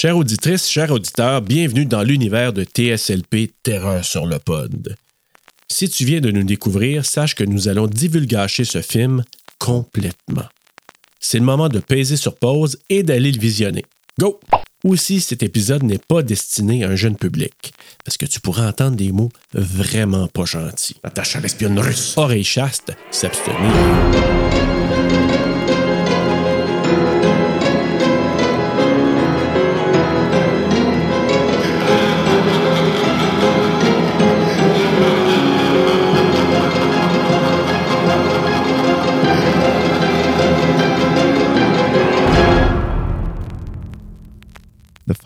Chères auditrices, chers auditeurs, bienvenue dans l'univers de TSLP Terreur sur le pod. Si tu viens de nous découvrir, sache que nous allons divulgacher ce film complètement. C'est le moment de peser sur pause et d'aller le visionner. Go! Aussi, cet épisode n'est pas destiné à un jeune public, parce que tu pourras entendre des mots vraiment pas gentils. Attache à l'espionne russe. Oreille chaste, s'abstenir.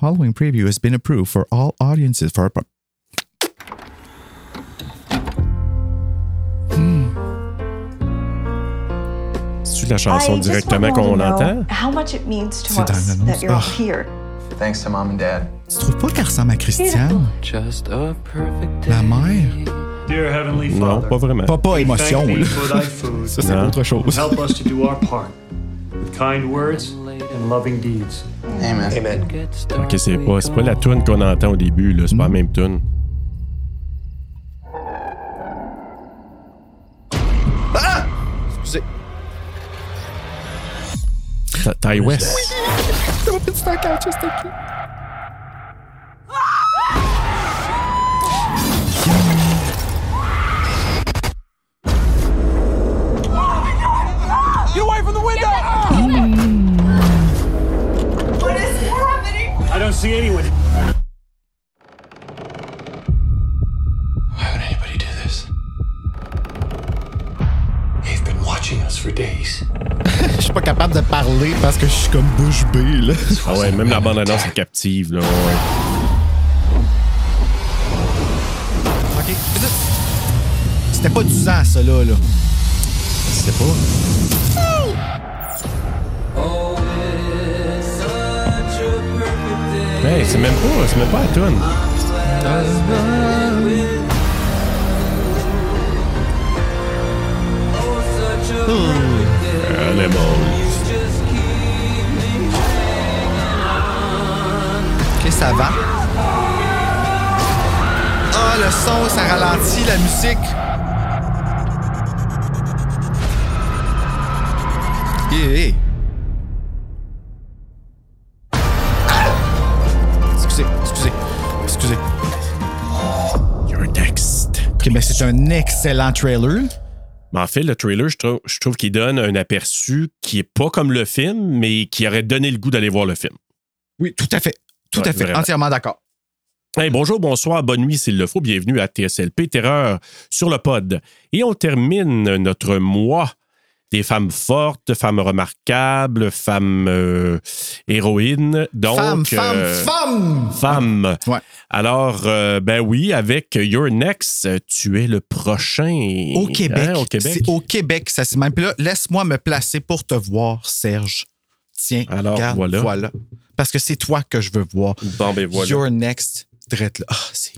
Following preview has been approved for all audiences for. C'est-tu la chanson directement want you all qu'on entend? How much it means to C'est us l'annonce. that you're all Ah. here. Thanks to mom and dad. Tu trouves pas qu'elle ressemble à Christiane? Just a perfect La mère? Dear Heavenly Non, Father, pas vraiment. Pas, pas we émotion, thee là. for thy food. Ça, c'est Non. autre chose. Help us to do our part with kind words and loving deeds. Amen. Amen. Ok, c'est pas, c'est pas la tune qu'on entend au début, là. C'est pas la même tune. Excusez. Ta- Ty West. I don't see anyone. Why would anybody do this? They've been watching us for days. Je suis pas capable de parler parce que je suis comme bouche bée, là. Ah ouais, même la bande-annonce est captive, là. ouais. OK. C'était pas du sang, ça, là. là. C'est pas. Hey, c'est même pas, c'est même pas la tune. Elle est molle. OK, ça va. Ah, le son, ça ralentit la musique. Hey, c'est un excellent trailer. Mais en fait, le trailer, je trouve, je trouve qu'il donne un aperçu qui est pas comme le film, mais qui aurait donné le goût d'aller voir le film. Oui, tout à fait. Tout Ouais, à fait. vraiment. Entièrement d'accord. Hey, bonjour, bonsoir, bonne nuit s'il le faut. Bienvenue à TSLP Terreur sur le pod. Et on termine notre mois des femmes fortes, femmes remarquables, femmes euh, héroïnes. Donc, femme, femme, euh, femme! femmes. Ouais. Alors, euh, ben oui, avec Your Next, tu es le prochain. Au Québec. Hein, au Québec. C'est au Québec, ça se même. Puis là, laisse-moi me placer pour te voir, Serge. Tiens, Alors, regarde, voilà. voilà. Parce que c'est toi que je veux voir. Bon, ben voilà. Your next, drette là. Ah, c'est.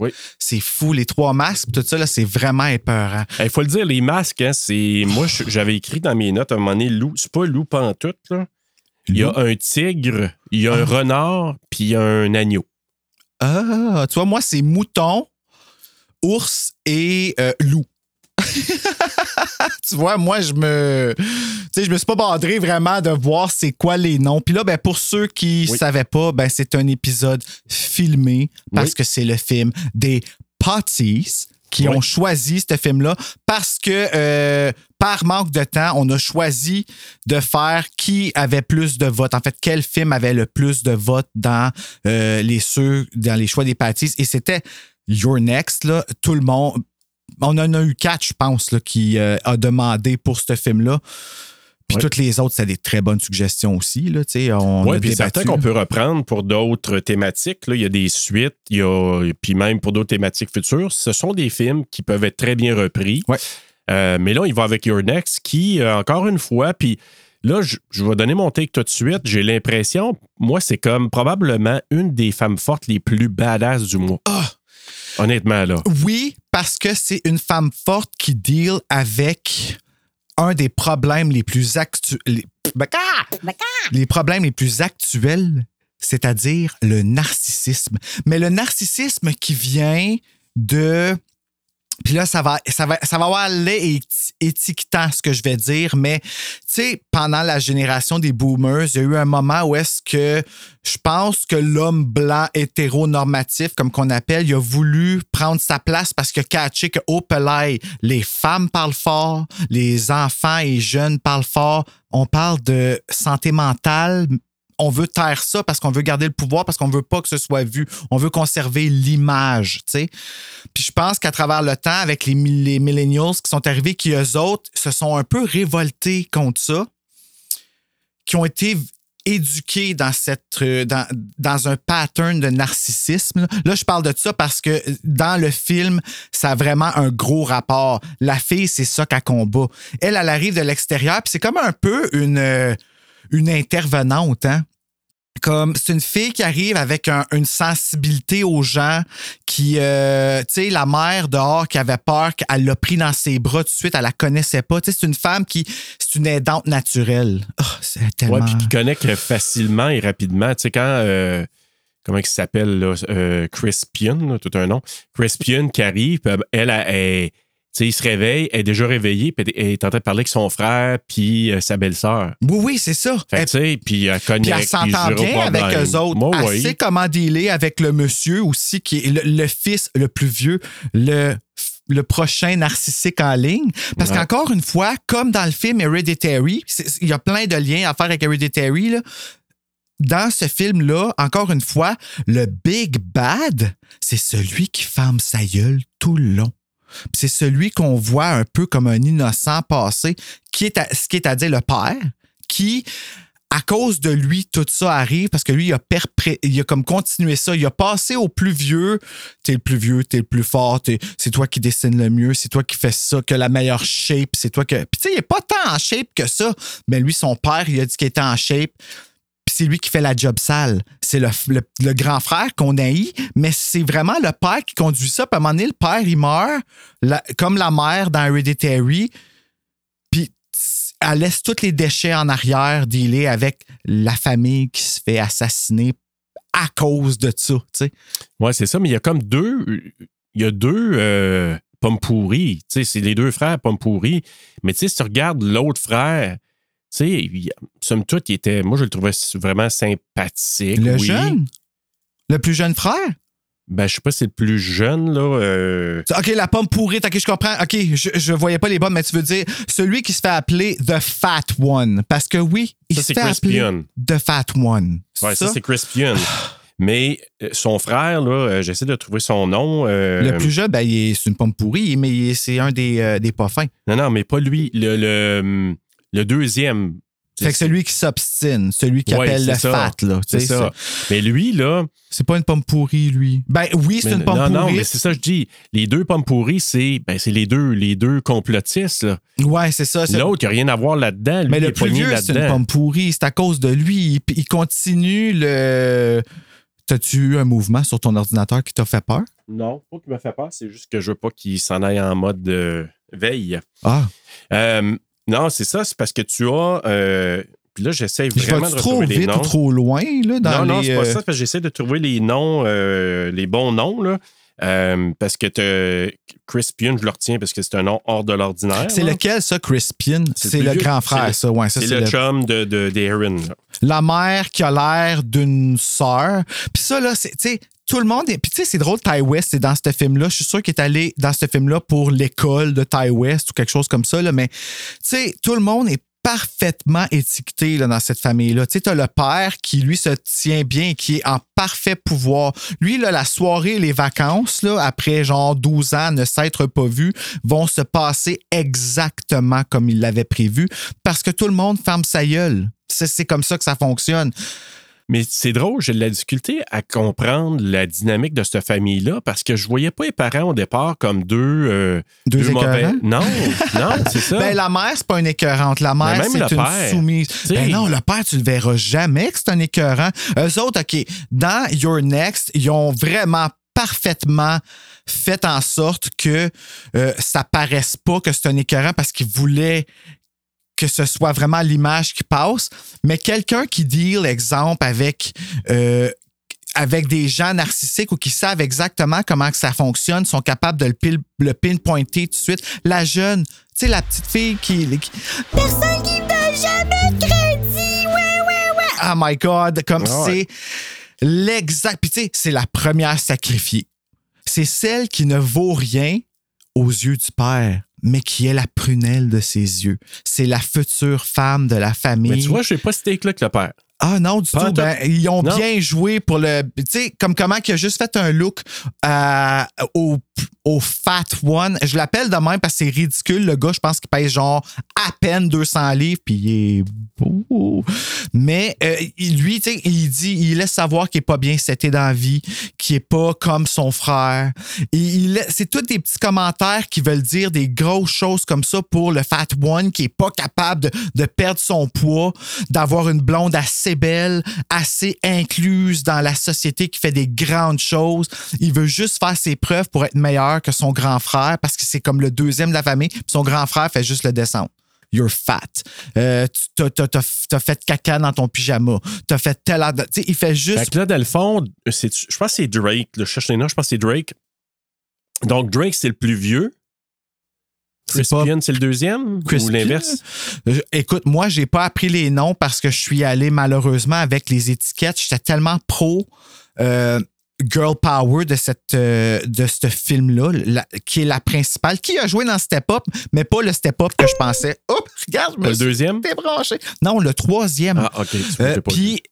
Oui. C'est fou. Les trois masques, tout ça, là, c'est vraiment épeurant. Il faut le dire, les masques, hein, c'est. Moi, j'avais écrit dans mes notes à un moment donné, loup. C'est pas loup pantoute, là. Il y a un tigre, il y a un renard, puis il y a un agneau. Ah, tu vois, moi, c'est mouton, ours et euh, loup. tu vois, moi, je me. Tu sais, je me suis pas badré vraiment de voir c'est quoi les noms. Puis là, ben, pour ceux qui Oui. savaient pas, ben, c'est un épisode filmé parce Oui. que c'est le film des Potties qui Oui. ont choisi ce film-là parce que euh, par manque de temps, on a choisi de faire qui avait plus de votes. En fait, quel film avait le plus de votes dans euh, les ceux, dans les choix des Patties. Et c'était Your Next, là. Tout le monde. On en a eu quatre, je pense, là, qui euh, a demandé pour ce film-là. Puis toutes les autres, c'est des très bonnes suggestions aussi. Là, on a puis certains qu'on peut reprendre pour d'autres thématiques. Là, il y a des suites, il y a, puis même pour d'autres thématiques futures. Ce sont des films qui peuvent être très bien repris. Ouais. Euh, mais là, il va avec Your Next, qui, euh, encore une fois, puis là, je, je vais donner mon take tout de suite. J'ai l'impression, moi, c'est comme probablement une des femmes fortes les plus badass du mois. Ah! Honnêtement, là. Oui, parce que c'est une femme forte qui deal avec un des problèmes les plus actuels. Les... Ben, ah! Les problèmes les plus actuels c'est-à-dire le narcissisme. Mais le narcissisme qui vient de puis là, ça va, ça va, ça va avoir l'air éti- étiquetant ce que je vais dire, mais tu sais, pendant la génération des boomers, il y a eu un moment où est-ce que je pense que l'homme blanc hétéronormatif, comme qu'on appelle, il a voulu prendre sa place parce que catché que au pelay, les femmes parlent fort, les enfants et jeunes parlent fort. On parle de santé mentale, on veut taire ça parce qu'on veut garder le pouvoir, parce qu'on veut pas que ce soit vu. On veut conserver l'image, tu sais. Puis je pense qu'à travers le temps, avec les, les millennials qui sont arrivés, qui eux autres se sont un peu révoltés contre ça, qui ont été éduqués dans cette euh, dans, dans un pattern de narcissisme. Là, je parle de ça parce que dans le film, ça a vraiment un gros rapport. La fille, c'est ça qu'elle combat. Elle, elle arrive de l'extérieur, puis c'est comme un peu une, euh, une intervenante, hein? comme c'est une fille qui arrive avec un- une sensibilité aux gens qui euh, tu sais la mère dehors qui avait peur qu'elle l'a pris dans ses bras tout de suite elle la connaissait pas tu sais c'est une femme qui c'est une aidante naturelle Oh, c'est tellement Ouais, puis qui connecte facilement et rapidement. Tu sais, quand. euh, comment il s'appelle, là? Euh, Crispian, tout un nom. Crispian qui arrive, elle, elle, sais, il se réveille, elle est déjà réveillée, puis elle est en train de parler avec son frère, puis euh, sa belle-sœur. oui oui c'est ça Fait tu sais, puis elle connecte. Puis elle s'entend bien avec problème. eux autres. Moi, elle oui. sait comment dealer avec le monsieur aussi, qui est le, le fils le plus vieux, le, le prochain narcissique en ligne. Parce Ouais. qu'encore une fois, comme dans le film Hereditary, il y a plein de liens à faire avec Hereditary, là. Dans ce film-là, encore une fois, le Big Bad, c'est celui qui ferme sa gueule tout le long. C'est celui qu'on voit un peu comme un innocent passé, qui est à- ce qui est à dire le père, qui, à cause de lui, tout ça arrive parce que lui, il a, il a comme continué ça. Il a passé au plus vieux. T'es le plus vieux, t'es le plus fort, c'est toi qui dessines le mieux, c'est toi qui fais ça, que la meilleure shape, c'est toi que. Puis tu sais, il est pas tant en shape que ça. Mais lui, son père, il a dit qu'il était en shape. C'est lui qui fait la job sale. C'est le, grand frère qu'on haït, mais c'est vraiment le père qui conduit ça. Puis à un moment donné, le père, il meurt, comme la mère dans Hereditary. Puis elle laisse tous les déchets en arrière dealer avec la famille qui se fait assassiner à cause de ça. Ouais, c'est ça, mais il y a comme deux. Il y a deux euh, pommes pourries. C'est les deux frères pommes pourries. Mais tu sais, si tu regardes l'autre frère, sais, il- somme toute, il était. Moi, je le trouvais vraiment sympathique. Le oui. jeune? Le plus jeune frère? Ben, je sais pas si c'est le plus jeune, là. euh, OK, la pomme pourrie, OK, je comprends. OK, je, je voyais pas les pommes, mais tu veux dire celui qui se fait appeler The Fat One. Parce que oui, il Ça, se fait appeler. The Fat One. Ouais, ça, c'est Chris Pion. Mais euh, son frère, là, euh, j'essaie de trouver son nom. euh, Le plus jeune, ben, il est- c'est une pomme pourrie, mais c'est un des, euh, des pas fins. Non, non, mais pas lui. Le, le, le deuxième. Fait que celui qui s'obstine, celui qui Ouais, appelle c'est le ça. fat, là. C'est ça. Mais lui, là. C'est pas une pomme pourrie, lui. Ben oui, c'est une pomme non, pourrie. non, mais c'est ça que je dis. Les deux pommes pourries, c'est ben, c'est les deux, les deux complotistes. là. Ouais, c'est ça. c'est- L'autre, il n'y a rien à voir là-dedans. Mais le plus vieux, c'est une pomme pourrie. C'est à cause de lui. Il, il continue le. T'as-tu eu un mouvement sur ton ordinateur qui t'a fait peur? Non, pas qu'il me fait peur, c'est juste que je veux pas qu'il s'en aille en mode euh, veille. Ah. Euh, non, c'est ça, c'est parce que tu as. euh, puis là, j'essaie Je vraiment de trop retrouver les vite noms. ou trop loin, là, dans non, non, c'est pas euh, ça, parce que j'essaie de trouver les noms, euh, les bons noms, là. Euh, parce que Chris Pion, je le retiens parce que c'est un nom hors de l'ordinaire. C'est lequel, ça, Crispian? C'est le grand frère, le- ça. Ouais, ça, C'est le, le- chum de, de, d'Aaron, là. La mère qui a l'air d'une sœur. Puis ça, là, c'est, tu sais, tout le monde est. Puis tu sais, c'est drôle, Ty West, c'est dans ce film-là. Je suis sûr qu'il est allé dans ce film-là pour l'école de Ty West ou quelque chose comme ça, là. Mais, tu sais, tout le monde est parfaitement étiqueté là, dans cette famille-là. Tu sais, t'as le père qui, lui, se tient bien, qui est en parfait pouvoir. Lui, là, la soirée, les vacances, là, après genre 12 ans, ne s'être pas vu, vont se passer exactement comme il l'avait prévu parce que tout le monde ferme sa gueule. C'est comme ça que ça fonctionne. Mais c'est drôle, j'ai de la difficulté à comprendre la dynamique de cette famille-là parce que je voyais pas les parents au départ comme deux, euh, Deux mauvais. Non, non, c'est ça. Ben, la mère, c'est pas une écœurante. La mère, même c'est une père, soumise. Ben non, le père, tu le verras jamais que c'est un écœurant. Eux autres, OK, dans Your Next, ils ont vraiment parfaitement fait en sorte que euh, ça paraisse pas que c'est un écœurant parce qu'ils voulaient que ce soit vraiment l'image qui passe, mais quelqu'un qui deal, exemple, avec euh, avec des gens narcissiques ou qui savent exactement comment que ça fonctionne, sont capables de le, pil- le pinpointer tout de suite. La jeune, tu sais, la petite fille qui, qui- Personne qui donne jamais de crédit. Ouais, ouais, ouais. Oh my God, comme Ah ouais. c'est l'exact. Puis tu sais, c'est la première sacrifiée. C'est celle qui ne vaut rien aux yeux du père, mais qui est la prunelle de ses yeux. C'est la future femme de la famille. Mais tu vois, je sais pas si t'es que le père. Ah non, du Pas tout. en Ben, ils ont Non. bien joué pour le. Tu sais, comme comment qu'il a juste fait un look euh, au, au Fat One. Je l'appelle de même parce que c'est ridicule. Le gars, je pense qu'il pèse genre à peine 200 livres, puis il est beau. Mais euh, il- lui, tu sais, il dit, il laisse savoir qu'il est pas bien seté dans la vie, qu'il est pas comme son frère. Il c'est tous des petits commentaires qui veulent dire des grosses choses comme ça pour le Fat One qui est pas capable de, de perdre son poids, d'avoir une blonde assez belle, assez incluse dans la société qui fait des grandes choses. Il veut juste faire ses preuves pour être meilleur que son grand frère parce que c'est comme le deuxième de la famille. son grand frère fait juste le descendre. You're fat. Euh, tu t'as, fait caca dans ton pyjama. T'as fait tel. Tu il fait juste. Là, dans le je pense que c'est Drake. là, je cherche je pense que c'est Drake. Donc, Drake, c'est le plus vieux. C'est Chris pas- Pian, c'est le deuxième? Chris ou l'inverse? Euh, Écoute, moi, j'ai pas appris les noms parce que je suis allé malheureusement avec les étiquettes. J'étais tellement pro euh, girl power de cette euh, de ce film-là, la- qui est la principale, qui a joué dans Step Up, mais pas le Step Up que je pensais. Hop, regarde, je me le suis deuxième? débranché. Non, le troisième. Ah, OK. Euh. Puis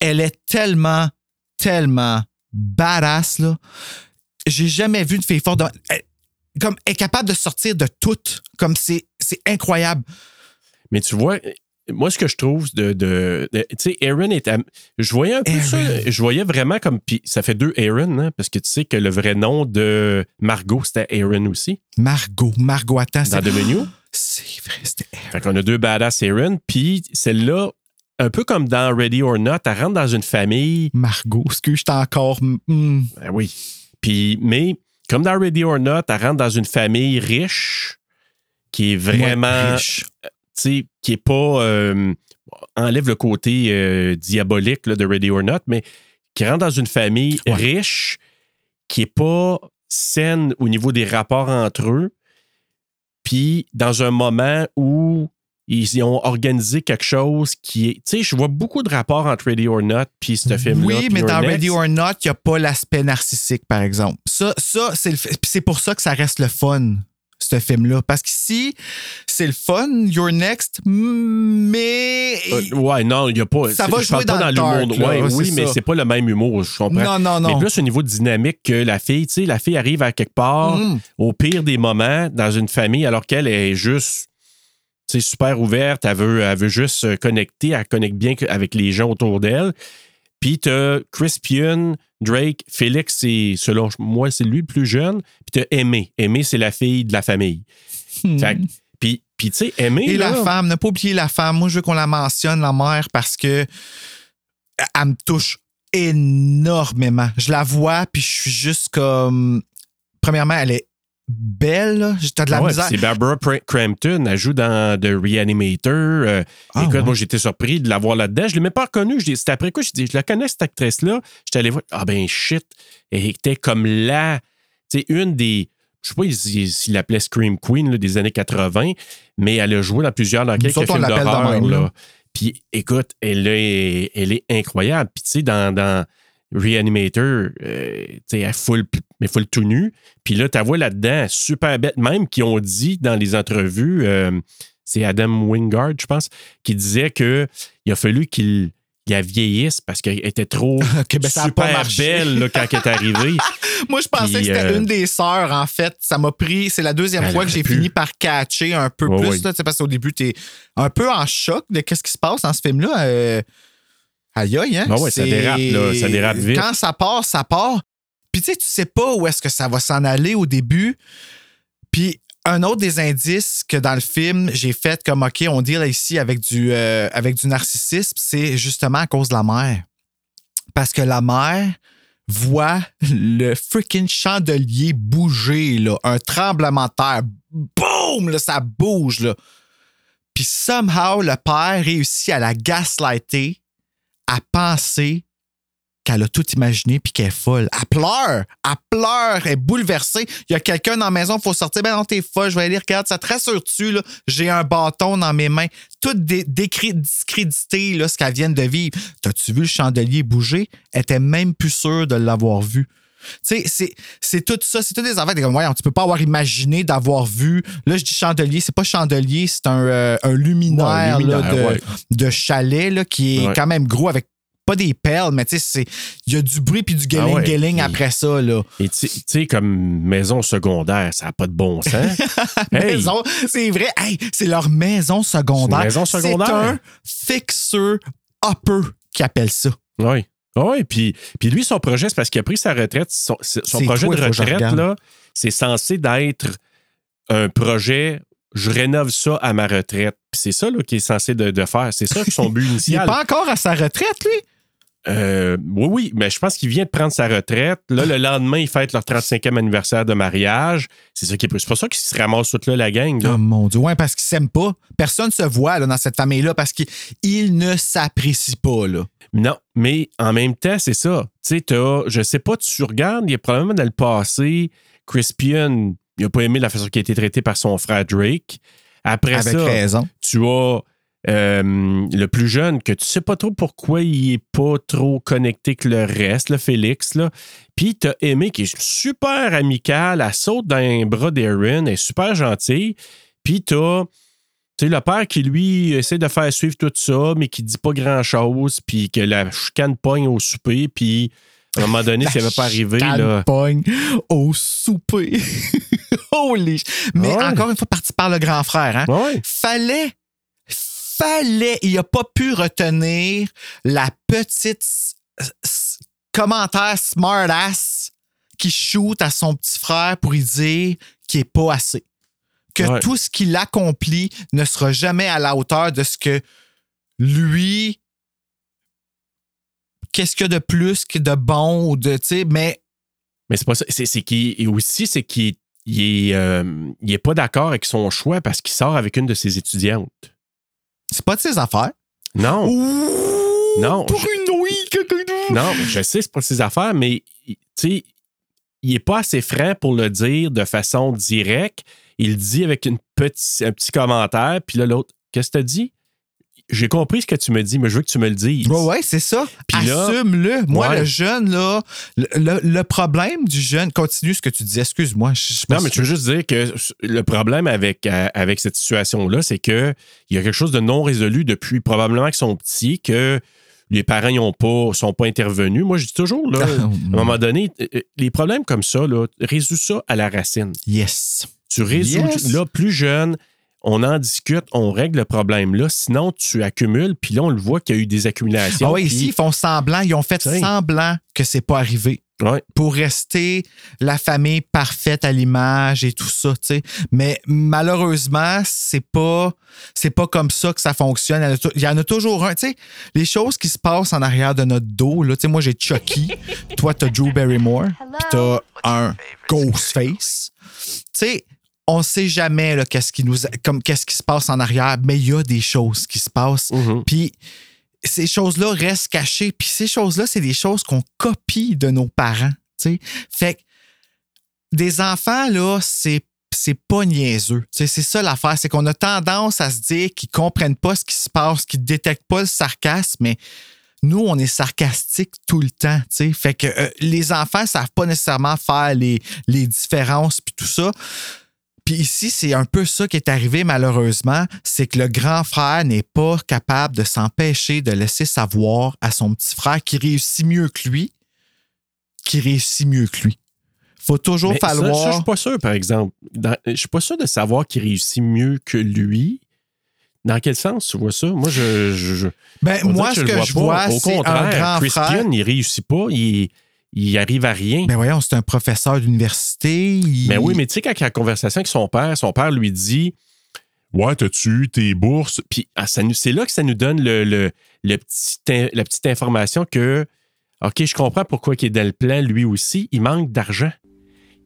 elle est tellement, tellement badass, là. J'ai jamais vu une fille forte. dans- elle- comme, est capable de sortir de tout. Comme c'est c'est incroyable. Mais tu vois, moi, ce que je trouve de. de- de- tu sais, Aaron est. Je voyais un peu Aaron. ça. Je voyais vraiment comme. Puis ça fait deux Aaron, hein, parce que tu sais que le vrai nom de Margot, c'était Aaron aussi, Margot, Margot, attends. dans The Menu. C'est vrai, c'était Fait qu'on a deux badass Aaron. Puis celle-là, un peu comme dans Ready or Not, elle rentre dans une famille. Margot. Excuse, j'étais encore. hmm, Ben oui. Puis, mais comme dans Ready or Not, elle rentre dans une famille riche qui est vraiment. riche. tu sais, qui est pas. euh, enlève le côté euh, diabolique là, de Ready or Not, mais qui rentre dans une famille Ouais. riche, qui est pas saine au niveau des rapports entre eux, puis dans un moment où ils ont organisé quelque chose qui est. Tu sais, je vois beaucoup de rapports entre Ready or Not puis ce film-là. Oui, mais dans. Ready or Not, il n'y a pas l'aspect narcissique, par exemple. Ça, ça c'est le- puis c'est pour ça que ça reste le fun, ce film-là. Parce qu'ici, c'est le fun, Your Next, mais. Euh, ouais, non, il n'y a pas. Ça va je parle jouer pas dans l'humour. Ouais, oui, mais c'est pas le même humour, je comprends. non, non, non. Mais plus au niveau dynamique que la fille, tu sais, la fille arrive à quelque part, Mm. au pire des moments, dans une famille, alors qu'elle est juste, sais, super ouverte, elle veut, elle veut juste se connecter, elle connecte bien avec les gens autour d'elle. Puis t'as Chris Pion, Drake, Félix, c'est, selon moi, c'est lui le plus jeune. Puis t'as Aimé. Aimé, c'est la fille de la famille. Fait que- puis, puis tu sais, Aimé, Hmm. Et là, la femme, ne pas oublier la femme. Moi, je veux qu'on la mentionne, la mère, parce que elle me touche énormément. Je la vois, puis je suis juste comme. Premièrement, elle est belle. là. J'ai de la Ah ouais, misère. c'est Barbara Crampton. Elle joue dans The Reanimator. Euh, Ah écoute, ouais. moi, j'étais surpris de la voir là-dedans. Je ne l'ai même pas reconnue. C'était après quoi? Je dis, je la connais, cette actrice-là. J'étais allé voir. Ah ben, shit. Elle était comme là. Tu sais, une des. Je sais pas s'il l'appelait Scream Queen là, des années 80, mais elle a joué dans plusieurs, dans quelques films d'horreur. Puis écoute, elle est, elle est incroyable. Puis tu sais, dans, dans Reanimator, euh, tu sais, elle full, mais full tout nu. Puis là, ta voix là-dedans, super bête. Même qui ont dit dans les entrevues, euh, c'est Adam Wingard, je pense, qui disait que il a fallu qu'il il la vieillisse parce qu'elle était trop ben, ça a pas super marché. belle là, quand elle est arrivée. Moi, je pensais Puis, que c'était euh, une des sœurs, en fait. Ça m'a pris. C'est la deuxième Elle fois que j'ai pu. fini par catcher un peu plus. ouais. Là, tu parce qu'au début, t'es un peu en choc de qu'est-ce qui se passe dans ce film-là. Euh, Aïe, aïe, hein? Ah ouais, ça dérape, là, ça dérape vite. Quand ça part, ça part. Puis, tu sais, tu sais pas où est-ce que ça va s'en aller au début. Puis, un autre des indices que dans le film, j'ai fait comme, OK, on deal ici avec du, euh, avec du narcissisme, c'est justement à cause de la mère. Parce que la mère voit le freaking chandelier bouger, un tremblement de terre. Boum! Ça bouge, là. Puis somehow, le père réussit à la gaslighter, à penser qu'elle a tout imaginé puis qu'elle est folle. Elle pleure. Elle pleure. Elle est bouleversée. Il y a quelqu'un dans la maison, il faut sortir. Ben non, t'es folle. Je vais aller, regarde, ça te rassure-tu, là? J'ai un bâton dans mes mains. Tout discrédité, là, ce qu'elle vient de vivre. T'as-tu vu le chandelier bouger? Elle était même plus sûre de l'avoir vu. Tu sais, c'est- c'est tout ça, c'est tout des affaires. Comme, voyons, tu peux pas avoir imaginé d'avoir vu. Là, je dis chandelier, c'est pas chandelier, c'est un, euh, un luminaire, Ouais, un luminaire, là, de, ouais. de chalet là, qui est Ouais. quand même gros avec pas des perles, mais tu sais, il y a du bruit puis du Ah ouais, guéling-guéling après ça. Là. Et tu sais, comme maison secondaire, ça n'a pas de bon sens. Hey! Maison, c'est vrai, hey, c'est leur maison secondaire. Maison secondaire. C'est un fixer upper qui appelle ça. Oui. Oui, puis, puis lui, son projet, c'est parce qu'il a pris sa retraite. Son, projet de retraite, là, c'est censé d'être un projet. Je rénove ça à ma retraite. Puis c'est ça là, qu'il est censé de, de faire. C'est ça son but Il n'est initial. pas encore à sa retraite, lui? Euh, oui, oui, mais je pense qu'il vient de prendre sa retraite. Là, le lendemain, ils fêtent leur 35e anniversaire de mariage. C'est ça qui est C'est pour ça qu'ils se ramassent toute là, la gang. là. Oh mon Dieu, ouais, parce qu'ils s'aiment pas. Personne se voit là, dans cette famille-là parce qu'ils ne s'apprécient pas. Là. Non, mais en même temps, c'est ça. Tu sais, je sais pas, tu regardes, il y a probablement dans le passé, Crispian, il a pas aimé la façon qu'il a été traité par son frère Drake. Après Avec ça, raison. tu as euh, le plus jeune que tu sais pas trop pourquoi il est pas trop connecté que le reste, le Félix. Là. Puis tu as Aimé qui est super amical, elle saute dans les bras d'Erin, elle est super gentille. Puis tu as tu sais, le père qui, lui, essaie de faire suivre tout ça, mais qui dit pas grand-chose, puis que la chicane pogne au souper, puis à un moment donné, ça n'avait pas arrivé, là. Calpogne au souper. Holy. sh- Mais Ouais. encore une fois, parti par le grand frère. Hein? Ouais. Fallait, fallait, il a pas pu retenir la petite commentaire smart-ass qui shoot à son petit frère pour lui dire qu'il est pas assez. Que Ouais. tout ce qu'il accomplit ne sera jamais à la hauteur de ce que lui qu'est-ce qu'il y a de plus que de bon ou de tu sais mais Mais c'est pas ça. C'est, c'est qu'il, et aussi, c'est qu'il il est, euh, il est pas d'accord avec son choix parce qu'il sort avec une de ses étudiantes. C'est pas de ses affaires. Non. Ouh, Non, Pour je- une oui, Non, je sais, c'est pas ses affaires, mais tu sais, il est pas assez franc pour le dire de façon directe. Il le dit avec une petit, un petit commentaire, puis là, l'autre, qu'est-ce que tu dit? J'ai compris ce que tu me dis, mais je veux que tu me le dises. Ouais, ouais, c'est ça. Assume-le. Moi, Ouais. le jeune, là, le, le- le problème du jeune, continue ce que tu disais, excuse-moi. Non, mais tu veux juste dire que le problème avec, euh, avec cette situation-là, c'est qu'il y a quelque chose de non résolu depuis probablement qu'ils sont petits, que les parents ne pas, sont pas intervenus. Moi, je dis toujours, là, à un moment donné, euh, les problèmes comme ça, là, résous ça à la racine. Yes. Tu résous, Yes. là, plus jeune, on en discute, on règle le problème là. Sinon, tu accumules, puis là, on le voit qu'il y a eu des accumulations. Ah ouais, puis- ici, ils font semblant, ils ont fait semblant que c'est pas arrivé. Pour rester la famille parfaite à l'image et tout ça, tu sais. Mais malheureusement, c'est pas, c'est pas comme ça que ça fonctionne. Il y en a, tou- il y en a toujours un, tu sais. Les choses qui se passent en arrière de notre dos, là, tu sais, moi j'ai Chucky, toi t'as Drew Barrymore, puis t'as un Ghostface. Tu sais, on sait jamais qu'est-ce qui nous, comme qu'est-ce qui se passe en arrière, mais il y a des choses qui se passent. Mhm. Puis ces choses-là restent cachées. Puis ces choses-là, c'est des choses qu'on copie de nos parents. Fait que des enfants, là, c'est c'est pas niaiseux. C'est ça l'affaire, c'est qu'on a tendance à se dire qu'ils comprennent pas ce qui se passe, qu'ils détectent pas le sarcasme, mais nous, on est sarcastique tout le temps. Fait que euh, les enfants savent pas nécessairement faire les, les différences puis tout ça. Puis ici, c'est un peu ça qui est arrivé malheureusement, c'est que le grand frère n'est pas capable de s'empêcher de laisser savoir à son petit frère qui réussit mieux que lui, qui réussit mieux que lui. Faut toujours Mais ça, falloir. ça, je suis pas sûr, par exemple. Dans- je suis pas sûr de savoir qu'il réussit mieux que lui. Dans quel sens tu vois ça? Moi, je. je- je- ben, on moi, ce que je vois, Au c'est un contraire, grand Crispian, frère. il réussit pas. Il, il arrive à rien. Ben voyons, c'est un professeur d'université. il- Mais oui, mais tu sais, quand il y a la conversation avec son père, son père lui dit Ouais, t'as-tu eu tes bourses? Puis ah, ça nous- c'est là que ça nous donne le, le- le petit la petite information que OK, je comprends pourquoi il est dans le plan, lui aussi, il manque d'argent.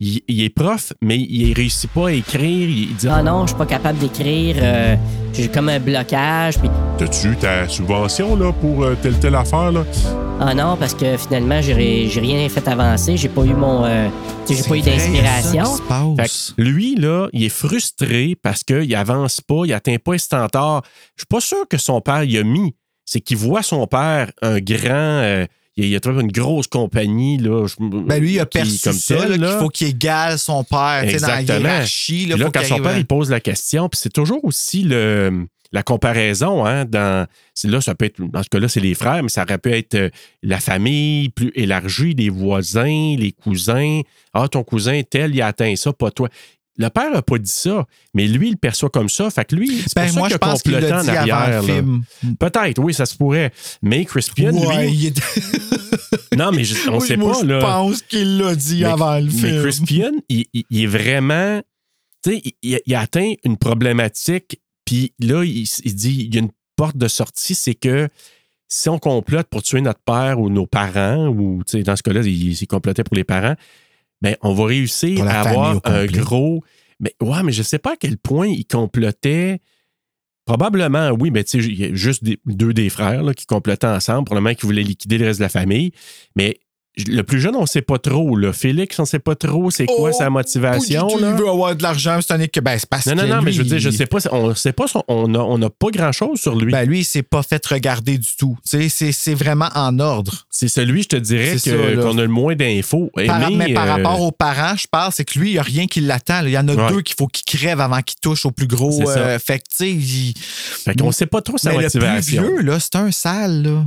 Il, il est prof, mais il réussit pas à écrire. Il, il dit Ah non, je suis pas capable d'écrire. euh, j'ai comme un blocage. Puis T'as-tu eu ta subvention là, pour euh, telle telle affaire? Là? ah non, parce que finalement, j'ai j'ai rien fait avancer. J'ai pas eu mon. euh, j'ai pas eu d'inspiration. Lui, là, il est frustré parce qu'il avance pas, il atteint pas les standards. Je suis pas sûr que son père y a mis. C'est qu'il voit son père, un grand. Il a, trouvé une grosse compagnie. Là, Ben lui, il a perçu comme ça, tel, là, qu'il faut qu'il égale son père sais, dans la Exactement. hiérarchie. Là, Puis là, faut quand son père à- il pose la question, puis c'est toujours aussi le, la comparaison. Hein, dans, c'est là, ça peut être, dans ce cas-là, c'est les frères, mais ça aurait pu être euh, la famille plus élargie, les voisins, les cousins. Ah, ton cousin tel, il a atteint ça, pas toi. Le père n'a pas dit ça, mais lui, il le perçoit comme ça. Fait que lui, c'est Ben, pour ça moi, qu'il je pense qu'il en dit avant arrière. le film. Peut-être, oui, ça se pourrait. Mais Crispian, Ouais, lui, il est- non, mais je- on Oui, sait moi, pas, je là. pense qu'il l'a dit Mais- avant le Mais film. Crispian, il, il- il est vraiment. Tu sais, il, a atteint une problématique, puis là, il, dit il y a une porte de sortie, c'est que si on complote pour tuer notre père ou nos parents, ou tu sais, dans ce cas-là, il, il complotait pour les parents, ben, on va réussir à avoir un gros. Mais, ouais, mais je sais pas à quel point il complotait. Probablement, oui, mais tu sais, il y a juste des- deux des frères là, qui complotaient ensemble, probablement qui voulaient liquider le reste de la famille. Mais le plus jeune, on ne sait pas trop. Là. Félix, on ne sait pas trop c'est quoi Oh, sa motivation. Il Là. veut avoir de l'argent, c'est un que ben, c'est parce Non, non, que non, mais je veux dire, je sais pas. On sait pas, on n'a on a pas grand-chose sur lui. Ben lui, il s'est pas fait regarder du tout. C'est vraiment en ordre. c'est celui, je te dirais, qu'on a le moins d'infos. Mais par euh, rapport aux parents, je parle, c'est que lui, il n'y a rien qui l'attend. Il y en a Ouais. deux qu'il faut qu'il crève avant qu'il touche au plus gros. Euh, fait que, tu sais, il- Fait qu'on sait pas trop sa mais le plus motivation. vieux, là, c'est un sale, là.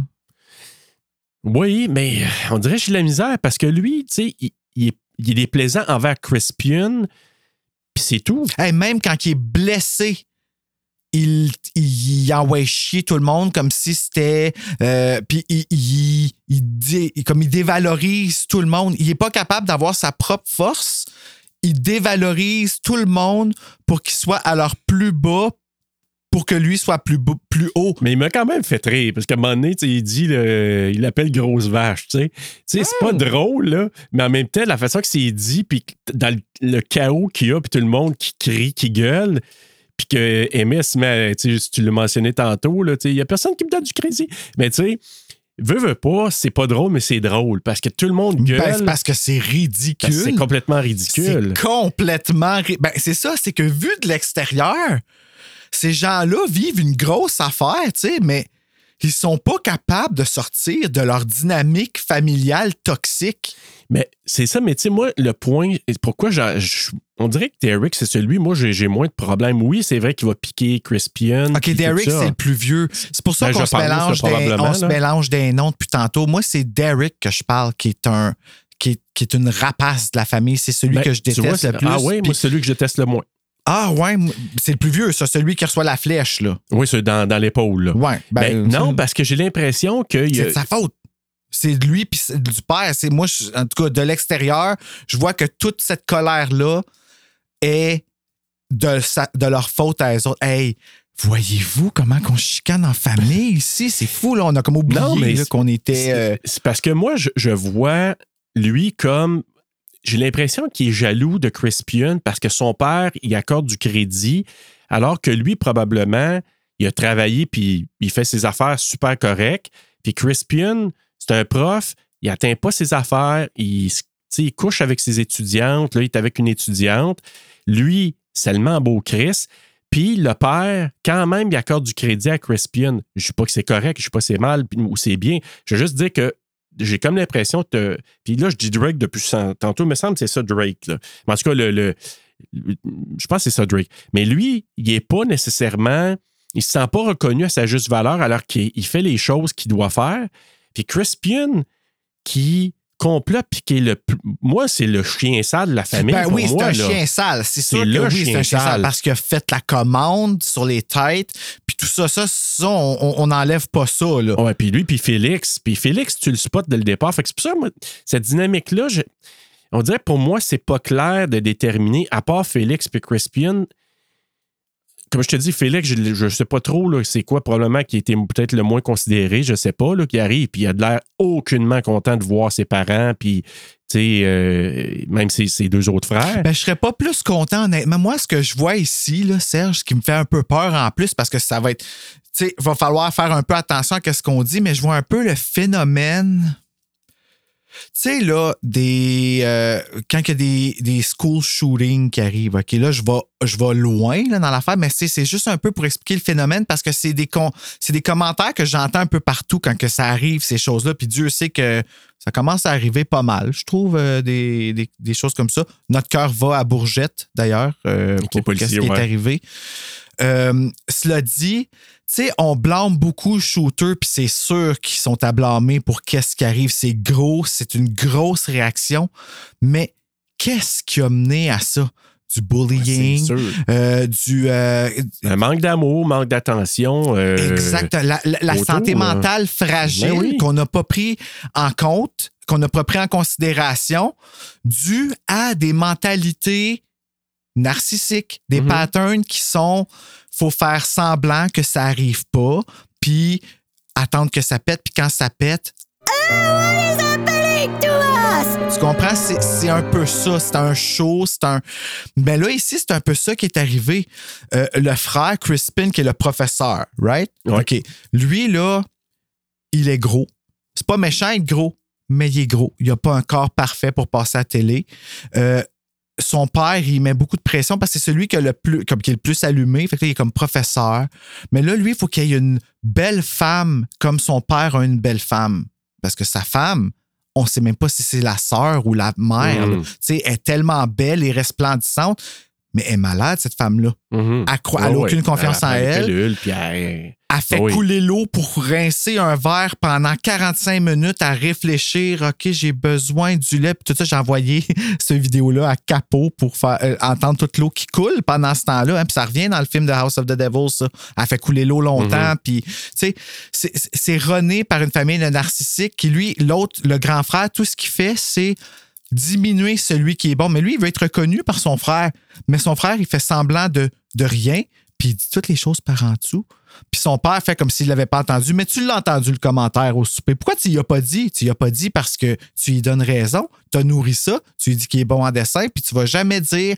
Oui, mais on dirait que j'ai la misère parce que lui, tu sais, il, est, il est plaisant envers Crispian, puis c'est tout. Hey, même quand il est blessé, il, il, envoie chier tout le monde comme si c'était. euh, puis il dé- comme il dévalorise tout le monde. Il n'est pas capable d'avoir sa propre force. Il dévalorise tout le monde pour qu'il soit à leur plus bas, pour que lui soit plus, beau- plus haut. Mais il m'a quand même fait rire, parce qu'à un moment donné, il dit, le- il appelle grosse vache, tu sais. C'est pas drôle, là, mais en même temps, la façon que c'est dit, puis dans le, le chaos qu'il y a, puis tout le monde qui crie, qui gueule, puis que met, à- tu l'as mentionné tantôt, il y a personne qui me donne du crédit. Mais tu sais, veut, veut pas, c'est pas drôle, mais c'est drôle, parce que tout le monde gueule. Ben, c'est parce que c'est ridicule. parce que c'est complètement ridicule. C'est complètement. Ben, c'est ça, c'est que vu de l'extérieur, ces gens-là vivent une grosse affaire, tu sais, mais ils sont pas capables de sortir de leur dynamique familiale toxique. Mais c'est ça, mais tu sais, moi, le point, pourquoi je- on dirait que Derek, c'est celui, moi, j'ai moins de problèmes. Oui, c'est vrai qu'il va piquer Crispian. OK, Derek, c'est le plus vieux. C'est pour ça Ben, qu'on se, mélange des, on se mélange des noms depuis tantôt. Moi, c'est Derek que je parle, qui est un. Qui est, qui est une rapace de la famille. C'est celui Ben, que je vois, déteste le plus. Ah oui, moi, c'est celui que je teste le moins. Ah ouais, c'est le plus vieux, ça, celui qui reçoit la flèche, là. Oui, c'est dans, dans l'épaule. là. Ouais. Ben, ben, non, parce que j'ai l'impression que. C'est de sa faute. C'est de lui puis c'est du père. C'est moi, je- en tout cas, de l'extérieur, je vois que toute cette colère-là est de, sa- de leur faute à eux autres. Hey, voyez-vous comment qu'on chicane en famille ici? C'est fou, là. On a comme oublié qu'on était. C'est euh, c'est parce que moi, je, je vois lui comme. J'ai l'impression qu'il est jaloux de Crispian parce que son père, il accorde du crédit, alors que lui, probablement, il a travaillé puis il fait ses affaires super correctes. Puis Crispian, c'est un prof, il atteint pas ses affaires, il, il couche avec ses étudiantes, là, il est avec une étudiante. Lui, seulement beau Chris. Puis le père, quand même, il accorde du crédit à Crispian. Je ne dis pas que c'est correct, je ne dis pas que c'est mal ou c'est bien. Je veux juste dire que j'ai comme l'impression que. Puis là, je dis Drake depuis tantôt, il me semble que c'est ça Drake. Là. Mais en tout cas, le, je pense que c'est ça Drake. Mais lui, il n'est pas nécessairement. Il ne se sent pas reconnu à sa juste valeur alors qu'il il fait les choses qu'il doit faire. Puis Crispian, qui complote, puis qui est le. plus- Moi, c'est le chien sale de la famille. ben pour oui, c'est un là. chien sale. C'est sûr que oui, c'est chien un chien sale. parce qu'il a fait la commande sur les têtes. Puis tout ça, ça, ça on on n'enlève pas ça. Là. Ouais, puis lui, puis Félix. Puis Félix, tu le spots dès le départ. Fait que c'est pour ça, moi, cette dynamique-là, je- on dirait pour moi, c'est pas clair de déterminer, à part Félix puis Crispian, comme je te dis, Félix, je ne sais pas trop c'est quoi probablement qui était peut-être le moins considéré, je sais pas, là, qui arrive, puis il a de l'air aucunement content de voir ses parents, puis euh, même ses, deux autres frères. Ben, je serais pas plus content, honnêtement. Moi, ce que je vois ici, là, Serge, qui me fait un peu peur en plus, parce que ça va être. Sais, va falloir faire un peu attention à ce qu'on dit, mais je vois un peu le phénomène. Tu sais, là, des, euh, quand il y a des, des school shootings qui arrivent, OK, là, je vais, je vais loin là, dans l'affaire, mais c'est juste un peu pour expliquer le phénomène parce que c'est des, con- c'est des commentaires que j'entends un peu partout quand que ça arrive, ces choses-là. Puis Dieu sait que ça commence à arriver pas mal, je trouve, euh, des, des- des choses comme ça. Notre cœur va à Bourgette, d'ailleurs, euh, pour policiers, qui est arrivé. Cela dit, sais, on blâme beaucoup shooter, puis c'est sûr qu'ils sont à blâmer pour qu'est-ce qui arrive. C'est gros, c'est une grosse réaction, mais qu'est-ce qui a mené à ça? Du bullying, euh, du. euh, Un manque d'amour, manque d'attention. euh, exact. La, la- la autour, santé euh, mentale fragile ben oui. qu'on n'a pas pris en compte, qu'on n'a pas pris en considération, dû à des mentalités narcissiques, des Mhm. patterns qui sont faut faire semblant que ça arrive pas, puis attendre que ça pète, puis quand ça pète, Les toi! tu comprends? C'est un peu ça. C'est un show, c'est un. Mais là, ici, c'est un peu ça qui est arrivé. Euh, le frère Crispin, qui est le professeur, right? Ouais. OK. Lui, là, il est gros. C'est pas méchant être gros, mais il est gros. Il a pas un corps parfait pour passer à la télé. Euh, son père, il met beaucoup de pression parce que c'est celui qui, a le plus, comme, qui est le plus allumé. Fait que là, il est comme professeur. Mais là, lui, il faut qu'il y ait une belle femme comme son père a une belle femme. Parce que sa femme, on sait même pas si c'est la sœur ou la mère. Là. Tu sais, elle est tellement belle et resplendissante, mais elle est malade, cette femme-là. mhm. Elle croit- elle a Ah aucune confiance en Elle elle. une pilule, puis elle- Elle fait oui. couler l'eau pour rincer un verre pendant 45 minutes à réfléchir. OK, j'ai besoin du lait. Puis tout ça, j'ai envoyé cette vidéo-là à Capot pour faire euh, entendre toute l'eau qui coule pendant ce temps-là. hein. Puis ça revient dans le film de House of the Devil, ça. Elle fait couler l'eau longtemps. Puis, tu sais, c'est- c'est- c'est rené par une famille de narcissiques qui, lui, l'autre, le grand frère, tout ce qu'il fait, c'est diminuer celui qui est bon. Mais lui, il veut être reconnu par son frère. Mais son frère, il fait semblant de, de rien, puis il dit toutes les choses par en dessous. Puis son père fait comme s'il ne l'avait pas entendu. Mais tu l'as entendu, le commentaire au souper. Pourquoi tu y as pas dit? Tu y as pas dit parce que tu lui donnes raison. Tu as nourri ça. Tu lui dis qu'il est bon en dessin. Puis tu vas jamais dire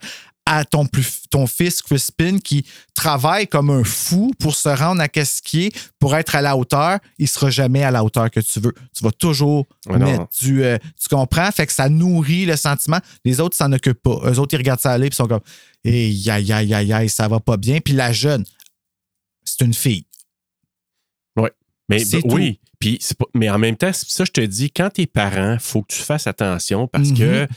à ton, plus, ton fils Crispin qui travaille comme un fou pour se rendre à est, pour être à la hauteur, il sera jamais à la hauteur que tu veux. Tu vas toujours Ouais, mettre du... euh, tu comprends? Fait que ça nourrit le sentiment. Les autres s'en occupent pas. Eux autres, ils regardent ça aller ils sont comme « Hey, aïe, aïe, aïe, aïe, ça va pas bien. » Puis la jeune, c'est une fille. Mais C'est ben, oui. Puis c'est pas- mais en même temps, c'est ça, je te dis, quand t'es parent, faut que tu fasses attention parce Mhm. que, tu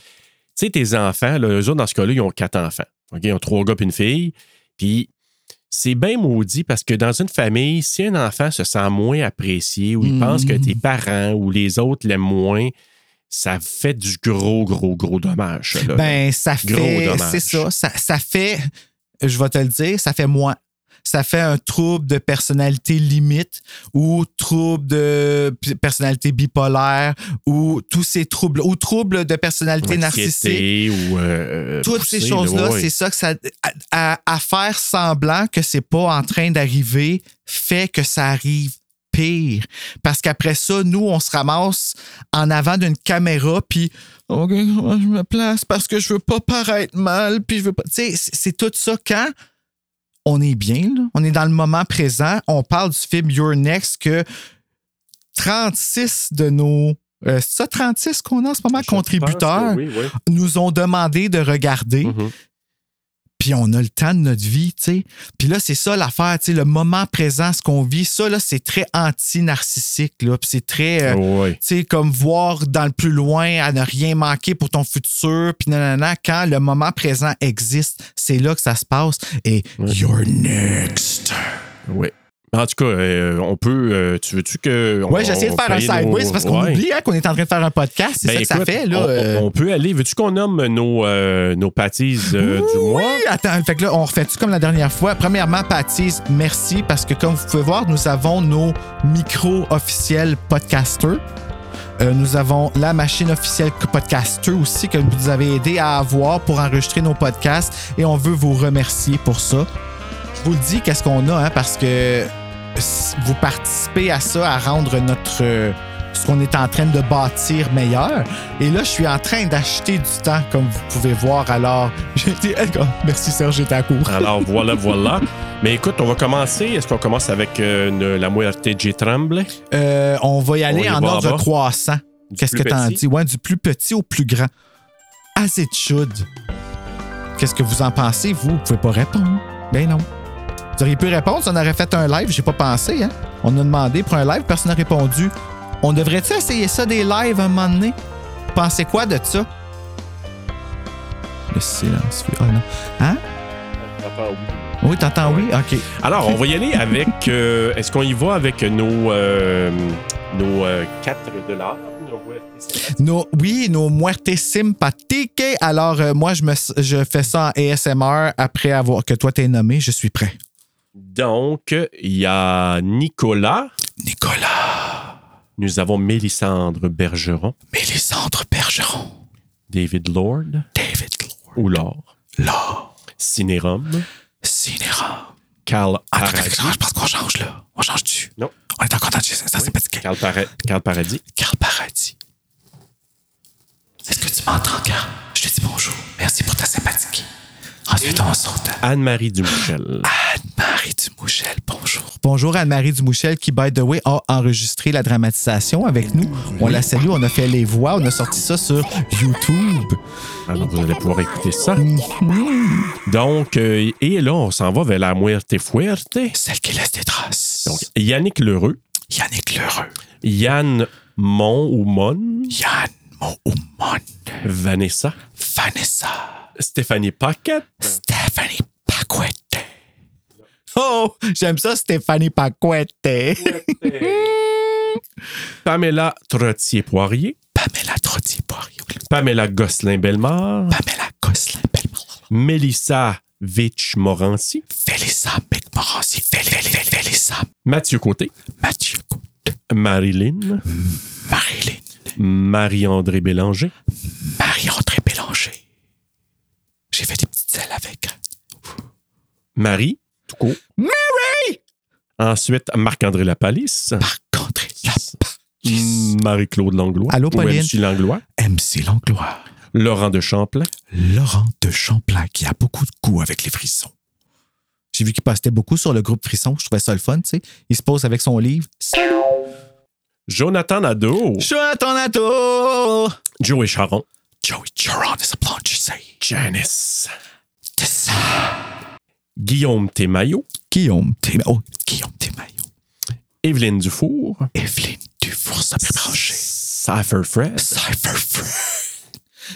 sais, tes enfants, là, eux autres, dans ce cas-là, ils ont quatre enfants. OK? Ils ont trois gars et une fille. Puis c'est bien maudit parce que dans une famille, si un enfant se sent moins apprécié ou il Mhm. pense que tes parents ou les autres l'aiment moins, ça fait du gros, gros, gros dommage. là. Ben, ça Gros fait. C'est ça, ça. Ça fait. Je vais te le dire, ça fait moins. Ça fait un trouble de personnalité limite ou trouble de personnalité bipolaire ou tous ces troubles ou troubles de personnalité narcissique. Ou. euh, Toutes poussée, ces là, choses-là, c'est ça que ça. À, à- faire semblant que c'est pas en train d'arriver fait que ça arrive pire. Parce qu'après ça, nous, on se ramasse en avant d'une caméra, puis OK, je me place? Parce que je veux pas paraître mal, puis je veux pas. Tu sais, c'est tout ça quand on est bien, là. on est dans le moment présent. On parle du film Your Next que 36 de nos. euh, c'est ça, 36 qu'on a en ce moment, Je contributeurs, que Oui, oui. nous ont demandé de regarder. Mhm. Puis on a le temps de notre vie, tu sais. Puis là, c'est ça l'affaire, tu sais, le moment présent, ce qu'on vit, ça, là, c'est très anti-narcissique, là. Puis c'est très, euh, Ouais. tu sais, comme voir dans le plus loin, à ne rien manquer pour ton futur, puis nanana, quand le moment présent existe, c'est là que ça se passe. Et you're next. Oui. En tout cas, euh, on peut. euh, tu veux-tu que. on- Ouais, j'ai essayé de on faire un paye nos- sideways c'est parce qu'on Ouais. oublie hein, qu'on est en train de faire un podcast. C'est Ben, ça que ça fait, là. On, euh. on peut aller. Veux-tu qu'on nomme nos, euh, nos pâtisses euh, du mois? Oui, attends, fait que là, on refait tout comme la dernière fois? Premièrement, Patisse, merci parce que comme vous pouvez voir, nous avons nos micros officiels podcasters. Euh, nous avons la machine officielle podcaster aussi que vous nous avez aidé à avoir pour enregistrer nos podcasts et on veut vous remercier pour ça. je vous le dis, qu'est-ce qu'on a, hein, parce que vous participez à ça, à rendre notre euh, ce qu'on est en train de bâtir meilleur. Et là, je suis en train d'acheter du temps, comme vous pouvez voir. Alors, j'ai dit, gars, merci Serge, j'étais à court. Alors voilà, voilà. Mais écoute, on va commencer. Est-ce qu'on commence avec euh, une- la muerte J. Tremblay? Euh, on va y aller en ordre bas. croissant. Qu'est-ce que t'en dis? Ouais, du plus petit au plus grand. As it should. Qu'est-ce que vous en pensez, vous? Vous pouvez pas répondre. Ben non. Vous auriez pu répondre on aurait fait un live, j'ai pas pensé, hein? On a demandé pour un live, personne n'a répondu. On devrait-tu essayer ça des lives un moment donné? Vous pensez quoi de ça? Le silence. Ah non. Hein? Oui, t'entends oui? OK. Alors, on va y aller avec. euh, Est-ce qu'on y va avec nos, euh, nos euh, 4 dollars? nos oui, nos muertes sympathiques. Alors, euh, moi, je, me, je fais ça en ASMR après avoir que toi t'es nommé. Je suis prêt. Donc, il y a Nicolas. Nicolas, Nous avons Mélissandre Bergeron, Mélissandre Bergeron, David Lord David ou Laure, Laure, Cinérum, Cinéra. Carl Attends, je pense qu'on change là. On change dessus. Non. On est encore dans ça, c'est Carl, Para- Carl Paradis. Carl Paradis. Est-ce que tu m'entends, Carl? Je te dis bonjour. Merci pour ta sympathie. Ensuite, on saute. Anne-Marie Dumouchel. Anne-Marie Dumouchel, bonjour. Bonjour Anne-Marie Dumouchel qui, by the way, a enregistré la dramatisation avec nous. On la salue, on a fait les voix, on a sorti ça sur YouTube. Alors, vous allez pouvoir écouter ça. Donc, euh, et là, on s'en va vers la Muerte Fuerte. Celle qui laisse des traces. Donc, Yannick Lheureux, Yannick Lheureux, Yann Mon ou Mon, Yann Vanessa, Vanessa, Stéphanie Paquette, Stéphanie Paquette. Oh, j'aime ça, Stéphanie Paquette. Pamela Trottier-Poirier, Pamela Trottier-Poirier, Pamela Gosselin-Bellemare, Pamela Gosselin, Mélissa Vitch-Morancy, Félissa Morancy, Félissa, Mathieu Côté, Mathieu Côte, Marilyn, Marilyn, Marie-André Bélanger, Marie-André Bélanger. J'ai fait des petites ailes avec. Marie, tout court. Mary! Ensuite, Marc-André Lapalisse, Marc-André Lapalisse. Marie-Claude Langlois. Allô, ou Pauline? MC Langlois. MC Langlois. Laurent de Champlain. Laurent de Champlain, qui a beaucoup de goût avec les frissons. J'ai vu qu'il postait beaucoup sur le groupe Frisson. Je trouvais ça le fun, tu sais. Il se pose avec son livre. Salut! Jonathan Nadeau. Ton ato! Joey Charon. Joey Charon is a blonde, say. Janice. This- Guillaume Témaillot. Guillaume Témaillot. Oh, Guillaume Témaillot. Evelyne Dufour. Evelyne Dufour, ça peut brancher. Cypher Fred. Cypher Fred.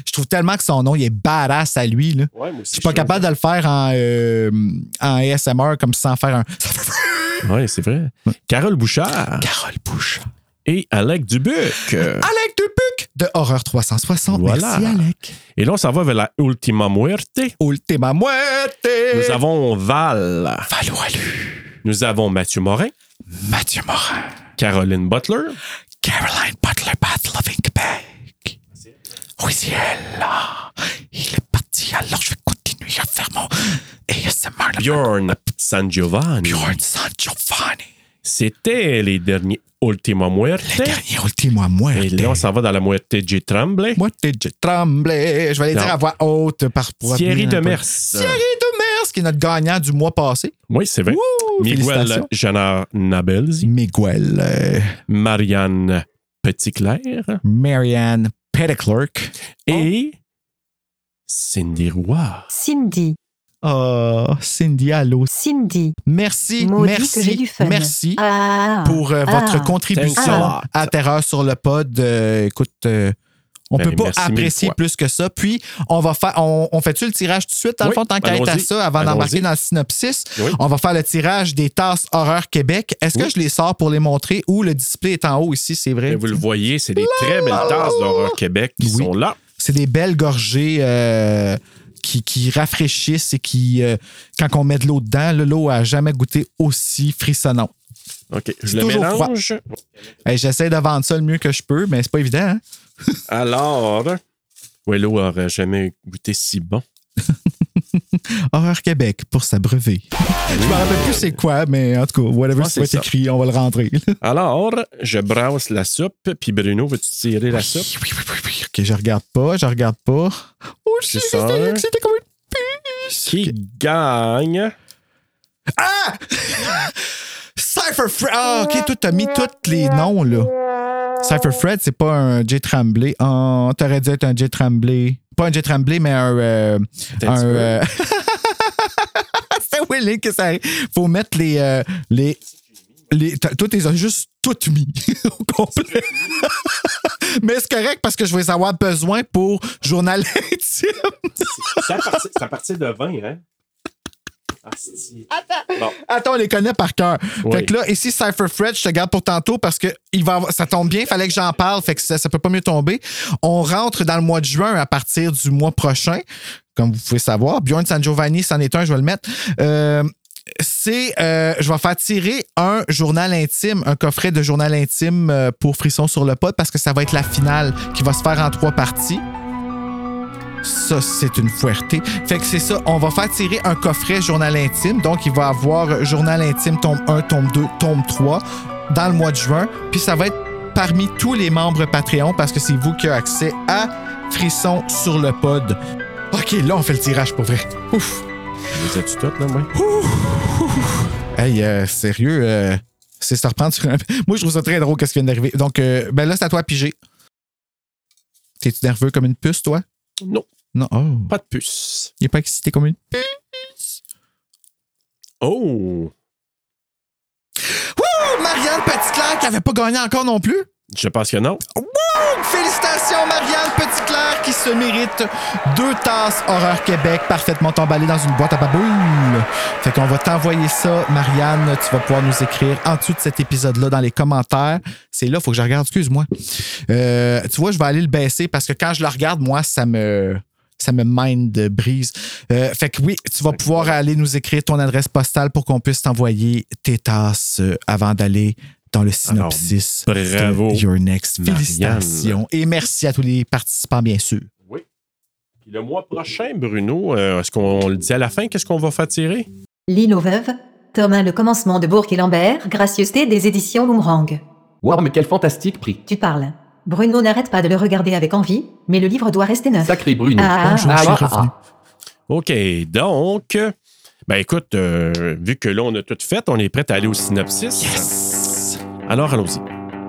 Je trouve tellement que son nom, il est badass à lui, là. Ouais, moi Je suis pas capable de le faire en, euh, en ASMR comme sans faire un. Oui, c'est vrai. Carole Bouchard. Carole Bouchard. Et Alec Dubuc. Alec Dubuc de Horreur 360. Voilà. Merci, Alec. Et là, on s'en va vers la Ultima Muerte. Ultima Muerte. Nous avons Val. Valo Alu. Nous avons Mathieu Morin. Mathieu Morin. Caroline Butler. Caroline Butler Bath Loving Québec. Oui, c'est elle. Il est parti, alors je vais continuer à faire mon ASMR. Bjorn San Giovanni. Bjorn San Giovanni. C'était les derniers Ultima Muerte. Le dernier Ultima Muerte. Et là, on s'en va dans la Muerte J. Tremblay. Muerte je tremblais. Je vais aller Non. dire à voix haute par pour Thierry. Demers. Thierry Demers, qui est notre gagnant du mois passé. Oui, c'est vrai. Miguel. Janard Nabelzi. Miguel. euh, Marianne Petitclerc. Marianne Petticlerk. Et Cindy Roy. Cindy. Oh, Cindy, allô. Cindy. Merci, Maudit merci, merci Ah. pour euh, Ah. votre contribution à Terreur sur le pod. Euh, écoute, euh, on Ben, peut pas apprécier plus que ça. Puis, on va faire, on, on fait-tu le tirage tout de suite, dans le fond, tant qu'à être à ça, avant d'embarquer dans le synopsis? Oui. On va faire le tirage des tasses Horreur Québec. Est-ce que je les sors pour les montrer ou le display est en haut ici, c'est vrai? Et vous le voyez, c'est des très belles tasses d'Horreur Québec qui Oui. sont là. C'est des belles gorgées euh, qui, qui rafraîchissent et qui, euh, quand on met de l'eau dedans, l'eau a jamais goûté aussi frissonnant. OK, je le toujours froid. mélange. Hey, J'essaie de vendre ça le mieux que je peux, mais c'est pas évident. Hein? Alors, ouais, l'eau aurait jamais goûté si bon. Horreur Québec pour s'abreuver. Je me rappelle plus c'est quoi, mais en tout cas, whatever Ah, c'est écrit, on va le rentrer. Alors, je brasse la soupe, puis Bruno, veux-tu tirer la soupe? Oui, oui, oui, oui. Ok, je regarde pas, je regarde pas. Oh, je c'était comme une puce. Qui gagne? Ah! Cypher Fred. Ah, ok, toi, t'as mis tous les noms, là. Cypher Fred, c'est pas un J. Tremblay. Oh, t'aurais dû être un J. Tremblay. Pas un J. Tremblay, mais un. euh, un euh, c'est Willy que ça arrive. Faut mettre les. euh, les les, toi, t'es juste toutes mis au complet. Mais c'est correct parce que je vais avoir besoin pour journal intime. C'est à partir de 20, hein? Bon. Attends, on les connaît par cœur. Oui. Fait que là, ici, Cypher Fred, je te garde pour tantôt parce que il va avoir- ça tombe bien, il fallait que j'en parle, fait que ça, ça peut pas mieux tomber. On rentre dans le mois de juin à partir du mois prochain, comme vous pouvez savoir. Bjorn San Giovanni, c'en est un, je vais le mettre. Euh, c'est, euh, je vais faire tirer un journal intime, un coffret de journal intime euh, pour Frisson sur le pod parce que ça va être la finale qui va se faire en trois parties. Ça, c'est une fouerté. Fait que c'est ça. On va faire tirer un coffret journal intime. Donc, il va avoir journal intime tome 1, tome 2, tome 3 dans le mois de juin. Puis ça va être parmi tous les membres Patreon parce que c'est vous qui avez accès à Frisson sur le pod. OK, là, on fait le tirage pour vrai. Ouf. Vous êtes toutes, là, moi? Hey, euh, sérieux, euh, c'est se reprendre sur un... Moi, je trouve ça très drôle qu'est-ce qui vient d'arriver. Donc, euh, ben là, c'est à toi à piger. T'es-tu nerveux comme une puce, toi? Non, Non. Oh. pas de puce. Il est pas excité comme une Oh! Wouh! Marianne Petitclerc qui avait pas gagné encore non plus. Je pense que non. Wouh! Félicitations, Marianne Petitclerc qui se mérite deux tasses Horreur Québec parfaitement emballées dans une boîte à babouille. Fait qu'on va t'envoyer ça, Marianne. Tu vas pouvoir nous écrire en dessous de cet épisode-là dans les commentaires. C'est là, faut que je regarde, excuse-moi. Euh, tu vois, je vais aller le baisser parce que quand je le regarde, moi, ça me. Ça me mind brise. Euh, fait que oui, tu vas pouvoir aller nous écrire ton adresse postale pour qu'on puisse t'envoyer tes tasses euh, avant d'aller dans le synopsis. Alors, bravo, de Your Next. Marianne. Félicitations. Et merci à tous les participants, bien sûr. Oui. Puis le mois prochain, Bruno, euh, est-ce qu'on le dit à la fin? Qu'est-ce qu'on va faire tirer? L'île aux veuves, tome 1 Le commencement de Bourg et Lambert, gracieuseté des éditions Boomerang. Wow, mais quel fantastique prix. Tu parles. Bruno n'arrête pas de le regarder avec envie, mais le livre doit rester neuf. Sacré Bruno. Ah, Bonjour, ah, je suis ah, revenu. OK, donc, ben écoute, euh, vu que là, on a tout fait, on est prêt à aller au synopsis. Alors, allons-y.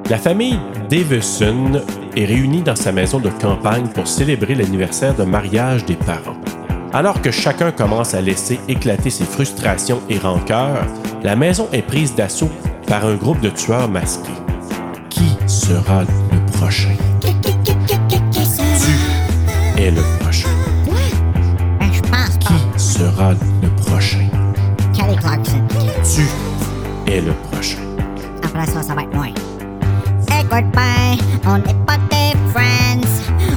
La famille Davison est réunie dans sa maison de campagne pour célébrer l'anniversaire de mariage des parents. Alors que chacun commence à laisser éclater ses frustrations et rancœurs, la maison est prise d'assaut par un groupe de tueurs masqués. Qui sera le prochain? Tu es le prochain. Ben, je pense pas. Qui sera le prochain? Kelly Clarkson. Tu es le prochain. Après ça, ça va être moi. Écoute bien, on n'est pas des friends.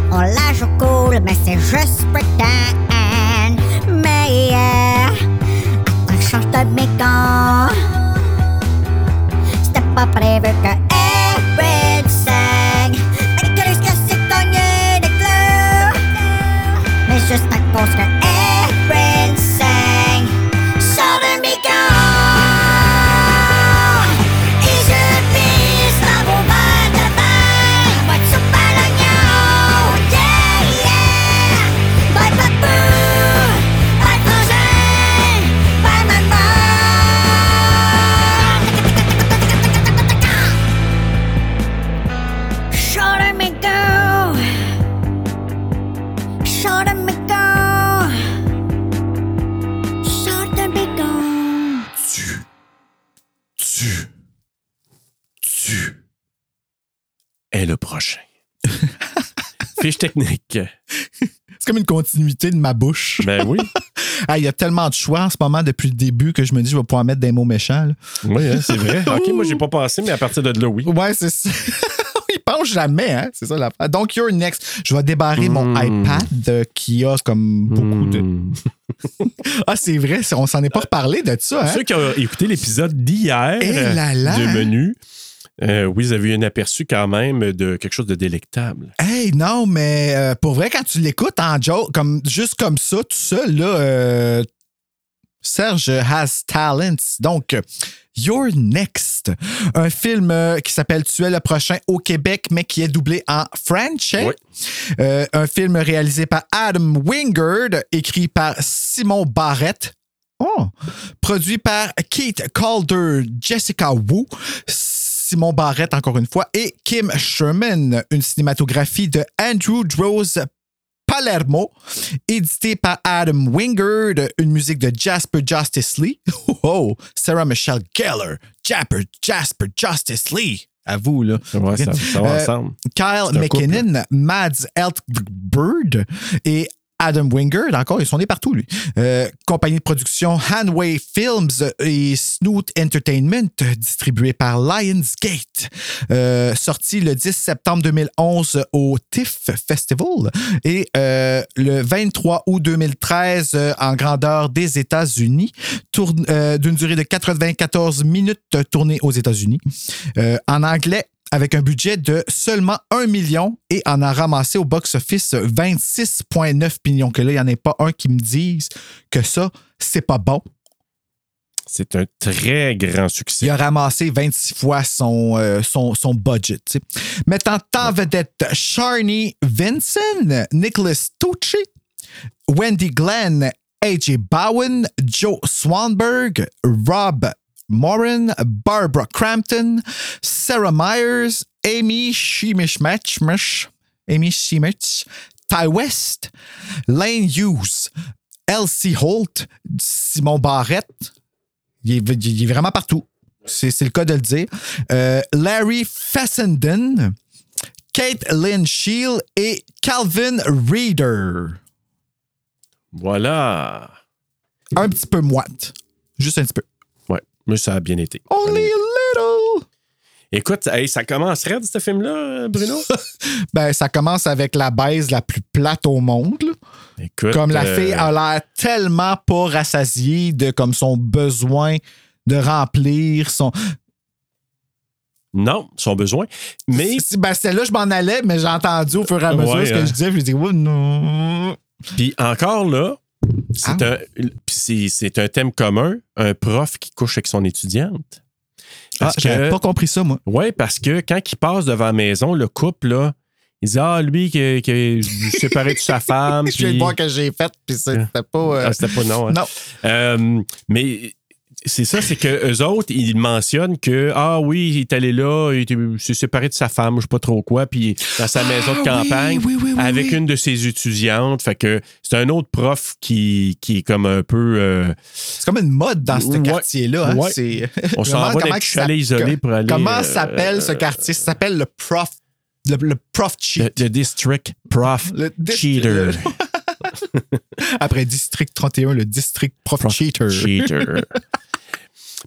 On la joue cool, mais c'est juste pretend. Mais yeah, attends, change de mécan. C'était pas prévu que Mais juste à prochain. Fiche technique. C'est comme une continuité de ma bouche. Ben oui. Ah, Il y a tellement de choix en ce moment depuis le début que je me dis je vais pouvoir mettre des mots méchants. là. Oui, hein, c'est vrai. OK, moi, j'ai pas pensé, mais à partir de là, oui. Ouais, c'est ça. Il pense jamais, hein? C'est ça l'affaire. Donc, you're next. Je vais débarrer mon Mm. iPad euh, qui a comme beaucoup de. Hmm. Ah, c'est vrai, on s'en est pas reparlé de ça, hein? Ceux qui ont écouté l'épisode d'hier Eh là là, du menu, Euh, oui, vous avez eu un aperçu quand même de quelque chose de délectable. Hey, non, mais euh, pour vrai, quand tu l'écoutes en joke, comme, juste comme ça, tout seul, là, euh, Serge has talents. Donc, You're Next, un film qui s'appelle Tu es le prochain au Québec, mais qui est doublé en? Oui. Euh, un film réalisé par Adam Wingard, écrit par Simon Barrett. Oh. Produit par Keith Calder, Jessica Wu, Simon Barrett, encore une fois, et Kim Sherman. Une cinématographie de Andrew Drose Palermo, édité par Adam Wingard, une musique de Jasper Justice Lee. Oh, Sarah Michelle Gellar, Jasper, Jasper Justice Lee. À vous, là. Ouais, ça, ça va Euh, ensemble. Kyle McKinnon, Mads Eltbird et Adam Wingard, encore, ils sont nés partout, lui. Euh, compagnie de production Hanway Films et Snoot Entertainment, distribué par Lionsgate. Euh, sorti le 10 septembre 2011 au TIFF Festival et euh, le 23 août 2013 euh, en grandeur des États-Unis, d'une durée de 94 minutes tournée aux États-Unis. En anglais, avec un budget de seulement 1 million et en a ramassé au box-office 26,9 millions. Que là, il n'y en a pas un qui me dise que ça, c'est pas bon. C'est un très grand succès. Il a ramassé 26 fois son, euh, son, son budget. tu sais. Mettant en vedette Sharni Vincent, Nicholas Tucci, Wendy Glenn, AJ Bowen, Joe Swanberg, Rob Moran, Barbara Crampton, Sarah Myers, Amy Shimishmatch, Amy Shimich, Ty West, Lane Hughes, Elsie Holt, Simon Barrett, il est, il est vraiment partout. C'est le cas de le dire. Euh, Larry Fessenden, Kate Lynn Shield et Calvin Reeder. Voilà. Un petit peu moite. Juste un petit peu. Mais ça a bien été. Only a little. Écoute, hey, ça commence raide, ce film-là, Bruno? Ben, ça commence avec la baise la plus plate au monde. là. Écoute. Comme la euh, fille a l'air tellement pas rassasiée de comme son besoin de remplir son. Non, son besoin. Mais, Ben, c'est là je m'en allais, mais j'ai entendu au fur et à mesure Ouais, ce que hein. je disais, je dis, oh non. puis encore là, c'est Ah. un, puis c'est- c'est un thème commun, un prof qui couche avec son étudiante. Ah, Parce j'avais que, pas compris ça, moi. ouais, parce que quand il passe devant la maison, le couple, là, il dit Ah, lui qui, qui est séparé de sa femme. Je viens de puis- voir que j'ai fait, puis c'était pas. euh, Ah, c'était pas non. hein. Non. Euh, mais c'est ça, c'est que eux autres, ils mentionnent que ah oui, il est allé là, il s'est séparé de sa femme, je sais pas trop quoi, puis dans sa maison de Ah, campagne oui, oui, oui, avec une de ses étudiantes. Fait que c'est un autre prof qui, qui est comme un peu. euh, C'est comme une mode dans ce Ouais. quartier-là. hein. Ouais. On s'en va chalet isolé pour aller. Comment euh, s'appelle ce quartier? Ça s'appelle le prof. Le, le prof cheat. le district prof Le district- cheater. Après District 31, le District Prof, Cheater. Cheater.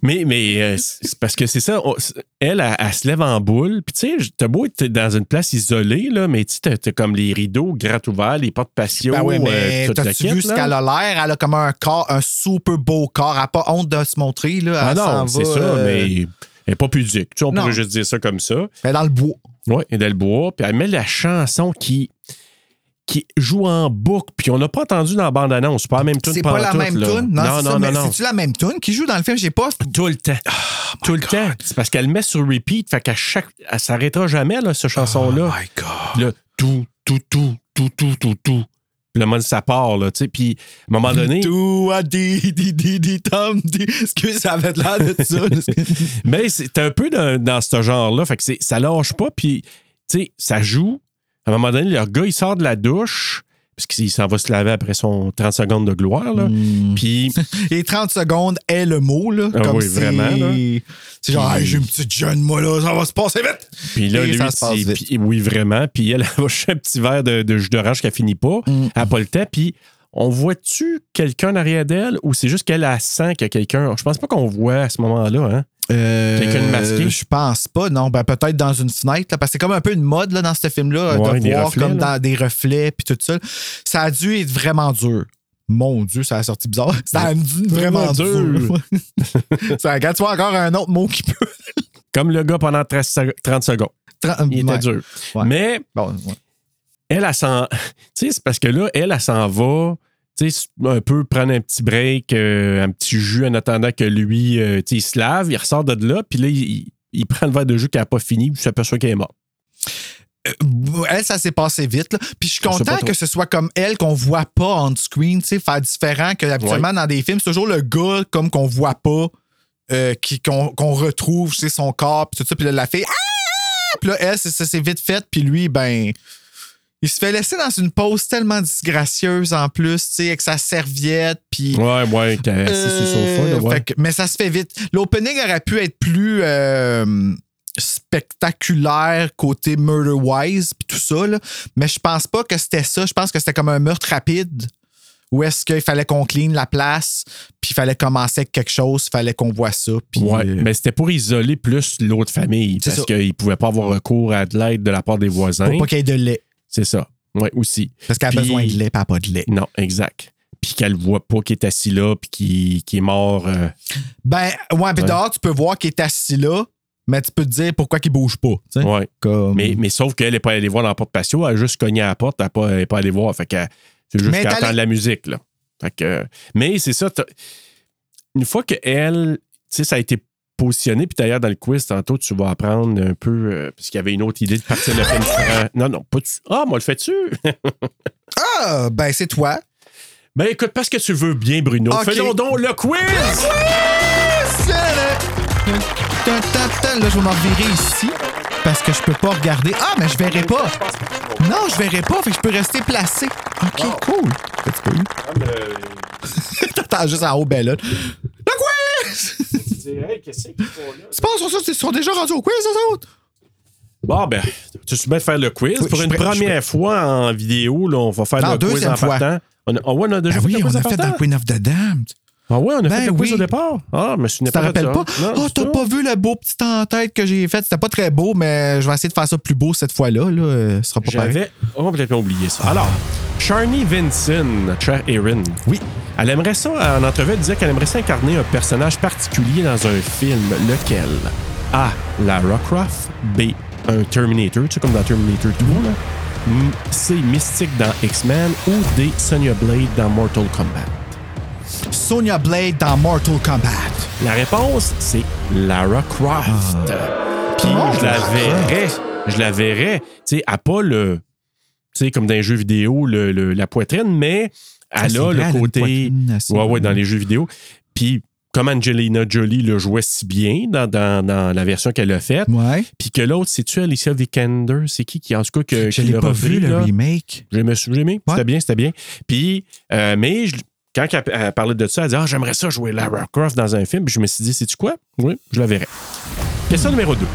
Mais, mais euh, c'est parce que c'est ça, on- elle, elle, elle se lève en boule. Puis tu sais, t'as beau être dans une place isolée, là, mais tu sais, t'as- t'as comme les rideaux grands ouverts, les portes patio. Ben oui, euh, mais t'as-tu kit, vu ce qu'elle a l'air? Elle a comme un corps, un super beau corps. Elle n'a pas honte de se montrer. Là. Ah Elle non, c'est ça, euh, mais elle n'est pas pudique. Tu sais, on Non. pourrait juste dire ça comme ça. Elle est dans le bois. Oui, et dans le bois. Puis elle met la chanson qui, qui joue en boucle. Puis on n'a pas entendu dans la bande-annonce. C'est pas la même tune C'est pas la même tune? Non, non, non. C'est-tu la même tune qui joue dans le film? J'ai pas. Tout le temps. Oh Tout le temps. C'est parce qu'elle le met sur repeat. Fait qu'à chaque. Elle s'arrêtera jamais, là, cette chanson-là. Oh my God. Là, tout, tout, tout, tout, tout, tout, tout. Le mode, ça part, là, tu sais. Puis, à un moment donné. Tout a dit, dit, dit, dit, tom, dit. Excuse, ça avait l'air de ça? Mais c'est un peu dans, ce genre-là. Fait que ça lâche pas. Puis, tu sais, ça joue. À un moment donné, le gars, il sort de la douche. Parce qu'il s'en va se laver après son 30 secondes de gloire, là. Hmm. Puis, Et 30 secondes est le mot, là. Ah comme oui, vraiment. C'est genre, Hey, j'ai une petite jeune, moi, là, ça va se passer vite. puis là, Et lui, ça se passe c'est- vite. puis- oui, vraiment. Puis elle, elle va chercher un petit verre de, de jus d'orange qu'elle finit pas. Mm. Elle n'a pas le temps. Puis, on voit-tu quelqu'un derrière d'elle ou c'est juste qu'elle elle sent qu'il y a quelqu'un? Je pense pas qu'on voit à ce moment-là, hein? Quelqu'un de masqué? Euh, Je pense pas, non. Ben, peut-être dans une fenêtre, là, parce que c'est comme un peu une mode là, dans ce film-là, Ouais, de des voir reflets, comme là. dans des reflets puis tout ça. Ça a dû être vraiment dur. Mon Dieu, ça a sorti bizarre. Ça a dû être vraiment Vraiment dur. dur. ça, quand tu vois encore un autre mot qui peut comme le gars pendant 13 sec- 30 secondes. Tra- Il était ouais. dur. Ouais. Mais Bon, ouais. elle, elle s'en. Tu sais, c'est parce que là, elle, elle s'en va. Un peu prendre un petit break, euh, un petit jus en attendant que lui, euh, il se lave, il ressort de là, puis là, il, il prend le verre de jus qu'il n'a pas fini, puis il s'aperçoit qu'elle est morte. Elle, ça s'est passé vite. là. Puis je suis content que ce soit comme elle qu'on voit pas on screen, tu sais, faire différent que habituellement dans des films, c'est toujours le gars comme qu'on voit pas, euh, qui qu'on retrouve, sais, son corps, puis tout ça, puis là, la fille, ah! Puis là, elle, c'est- ça s'est vite fait, puis lui, ben, il se fait laisser dans une pause tellement disgracieuse en plus, tu sais, avec sa serviette, puis. Ouais, ouais, t'es assis sur le sofa, là, Euh, ouais. fait que- mais ça se fait vite. L'opening aurait pu être plus euh, spectaculaire côté murder-wise puis tout ça, là. mais je pense pas que c'était ça. Je pense que c'était comme un meurtre rapide où est-ce qu'il fallait qu'on clean la place puis il fallait commencer avec quelque chose, il fallait qu'on voit ça. Puis, Ouais, euh, mais c'était pour isoler plus l'autre famille, parce qu'ils ne pouvaient pas avoir recours à de l'aide de la part des voisins. pour pas qu'il y ait de lait. C'est ça. Oui, aussi. Parce qu'elle a besoin de lait, pas pas de lait. Non, exact. Puis qu'elle voit pas qu'il est assis là, puis qu'il qu'il est mort. euh, Ben, ouais, puis dehors, tu peux voir qu'il est assis là, mais tu peux te dire pourquoi il bouge pas. tu sais. ouais. Comme... Mais, mais sauf qu'elle n'est pas allée voir dans la porte patio, elle a juste cogné à la porte, elle n'est pas, elle est pas allée voir. Fait que c'est juste qu'elle entend de la musique. Là. Fait que, mais c'est ça. Une fois qu'elle, tu sais, ça a été positionné, puis d'ailleurs, dans le quiz, tantôt, tu vas apprendre un peu, euh, parce qu'il y avait une autre idée de partir le film différent. Non, non, pas tu. Ah, moi, le fais-tu? Ah, ben, c'est toi. ben écoute, parce que tu veux bien, Bruno. Faisons donc le quiz! Là, je vais m'en virer ici parce que je peux pas regarder. Ah, mais je verrai pas. Non, je verrai pas, fait que je peux rester placé. OK, cool. Pas eu? T'attends juste en haut, ben là. Le quiz! Tu penses sur ça, ils sont déjà rendus au quiz, eux autres? Bon, ben, tu suis bien de faire le quiz? Oui, Pour une prêt, première fois en vidéo, là, on va faire Non, le quiz en fois. partant. On a, ah ouais, on a déjà Ben fait oui, le on quiz a en fait partant? dans Queen of the Damned. Ah ouais, on a Ben fait le quiz oui. au départ? Ah, mais je Tu t'en rappelles pas? Oh, t'as pas vu le beau petit en-tête que j'ai fait? C'était pas très beau, mais je vais essayer de faire ça plus beau cette fois-là. Là. Euh, Ce sera pas. J'avais complètement oublié ça. Alors, Charney Vinson, notre chère Erin. Oui. Elle aimerait ça, en entrevue, elle disait qu'elle aimerait ça incarner un personnage particulier dans un film. Lequel? A. Lara Croft. B. Un Terminator, tu sais, comme dans Terminator 2. là. M- C. Mystique dans X-Men. Ou D. Sonya Blade dans Mortal Kombat. Sonya Blade dans Mortal Kombat. La réponse, c'est Lara Croft. Puis Oh, je la verrais. Je la verrais. Tu sais, elle n'a pas le. Tu sais, comme dans les jeux vidéo, le- le- la poitrine, mais Ah, elle a le côté. poitrine Ouais, ouais, dans les jeux vidéo. Puis comme Angelina Jolie le jouait si bien dans, dans- dans la version qu'elle a faite, Ouais. puis que l'autre, c'est-tu Alicia Vikander? C'est qui qui, en tout cas, que, Je qui l'ai l'a pas repris, vu, le remake. Je me suis aimé. Ouais. C'était bien, c'était bien. Puis, euh, mais je- quand elle, elle parlait de ça, elle disait Ah, j'aimerais ça jouer Lara Croft dans un film. Puis je me suis dit C'est-tu quoi? Oui, je la verrai. Question numéro 2.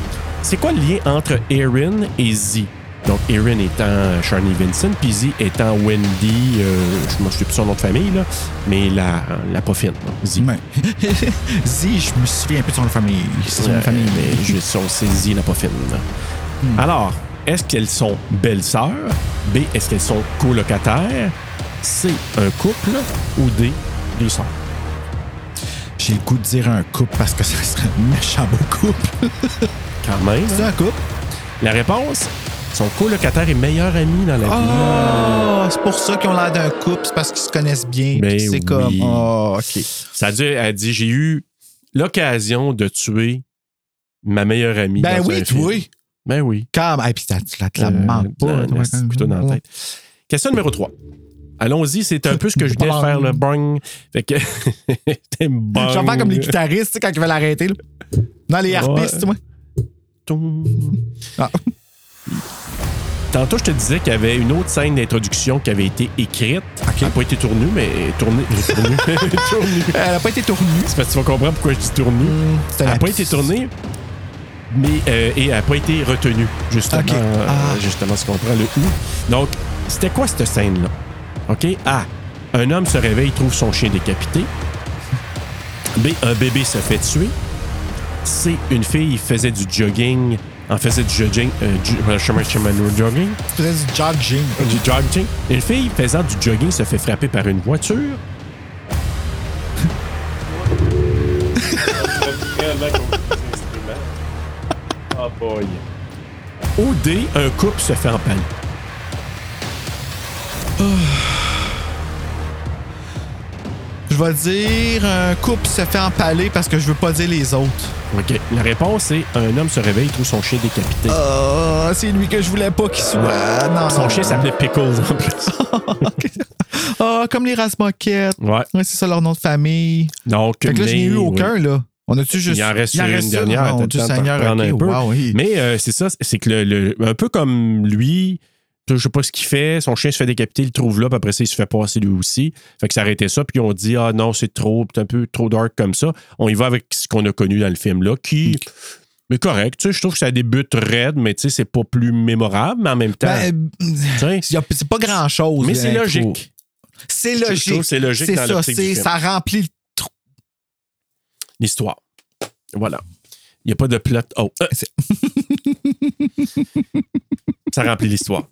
C'est quoi le lien entre Erin et Z Donc, Erin étant Charney Vincent, puis Z étant Wendy, euh, je ne sais plus son nom de famille, là, mais la, la poffine. là, Z. Ouais. Zi, je me souviens un peu de son famille. C'est son Euh, famille. mais je c'est Z la poffine. là. Hmm. Alors, est-ce qu'elles sont belles-sœurs? B, est-ce qu'elles sont colocataires? C, un couple? Ou D, deux sœurs? J'ai le goût de dire un couple parce que ça serait un méchant beau couple. Quand même. C'est hein? un couple. La réponse, son colocataire et meilleur ami dans la vie. Ah, c'est pour ça qu'ils ont l'air d'un couple, c'est parce qu'ils se connaissent bien. Ben c'est oui. comme. Ah, OK. Ça a dit, elle dit, j'ai eu l'occasion de tuer ma meilleure amie. Ben dans oui. Ben oui. Comme. Et puis, tu la, la Euh, manques pas. toi, plutôt dans la tête. Question numéro 3. Allons-y, c'est un peu ce que je de faire, le bang. Fait que. Je vais faire comme les guitaristes, tu sais, quand ils veulent l'arrêter. là. Non, les harpistes, Ouais. tu vois. Toum. Ah. Tantôt, je te disais qu'il y avait une autre scène d'introduction qui avait été écrite. Elle n'a pas été tournée, mais tournée. tournée. tournée. Elle n'a pas été tournée. C'est parce que tu vas comprendre pourquoi je dis tournée. c'était elle n'a pas été tournée, mais euh, et elle n'a pas été retenue, justement. Ok. euh, Ah. Justement, tu comprends le où. Donc, c'était quoi cette scène-là? OK? A. Un homme se réveille, trouve son chien décapité. B. Un bébé se fait tuer. C. Une fille faisait du jogging. En faisait du jogging. Euh, du, euh, chemin, chemin, jogging. Du jogging. Du jogging. Une fille faisant du jogging se fait frapper par une voiture. boy. Au D, un couple se fait empaler. Je vais dire un couple se fait empaler parce que je veux pas dire les autres. OK. La réponse est un homme se réveille, trouve son chien décapité. Ah, c'est lui que je voulais pas qu'il soit. Non, son chien s'appelait Pickles en plus. Ah, comme les Rasmoquettes. ouais. Ouais, c'est ça leur nom de famille. Donc, Fait que là, je n'ai mais, eu aucun, oui. là. On a-tu juste. Il en reste une? dernière. Mon t'as Dieu le temps de Seigneur, un peu. wow, oui. Mais euh, c'est ça, c'est que le, le- un peu comme lui, je sais pas ce qu'il fait, son chien se fait décapiter, il le trouve là, puis après ça, il se fait passer lui aussi. Fait que ça arrêtait ça, puis on dit Ah non, c'est trop, un peu trop dark comme ça. On y va avec ce qu'on a connu dans le film là, qui. Mais correct, tu sais, je trouve que ça débute raide, mais tu sais, c'est pas plus mémorable, mais en même temps. Ben, c'est pas grand-chose. mais c'est logique. C'est logique. que c'est logique dans ça, du film. ça remplit le trou. L'histoire. Voilà. Il n'y a pas de plot. Oh. ça remplit l'histoire.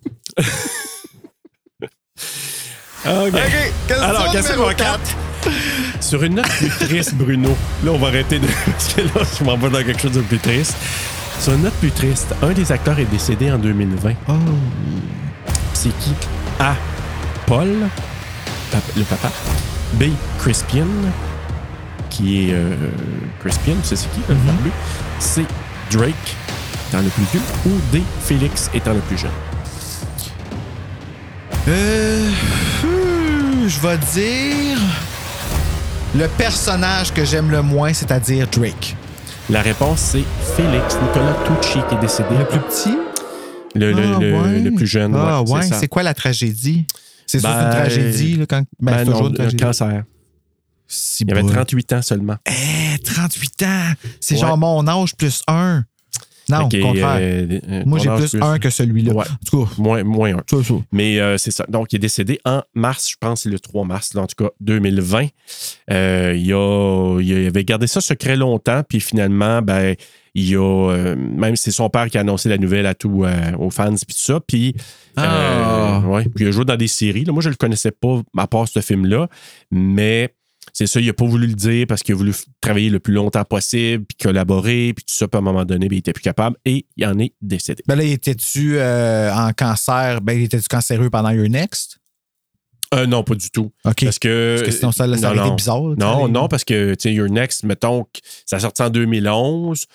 OK. question Alors, question numéro numéro 4. Sur une note plus triste, Bruno. Là, on va arrêter de. Parce que là, je m'en vais dans quelque chose de plus triste. Sur une note plus triste, un des acteurs est décédé en 2020. Oh. C'est qui? A. Paul, le papa. B. Crispian, qui est. euh, Crispian, c'est c'est qui, barbu? C. Drake, étant le plus vieux. Ou D. Félix, étant le plus jeune? Euh, hmm, je vais dire le personnage que j'aime le moins, c'est-à-dire Drake. La réponse, c'est Félix Nicolas Tucci, qui est décédé. Le plus petit? Le, le- Ah, le- ouais. le plus jeune. Ah ouais, c'est quoi la tragédie? C'est c'est Ben, une tragédie, là, quand. Ben, Ben non, toujours une un tragédie. cancer. Si Il avait bol. 38 ans seulement. Eh, 38 ans! C'est Ouais. genre mon âge plus un. Non, au que, contraire. euh, euh, Moi, j'ai plus un que celui-là. Ouais. En tout cas, Moins, moins un. ça, ça. Mais euh, c'est ça. Donc, il est décédé en mars, je pense, c'est le 3 mars, là, en tout cas, 2020. Euh, il, a, il avait gardé ça secret longtemps, puis finalement, ben, il a. euh, même c'est son père qui a annoncé la nouvelle à tous euh, aux fans, puis tout ça. Puis. Ah. euh, ouais, puis il a joué dans des séries. là. Moi, je le connaissais pas, à part ce film-là, mais. C'est ça, il n'a pas voulu le dire parce qu'il a voulu travailler le plus longtemps possible, puis collaborer, puis tout ça, puis à un moment donné, ben, il était plus capable et il en est décédé. Ben là, il était-tu euh, en cancer? Ben, il était-tu cancéreux pendant Your Next? Euh, non, pas du tout. OK. Parce que. Parce que sinon, ça, ça non, aurait été bizarre. Non, non, parce que, tu sais, Your Next, mettons, que ça a sorti en 2011.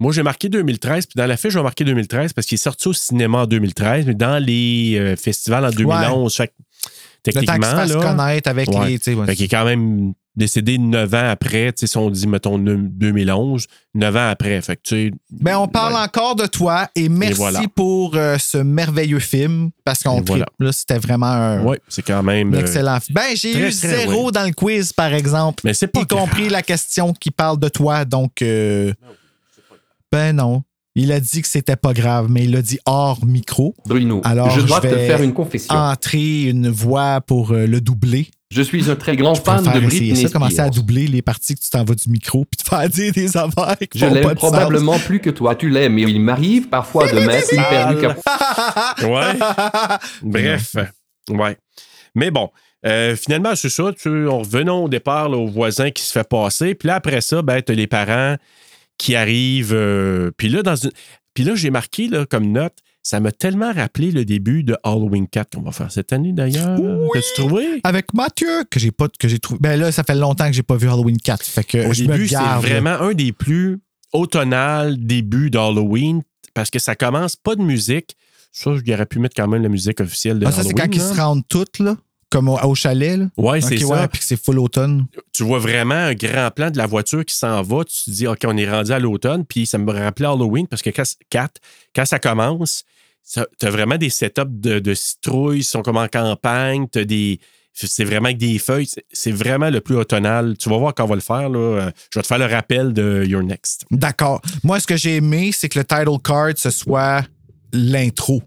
Moi, j'ai marqué 2013, puis dans la fiche, j'ai marqué 2013 parce qu'il est sorti au cinéma en 2013, mais dans les euh, festivals en 2011. Fait que, Le temps techniquement, qu'il se fasse là, connaître avec Ouais. les. ouais. fait qu'il est quand même décédé neuf ans après, tu sais, si on dit, mettons, ne- 2011, neuf ans après. Fait que, tu. Ben, on parle ouais. encore de toi et merci voilà. pour euh, ce merveilleux film parce qu'on voilà. là, c'était vraiment un, c'est quand même. un euh, excellent film. Ben, j'ai eu zéro ouais. dans le quiz, par exemple, mais c'est pas y compris la question qui parle de toi. Donc, euh, ben non. Il a dit que c'était pas grave, mais il l'a dit hors micro. Bruno, Alors, je dois je te vais faire une confession. Entrer une voix pour euh, le doubler. Je suis un très grand Je fan de Britney ça, commencer à Spears. doubler les parties que tu t'en vas du micro puis te faire dire des affaires qui Je l'aime sens. probablement plus que toi. Tu l'aimes, mais il m'arrive parfois de mettre une perruque à Ouais. Bref. Ouais. Mais bon. euh, finalement, c'est ça. Tu, on revenons au départ là, au voisin qui se fait passer. Puis là, après ça, ben, tu as les parents qui arrivent. euh, puis là, dans une. Puis là, j'ai marqué là, comme note, ça m'a tellement rappelé le début de Halloween 4 qu'on va faire cette année d'ailleurs. Oui. T'as-tu trouvé? Avec Mathieu, que j'ai pas que j'ai trouvé. Ben là, ça fait longtemps que j'ai pas vu Halloween 4. Fait que Au je début, c'est vraiment un des plus automnal débuts d'Halloween parce que ça commence pas de musique. Ça, j'aurais pu mettre quand même la musique officielle de Ah, ça, c'est quand ils se rendent toutes, là, comme au, au chalet. Là. Ouais, c'est Ok, ça. ouais, puis que c'est full automne. tu vois vraiment un grand plan de la voiture qui s'en va. Tu te dis, OK, on est rendu à l'automne. Puis ça me rappelait Halloween parce que quand, quand, quand ça commence, tu as vraiment des setups de, de citrouilles, ils sont comme en campagne. T'as des. C'est vraiment avec des feuilles. C'est- vraiment le plus automnal. Tu vas voir quand on va le faire. Là. Euh, Je vais te faire le rappel de Your Next. D'accord. Moi, ce que j'ai aimé, c'est que le title card, ce soit l'intro.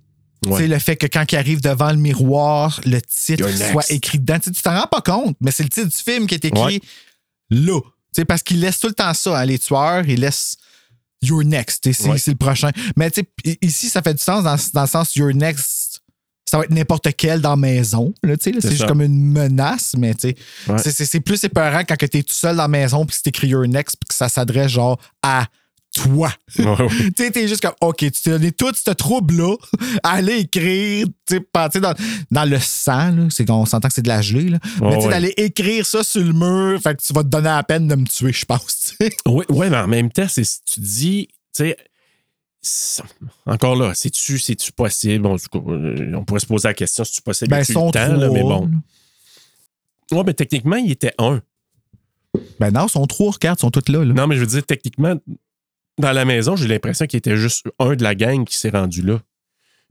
Ouais. Le fait que quand il arrive devant le miroir, le titre soit écrit dedans. Tu sais, tu t'en rends pas compte, mais c'est le titre du film qui est écrit Ouais. là. Parce qu'il laisse tout le temps ça, hein, les tueurs, ils laissent Your next. C'est Ouais. le prochain. Mais ici, ça fait du sens dans, dans le sens Your next. Ça va être n'importe quel dans la maison. là, là, C'est juste comme une menace, mais c'est- plus épeurant quand tu es tout seul dans la maison puis que c'est écrit Your next puis que ça s'adresse genre à toi. Ouais, ouais. tu sais, t'es juste comme, OK, tu t'es donné tout ce trouble-là aller écrire, tu sais, tu dans, dans le sang, là, c'est qu'on s'entend que c'est de la gelée, là. Mais tu sais, ouais. d'aller écrire ça sur le mur, fait que tu vas te donner la peine de me tuer, je pense, tu. Oui, ouais, mais en même temps, c'est, tu dis, tu sais, encore là, c'est-tu, c'est-tu possible? Bon, euh, on pourrait se poser la question si tu possible? Ben, sont le temps, là, mais bon. Ouais, mais techniquement, il était un. Ben non, ils sont trois, regarde, ils sont toutes là, là. Non, mais je veux dire, techniquement, dans la maison, j'ai l'impression qu'il était juste un de la gang qui s'est rendu là.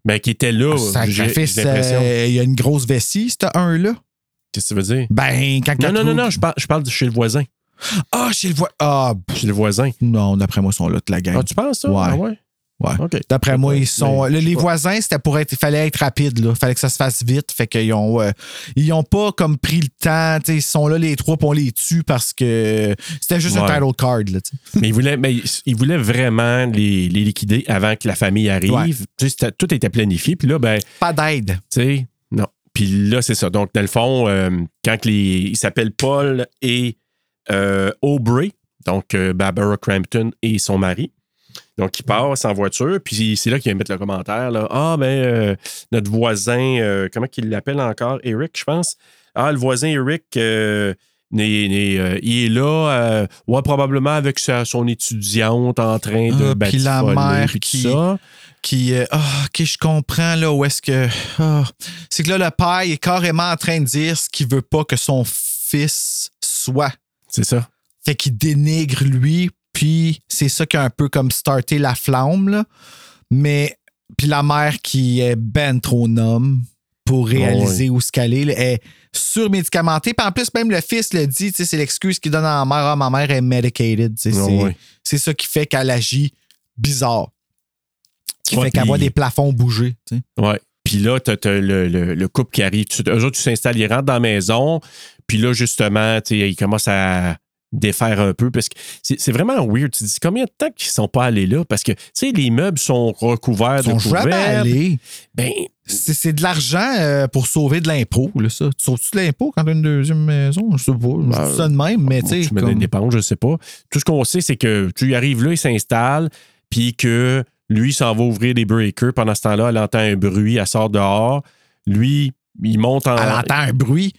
Ben, qui était là, Sacrifice, j'ai l'impression. euh, il y a une grosse vessie, ce un-là. Qu'est-ce que tu veux dire? Ben, quand Non, non, non, non, je parle, je parle de chez le voisin. Ah, chez le voisin. Ah, Chez le voisin. non, d'après moi, ils sont là, toute la gang. Ah, tu penses ça? Ouais. Ah ouais? Ouais. D'après moi, ils sont. Mais, les voisins, c'était pour être. Il fallait être rapide, là. fallait que ça se fasse vite. Fait qu'ils ont. euh, ils ont pas comme pris le temps. Ils sont là, les trois, puis on les tue parce que c'était juste un title card, là. Mais il voulait, mais il voulait vraiment les, les liquider avant que la famille arrive. Ouais. Tout était planifié. Puis là, ben, Pas d'aide. tu sais, non. Puis là, c'est ça. Donc, dans le fond, euh, quand les, ils s'appellent Paul et euh, Aubrey, donc Barbara Crampton et son mari. Donc, ils passent en voiture, puis c'est là qu'ils viennent mettre le commentaire. Là. Ah, ben, euh, notre voisin, euh, comment qu'il l'appelle encore? Eric, je pense. Ah, le voisin Eric, euh, euh, il est là, euh, ouais, probablement avec sa- son étudiante en train de Ah, puis la mère qui- ça. Qui. euh, Ah, ok, je comprends, là, où est-ce que. ah. C'est que là, le père il est carrément en train de dire ce qu'il veut pas que son fils soit. C'est ça. Fait qu'il dénigre lui, puis c'est ça qui a un peu comme starté la flamme, là. Mais, puis la mère qui est ben trop nomme pour réaliser où ce qu'elle est, là, est surmédicamentée. Puis en plus, même le fils le dit, c'est l'excuse qu'il donne à la mère. Ah, ma mère est medicated. c'est, ça qui fait qu'elle agit bizarre. Qui Ouais, fait qu'elle voit des plafonds bouger. Ouais. Puis là, t'as, t'as le, le- le couple qui arrive. Tu, eux autres, tu s'installes, ils rentrent dans la maison. Puis là, justement, ils commencent à défaire un peu parce que c'est, vraiment weird. Tu te dis combien de temps qu'ils sont pas allés là? Parce que, tu sais, les meubles sont recouverts Ils sont de couverts. allés. Ben, C'est, de l'argent euh, pour sauver de l'impôt, là, ça. Tu sauves-tu de l'impôt quand tu as une deuxième maison? Je sais pas. Je dis ça de même, mais tu sais. tu mets comme- des dépenses, je sais pas. Tout ce qu'on sait, c'est que tu y arrives là, il s'installe, puis que lui, il s'en va ouvrir des breakers. Pendant ce temps-là, elle entend un bruit, elle sort dehors. Lui, il monte en. Elle entend un bruit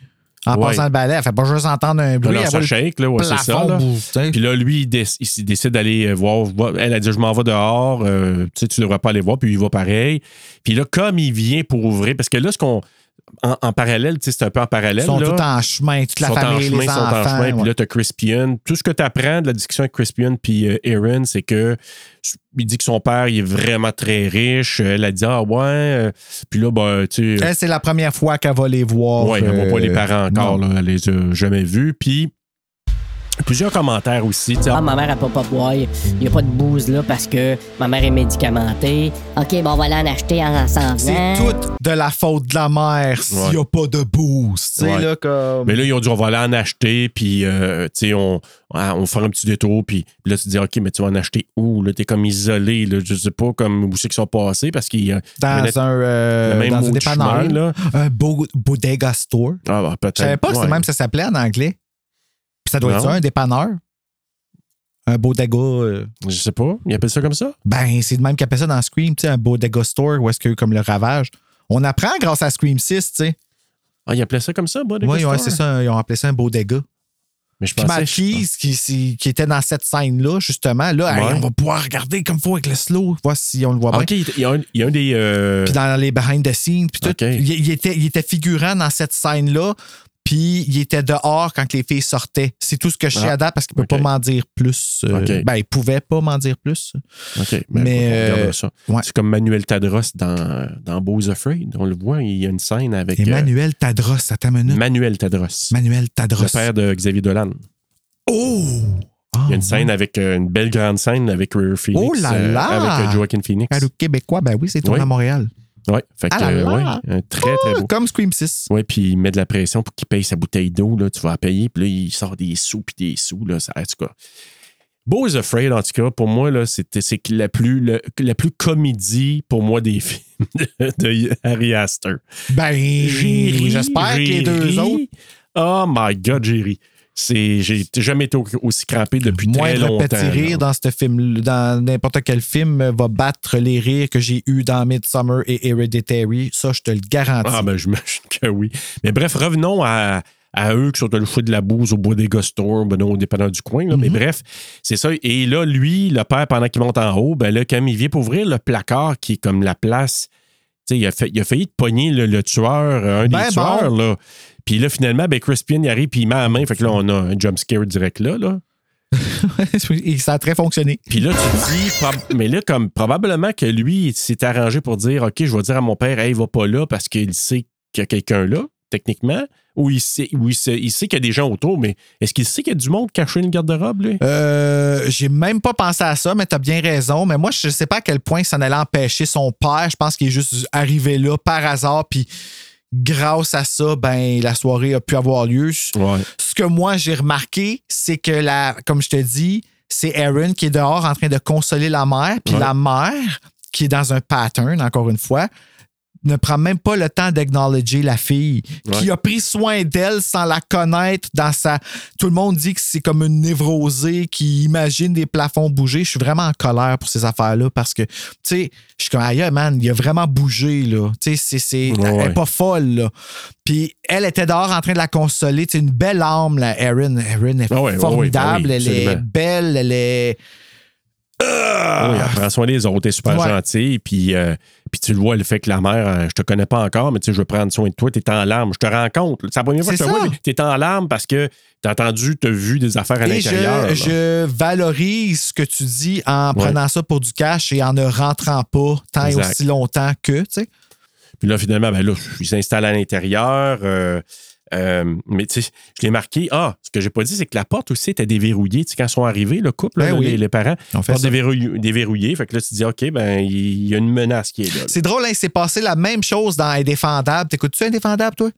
en Ouais. passant le balai. Elle fait pas juste entendre un bruit. Non, elle ça shake, là, ouais, c'est ça. là. Puis là, lui, il, décide d'aller euh, voir, voir- Elle a dit Je m'en vais dehors, euh, tu sais, tu devrais pas aller voir, puis il va pareil. Puis là, comme il vient pour ouvrir, parce que là, ce qu'on. En, en parallèle, tu sais, c'est un peu en parallèle. Ils sont là. tous en chemin, toute la sont famille, en chemin, les sont enfants. en chemin. Puis là, tu as Crispian. Tout ce que tu apprends de la discussion avec Crispian puis euh, Aaron, c'est que il dit que son père, il est vraiment très riche. Elle a dit Ah ouais. euh, Puis là, ben, tu sais. Elle, c'est la première fois qu'elle va les voir. Ouais, on voit pas euh, les parents encore, non. là, elle les a jamais vus. Puis plusieurs commentaires aussi. Ah, ma mère, elle peut pas boire. Il n'y a pas de bouse là parce que ma mère est médicamentée. OK, bon, on va aller en acheter en s'en C'est venant. tout de la faute de la mère s'il n'y a pas de sais, Ouais. là, comme. Mais là, ils ont dit, on va aller en acheter, puis, euh, tu sais, on, ah, on va faire un petit détour, puis, là, tu te dis, OK, mais tu vas en acheter où? Là, t'es comme isolé, là, je sais pas, comme où c'est qu'ils sont passés, parce qu'il y a dans un, euh, même dans un dépanneur. chemin, là. Un bo- bodega store. Ah, bah, peut-être. Je savais pas que ouais. c'est même ça s'appelait en anglais. Ça doit être ça, un dépanneur? Un bodega. euh, Je sais pas, ils appellent ça comme ça? Ben, c'est de même qu'ils appellent ça dans Scream, tu sais, un bodega store où est-ce qu'il y a eu comme le ravage. On apprend grâce à Scream 6, tu sais. Ah, ils appelaient ça comme ça, Bodega Oui, Store? c'est ça, ils ont appelé ça un bodega. Mais je Puis pensais... Keys, qui, qui était dans cette scène-là, justement, là, hey, Ouais. on va pouvoir regarder comme il faut avec le slow, voir si on le voit bien. Ah, OK, il y a un, il y a un des... euh, Puis dans les behind the scenes, puis tout, il était, il était figurant dans cette scène-là, puis il était dehors quand les filles sortaient. C'est tout ce que je sais Ah, à date parce qu'il peut OK. pas m'en dire plus. euh, OK. Ben, il pouvait pas m'en dire plus. OK, Mais, mais, euh, ça. ouais. C'est comme Manuel Tadros dans, dans Beaux Afraid. On le voit, il y a une scène avec... euh, Emmanuel Tadros, à ta minute. Manuel Tadros. Manuel Tadros. Le père de Xavier Dolan. Oh! Il y a une scène avec euh, une belle grande scène avec River Phoenix. Oh là euh, là! avec Joaquin Phoenix. Québécois, ben oui, c'est tourné Oui. à Montréal. Ouais, fait que, Ah euh, ouais, un très, très beau. Comme Scream 6. Ouais, puis il met de la pression pour qu'il paye sa bouteille d'eau. Là, tu vas la payer, puis là, il sort des sous, puis des sous. Là, ça, en tout cas. Beau is Afraid, en tout cas, pour moi, là, c'était, c'est la plus, le- la plus comédie, pour moi, des films de, de Harry Astor. Ben, j'espère que les deux ri. autres. Oh my God, j'ai ri. C'est, j'ai jamais été au- aussi crampé depuis très Moindre longtemps. petit rire dans ce film, dans n'importe quel film, va battre les rires que j'ai eus dans Midsummer et Hereditary. Ça, je te le garantis. Ah, ben, j'imagine que oui. Mais bref, revenons à, à eux qui sont allés foutre de la bouse au Bodega Store, ben non, au dépendant du coin. là. Mais Mhm. bref, c'est ça. Et là, lui, le père, pendant qu'il monte en haut, ben là, quand il vient pour ouvrir le placard qui est comme la place, tu sais, il a, fait- il a failli te pogner le, le tueur, un Ben des tueurs, là. Puis là, finalement, ben, Crispian, il arrive, puis il met la main. Fait que là, on a un jump scare direct là, là. Et ça a très fonctionné. Puis là, tu te dis, mais là, comme probablement que lui, il s'est arrangé pour dire, OK, je vais dire à mon père, hey, il va pas là parce qu'il sait qu'il y a quelqu'un là, techniquement, ou il sait, ou il sait, il sait qu'il y a des gens autour, mais est-ce qu'il sait qu'il y a du monde caché dans le garde-robe, lui? Euh, j'ai même pas pensé à ça, mais t'as bien raison. Mais moi, je sais pas à quel point ça allait empêcher son père. Je pense qu'il est juste arrivé là par hasard, puis grâce à ça, ben la soirée a pu avoir lieu. Ouais. Ce que moi j'ai remarqué, c'est que la, comme je te dis, c'est Aaron qui est dehors en train de consoler la mère, puis Ouais. la mère qui est dans un pattern, encore une fois, ne prend même pas le temps d'acknowledger la fille, qui a pris soin d'elle sans la connaître dans sa. Tout le monde dit que c'est comme une névrosée qui imagine des plafonds bouger. Je suis vraiment en colère pour ces affaires-là parce que, tu sais, je suis comme, aïe, man, il a vraiment bougé, là. Tu sais, c'est-. Ouais, Elle est pas folle, là. Puis elle était dehors en train de la consoler. C'est une belle âme, là, Erin. Erin est Ah ouais, ouais, formidable. elle est belle, elle est. Oui, elle prend soin des autres, elle est super gentille, puis, euh, puis tu le vois, le fait que la mère, euh, je te connais pas encore, mais tu sais, je veux prendre soin de toi, t'es en larmes, je te rencontre. C'est la première fois que je vois, mais t'es en larmes parce que t'as entendu, t'as vu des affaires à Et l'intérieur. je, je valorise ce que tu dis en Ouais. prenant ça pour du cash et en ne rentrant pas tant et aussi longtemps que, tu sais. Puis là, finalement, ben là, il s'installe à l'intérieur. euh, euh, mais tu sais, je l'ai marqué. Ah, ce que j'ai pas dit, c'est que la porte aussi était déverrouillée. Tu sais, quand ils sont arrivés, le couple, là, Ben oui. les, les parents, On fait porte déverrouillée, déverrouillée. Fait que là, tu te dis, OK, ben, il y a une menace qui est là. C'est drôle, hein, il s'est passé la même chose dans Indéfendable. T'écoutes-tu Indéfendable, toi?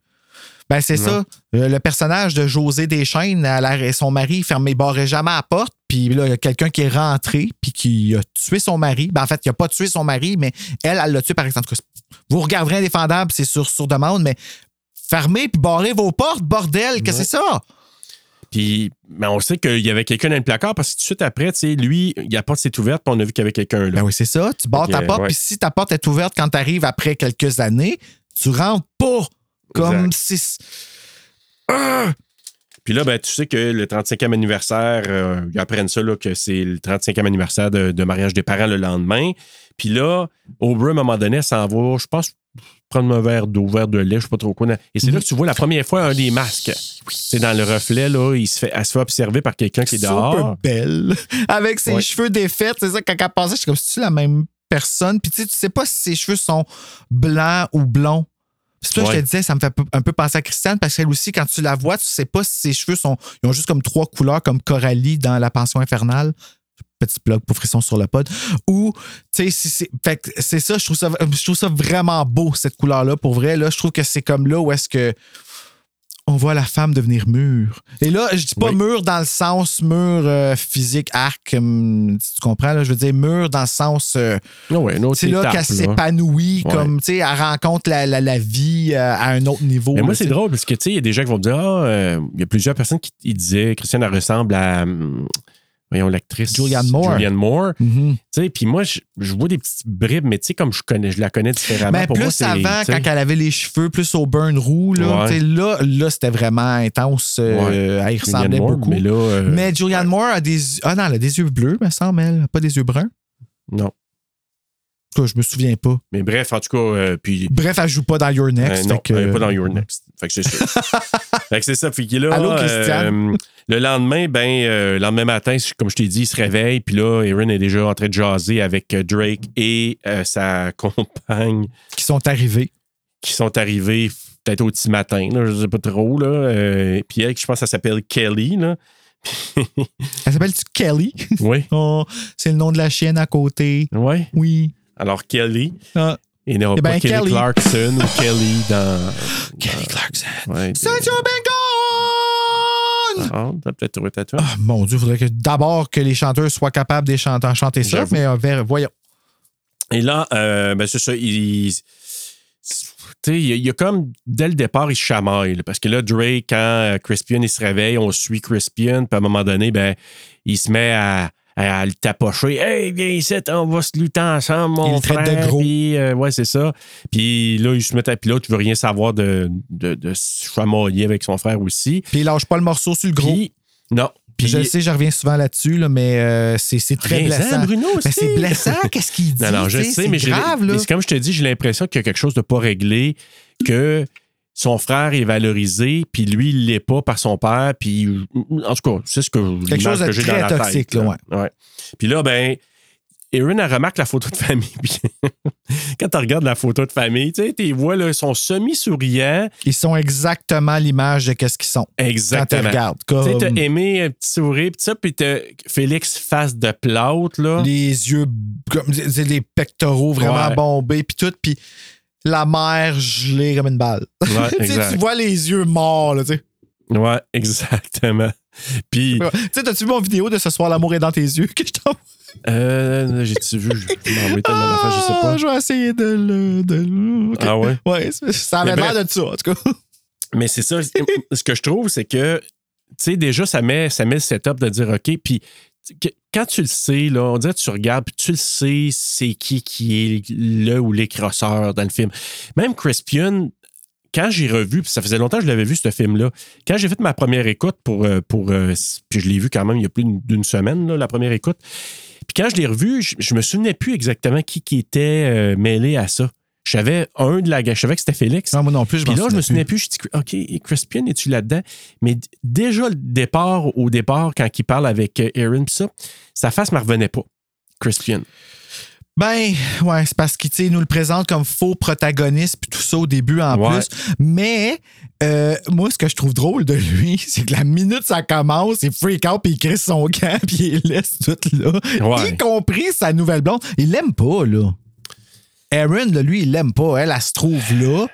Ben, c'est ça. Euh, le personnage de José Deschaines, elle son mari fermé, barrait jamais la porte. Puis là, il y a quelqu'un qui est rentré, puis qui a tué son mari. Ben, en fait, il n'a pas tué son mari, mais elle, elle l'a tué par exemple. Vous regarderez Indéfendable, c'est sur, sur demande, mais fermez puis barrez vos portes, bordel, que c'est ça? Puis, ben, on sait qu'il y avait quelqu'un dans le placard parce que tout de suite après, tu sais, lui, la porte s'est ouverte, puis on a vu qu'il y avait quelqu'un là. Ben oui, c'est ça. Tu barres ta porte, ouais. puis si ta porte est ouverte quand tu arrives après quelques années, tu rentres pas. Comme Exact. si. Puis là, ben, tu sais que le 35e anniversaire, euh, ils apprennent ça, là, que c'est le 35e anniversaire de, de mariage des parents le lendemain. Puis là, Aubrey, à un moment donné, s'en va, je pense, prendre un verre d'eau, verre de lait, je sais pas trop quoi. Et c'est là que tu vois la première fois un des masques. C'est dans le reflet, là, il se fait, elle se fait observer par quelqu'un qui est super dehors. belle. Avec ses cheveux défaits, c'est ça, quand elle passait, je suis comme si tu la même personne? Puis tu sais, tu sais pas si ses cheveux sont blancs ou blonds. C'est ça que je te disais, ça me fait un peu penser à Christiane, parce qu'elle aussi, quand tu la vois, tu sais pas si ses cheveux sont. Ils ont juste comme trois couleurs, comme Coralie dans La Pension infernale. Petit blog pour frisson sur le pod. Ou, tu sais, si c'est. Ça, je trouve ça, je trouve ça vraiment beau, cette couleur-là. Pour vrai, là, je trouve que c'est comme là où est-ce que on voit la femme devenir mûre. Et là, je dis pas Oui. mûre dans le sens mûr euh, physique, arc, hum, tu comprends? Là, je veux dire mûre dans le sens. euh, Ah autre c'est là qu'elle s'épanouit, Ouais. comme, tu sais, elle rencontre la, la- la vie euh, à un autre niveau. Mais moi, c'est drôle parce que, tu sais, il y a des gens qui vont me dire, ah, euh, il y a plusieurs personnes qui ils disaient, Christiane, elle ressemble à, hum, voyons, l'actrice. Julianne Moore. Julianne Moore. Sais, puis moi, je, je vois des petites bribes, mais tu sais, comme je connais, je la connais différemment. Mais pour plus moi, avant, quand elle avait les cheveux plus au burn roux, là, Ouais. là, là c'était vraiment intense. euh, elle y ressemblait Moore, beaucoup. Mais là, euh, Mais Julianne Moore a des. Ah non, elle a des yeux bleus, me semble, elle. Pas des yeux bruns. non. En tout cas, je me souviens pas. Mais bref, en tout cas, euh, puis. Bref, elle joue pas dans Your Next. euh, non, que- elle est pas dans Your Next. Fait que c'est ça. fait que c'est ça. Fait que là, Allô, euh, le lendemain, ben, euh, le lendemain matin, comme je t'ai dit, il se réveille, puis là, Erin est déjà en train de jaser avec Drake et sa compagne Qui sont arrivés. qui sont arrivés peut-être au petit matin, là, je sais pas trop. Là, puis elle, je pense qu'elle s'appelle Kelly. Là. Elle s'appelle-tu Kelly? oui, Oh, c'est le nom de la chienne à côté. oui. Oui. Alors, Kelly. Ah. Et non Eh pas ben, Kelly, Kelly. Clarkson ou Kelly dans. Kelly Clarkson. Ouais! Ah, t'as peut-être trouvé ta. Ah, mon Dieu, il faudrait que d'abord que les chanteurs soient capables de chanter, chanter ça, mais euh, voyons. Et là, euh, ben, c'est ça. Il, y, a- il y a comme, dès le départ, il se chamaille. là, parce que là, Drake, quand euh, Crispian, il se réveille, on suit Crispian, puis à un moment donné, ben, il se met à, à, le tapocher. Hey, viens ici, on va se lutter ensemble, mon Il le traite de frère. gros. Puis, euh, ouais, c'est ça. Puis là, il se met à. Puis là, tu veux rien savoir de, de, de se chamailler avec son frère aussi. Puis il lâche pas le morceau sur le gros. Puis, non. Puis, je le sais, je reviens souvent là-dessus, là, mais euh, c'est très blessant. Bruno, Mais aussi. c'est blessant, qu'est-ce qu'il dit? Non, non, je sais, mais grave, là. mais c'est comme je te dis, j'ai l'impression qu'il y a quelque chose de pas réglé, que son frère est valorisé, puis lui, il l'est pas par son père, puis en tout cas, c'est ce que Quelque chose de que j'ai très dans la toxique, tête, là, ouais. Puis là, ben, Erin, elle remarque la photo de famille. puis quand tu regardes la photo de famille, tu sais, tu vois, là, ils sont semi-souriants. Ils sont exactement l'image de qu'est-ce qu'ils sont. Exactement. Quand tu regardes. Tu sais, Comme t'as aimé un petit sourire, puis ça, puis t'as Félix face de plâtre, là. les yeux, comme les pectoraux vraiment Ouais. bombés, puis tout, puis la mère gelée comme une balle. Ouais, Tu vois les yeux morts, là, tu sais. Ouais, exactement. Puis, Tu sais, t'as-tu vu mon vidéo de ce soir, l'amour est dans tes yeux que je t'envoie? euh, j'ai-tu vu? Je m'en envoyé tellement d'affaires, je sais Ah, pas. Je vais essayer de le. De le- ok. Ah ouais? Ouais, ça- avait l'air de ça, en tout cas. Mais c'est ça. ce que je trouve, c'est que, tu sais, déjà, ça met, ça met le setup de dire, OK, puis quand tu le sais, là, on dirait que tu regardes, puis tu le sais, c'est qui qui est le ou les crosseurs dans le film. Même Crispian, quand j'ai revu, puis ça faisait longtemps que je l'avais vu, ce film-là, quand j'ai fait ma première écoute pour. euh, pour euh, puis je l'ai vu quand même il y a plus d'une semaine, la première écoute. Puis quand je l'ai revu, je, je me souvenais plus exactement qui, qui était euh, mêlé à ça. Je savais un de la gang, je savais que c'était Félix. Non, moi non plus, je Puis là, je me souvenais souvenais plus. Je dis, OK, Crispian, es-tu là-dedans? Mais déjà, le départ, au départ, quand il parle avec euh, Aaron, pis ça, sa face ne me revenait pas. Crispian. Ben, ouais, c'est parce qu'il nous le présente comme faux protagoniste puis tout ça au début en Ouais. plus. Mais euh, moi, ce que je trouve drôle de lui, c'est que la minute ça commence, il freak out puis il crisse son camp puis il laisse tout là. Ouais. Y compris sa nouvelle blonde. Il l'aime pas, là. Aaron, là, lui, il l'aime pas. Elle, elle se trouve là.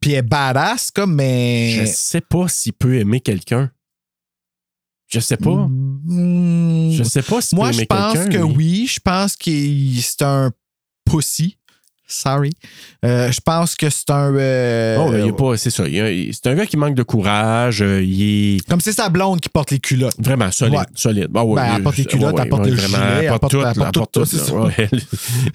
Puis elle est badass, comme, mais. Je sais pas s'il peut aimer quelqu'un. Je sais pas. Hmm. Je sais pas s'il Moi, peut je aimer pense quelqu'un. que oui. Je pense que c'est un pussy. Sorry. Euh, je pense que c'est un. euh, Oh, il est pas, c'est ça. C'est un gars qui manque de courage. euh, il est Comme c'est sa blonde qui porte les culottes. vraiment solide. Ouais. solide. Ah ouais, Ben, elle porte les culottes, ouais, elle porte le vraiment, gilet, elle porte tout. elle là, porte tout, Elle,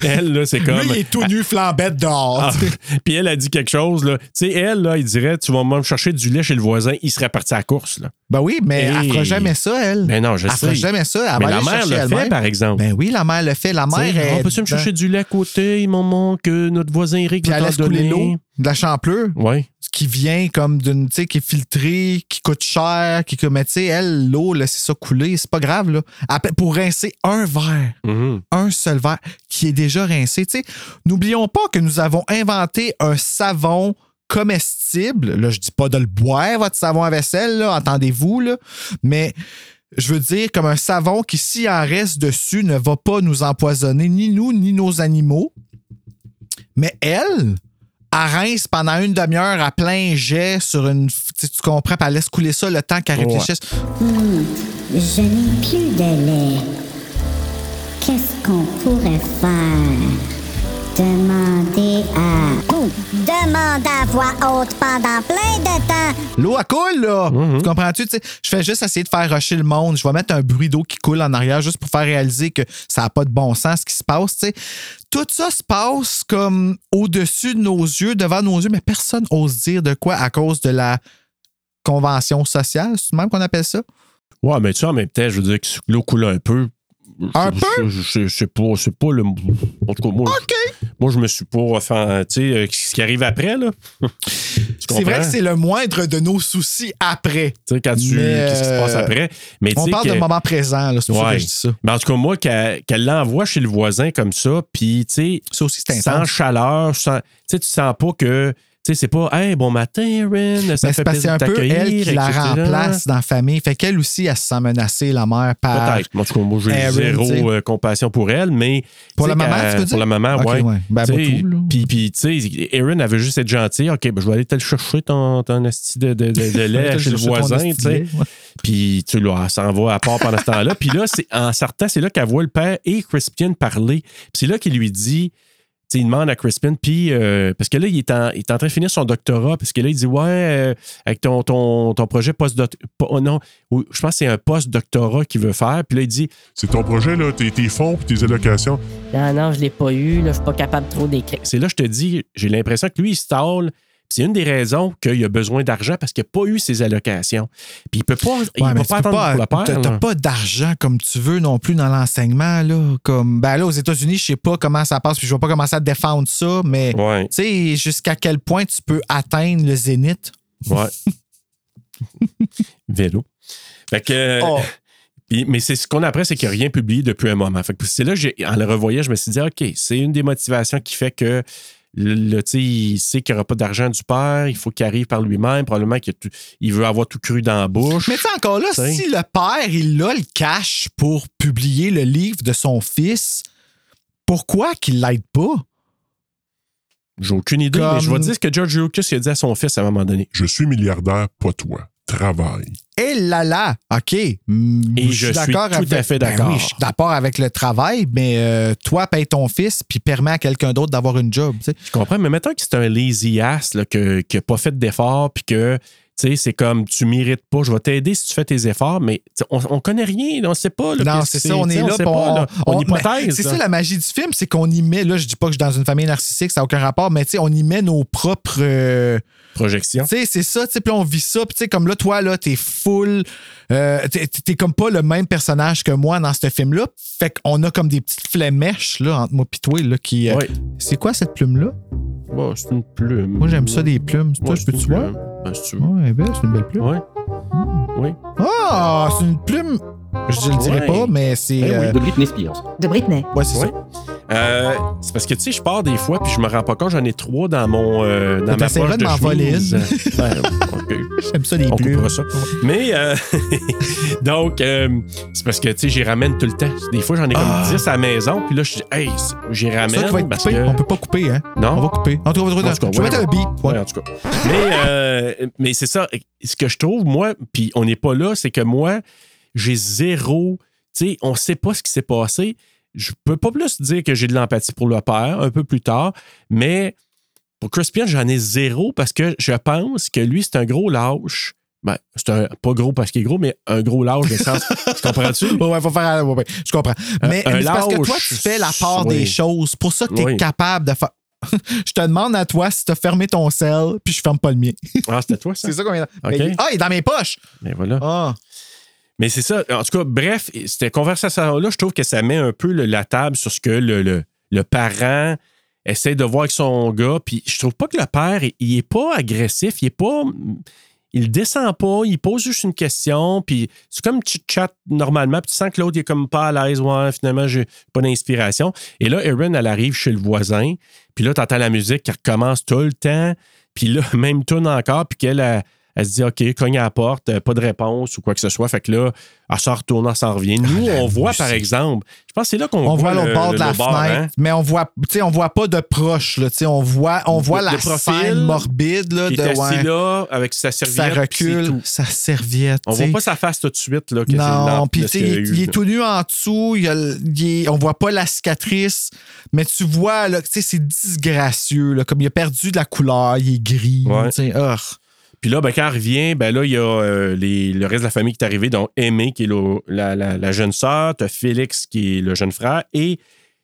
elle, là, c'est comme. Lui, il est tout nu, flambette dehors. Ah, puis elle a dit quelque chose, là. Tu sais, elle, là, il dirait, tu vas me chercher du lait chez le voisin, il serait parti à la course, là. Ben oui, mais elle Hey. fera jamais ça, elle. Ben non, je elle sais. fera jamais ça. Elle Mais va la mère le fait, par exemple. Ben oui, la mère le fait. La mère est. on peut-tu me chercher du lait à côté, maman, que notre voisin Eric va elle t'en donner? l'eau, de la champlure. Oui. ce qui vient comme d'une, tu sais, qui est filtré, qui coûte cher, qui, comme, mais tu sais, elle, l'eau, laisser ça couler, c'est pas grave, là. Après, Pour rincer un verre, Mhm. un seul verre, qui est déjà rincé, tu sais, n'oublions pas que nous avons inventé un savon comestible. Là, je dis pas de le boire, votre savon à vaisselle, là, entendez-vous, là. Mais je veux dire, comme un savon qui, s'il en reste dessus, ne va pas nous empoisonner, ni nous, ni nos animaux. Mais elle, elle rince pendant une demi-heure à plein jet sur une. Tu comprends, puis elle laisse couler ça le temps qu'elle Ouais. réfléchisse. Je n'ai plus de lait. Qu'est-ce qu'on pourrait faire? Demander à... Demande à voix haute pendant plein de temps. L'eau, elle coule, là. Mhm. Tu comprends-tu? Tu sais, je fais juste essayer de faire rusher le monde. Je vais mettre un bruit d'eau qui coule en arrière juste pour faire réaliser que ça n'a pas de bon sens ce qui se passe. tu sais. Tout ça se passe comme au-dessus de nos yeux, devant nos yeux, mais personne n'ose dire de quoi à cause de la convention sociale. C'est même qu'on appelle ça? Ouais, mais tu sais, en même temps, je veux dire que l'eau coule un peu. Un Je- peu? Je je- je sais pas, c'est pas le. En tout cas, moi, moi je me suis pas. Enfin, tu sais, euh, ce qui arrive après, là. C'est vrai que c'est le moindre de nos soucis après. Tu sais, quand tu. Qu'est-ce qui se passe euh, après? Mais On parle de moment présent, là, c'est pour ça que je dis ça. Mais en tout cas, moi, qu'elle l'envoie chez le voisin comme ça, puis, tu sais, sans chaleur, sans- tu sais, tu sens pas que, sais, c'est pas, hey, bon matin, Erin, ça Mais fait plaisir un de peu t'accueillir, elle qui la remplace dans la famille. Fait qu'elle aussi, elle se sent menacée, la mère, par. Peut-être. En tout cas, moi, j'ai Erin, zéro euh, compassion pour elle, mais. Pour la maman, tu veux dire? Pour la maman, ouais. ouais. Ben. Puis, tu sais, Erin, elle veut juste être gentille. OK, ben, je vais aller te le chercher, ton, ton de, de, de, de lait chez le voisin, tu sais. Puis, tu là, elle s'en va à part pendant ce temps-là. Puis là, c'est, en sortant, c'est là qu'elle voit le père et Crispian parler. Puis c'est là qu'il lui dit il demande à Crispin, puis euh, parce que là, il est, en, il est en train de finir son doctorat, parce que là, il dit Ouais, euh, avec ton, ton, ton projet post-doctorat. non, ou- je pense que c'est un post-doctorat qu'il veut faire. Puis là, il dit C'est ton projet, là, tes, tes fonds puis tes allocations. Non, non, je l'ai pas eu. Là, je suis pas capable trop d'écrire. C'est là, je te dis, j'ai l'impression que lui, il stall. C'est une des raisons qu'il a besoin d'argent parce qu'il n'a pas eu ses allocations. Puis il peut pas, il peut pas tu attendre pour le pas, père. t'as- t'as là. pas d'argent comme tu veux non plus dans l'enseignement. Là. Comme, ben là, aux États-Unis, je sais pas comment ça passe, puis je vais pas commencer à défendre ça, mais Ouais, tu sais, jusqu'à quel point tu peux atteindre le zénith? ouais. Vélo. Fait que. Oh. Mais c'est ce qu'on apprend, c'est qu'il n'y a rien publié depuis un moment. C'est là, en le revoyant, je me suis dit, OK, c'est une des motivations qui fait que le, le- tu sais, il sait qu'il n'y aura pas d'argent du père, il faut qu'il arrive par lui-même, probablement qu'il il veut avoir tout cru dans la bouche. Mais tu sais, encore là, T'sais. si le père, il a le cash pour publier le livre de son fils, pourquoi qu'il l'aide pas? J'ai aucune idée, Comme- mais je vais te dire ce que George Lucas a dit à son fils à un moment donné. Je suis milliardaire, pas toi. Travaille. Et là là, OK. mm, Et je suis tout à fait Ben d'accord. oui, je suis d'accord avec le travail, mais euh, toi, paye ton fils puis permets à quelqu'un d'autre d'avoir une job. tu sais. Je comprends, mais mettons que c'est un lazy ass là, que- qui n'a pas fait d'efforts, puis que tu sais, c'est comme tu mérites pas, je vais t'aider si tu fais tes efforts, mais on, on connaît rien, on sait pas. là, Non, c'est ça, on est là, pas, on, là. on, on- hypothèse. ben, C'est ça la magie du film, c'est qu'on y met, là, je dis pas que je suis dans une famille narcissique, ça n'a aucun rapport, mais tu sais, on y met nos propres. euh, projection. Tu sais, c'est ça, tu sais, puis on vit ça, puis tu sais, comme là, toi, là, t'es full, euh, t'es t'es comme pas le même personnage que moi dans ce film-là, fait qu'on a comme des petites flémèches, là, entre moi pis toi, là, qui... euh. C'est quoi cette plume-là? Bon, c'est une plume. Moi, j'aime ça, des plumes. Toi, je c'est peux-tu une voir? Ben, si tu veux. Ouais, elle est belle, c'est une belle plume. Ouais. Oui. Ah, c'est une plume... Je le dirais Ouais. pas, mais c'est... Ben oui. euh, De Britney Spears. De Britney. ouais, c'est Ouais. ça. Euh, c'est parce que, tu sais, je pars des fois, puis je me rends pas compte, j'en ai trois dans mon. Euh, dans ma poche de chemise. Ben. J'aime ça, les On coupera ça. Mais, euh, donc, euh, c'est parce que, tu sais, j'y ramène tout le temps. Des fois, j'en ai comme Ah. 10 à la maison, puis là, je dis, hey, j'y ramène. ça qui va être parce coupé. que... On peut pas couper, hein? Non. On va couper. En tout cas, on va je vais mettre un beat. Ouais, Ouais. en tout cas. Mais, euh, mais c'est ça. Ce que je trouve, moi, puis on n'est pas là, c'est que moi, j'ai zéro. Tu sais, on sait pas ce qui s'est passé. Je peux pas plus dire que j'ai de l'empathie pour le père un peu plus tard, mais pour Crispian, j'en ai zéro parce que je pense que lui, c'est un gros lâche. Ben, c'est un, pas gros parce qu'il est gros, mais un gros lâche de sens. tu comprends-tu? Ouais, faut faire. ouais, ouais, je comprends. Mais, un mais c'est parce que toi, tu fais la part oui. des choses. Pour ça que tu es Oui. capable de faire. je te demande à toi si tu as fermé ton sel, puis je ferme pas le mien. Ah, c'était toi, ça? c'est ça qu'on vient. OK. Mais- ah, il est dans mes poches. Mais voilà. Ah. Mais c'est ça. En tout cas, bref, cette conversation-là, je trouve que ça met un peu la table sur ce que le, le, le parent essaie de voir avec son gars. Puis je trouve pas que le père, il- est pas agressif, il est pas. Il descend pas, il pose juste une question, puis c'est comme tu chat normalement, puis tu sens que l'autre est comme pas à l'aise, ouais, finalement, j'ai pas d'inspiration. Et là, Erin, elle arrive chez le voisin, puis là, tu entends la musique qui recommence tout le temps, puis là, même tourne encore, puis qu'elle, elle, se dit, OK, cogne à la porte, euh, pas de réponse ou quoi que ce soit. Fait que là, elle s'en retourne, elle s'en revient. Nous, on voit, par exemple, je pense que c'est là qu'on On voit le- l'autre bord de la bord, fenêtre, hein? mais on voit, on voit pas de proche. Là, on voit, on voit la profil, scène morbide là, de assis ouais, là, avec sa ça serviette. c'est recule, tout. sa serviette. On voit pas sa face tout de suite. Là, que Non, puis de il, eu, il est tout nu en dessous, il y a le- il est- on voit pas la cicatrice, mais tu vois, là, tu sais, c'est disgracieux, là, comme il a perdu de la couleur, il est gris. Ouais. Puis là, ben, quand elle revient, ben là, il y a euh, les- le reste de la famille qui est arrivé, donc Aimé, qui est le- la, la- la jeune sœur, t'as Félix, qui est le jeune frère, et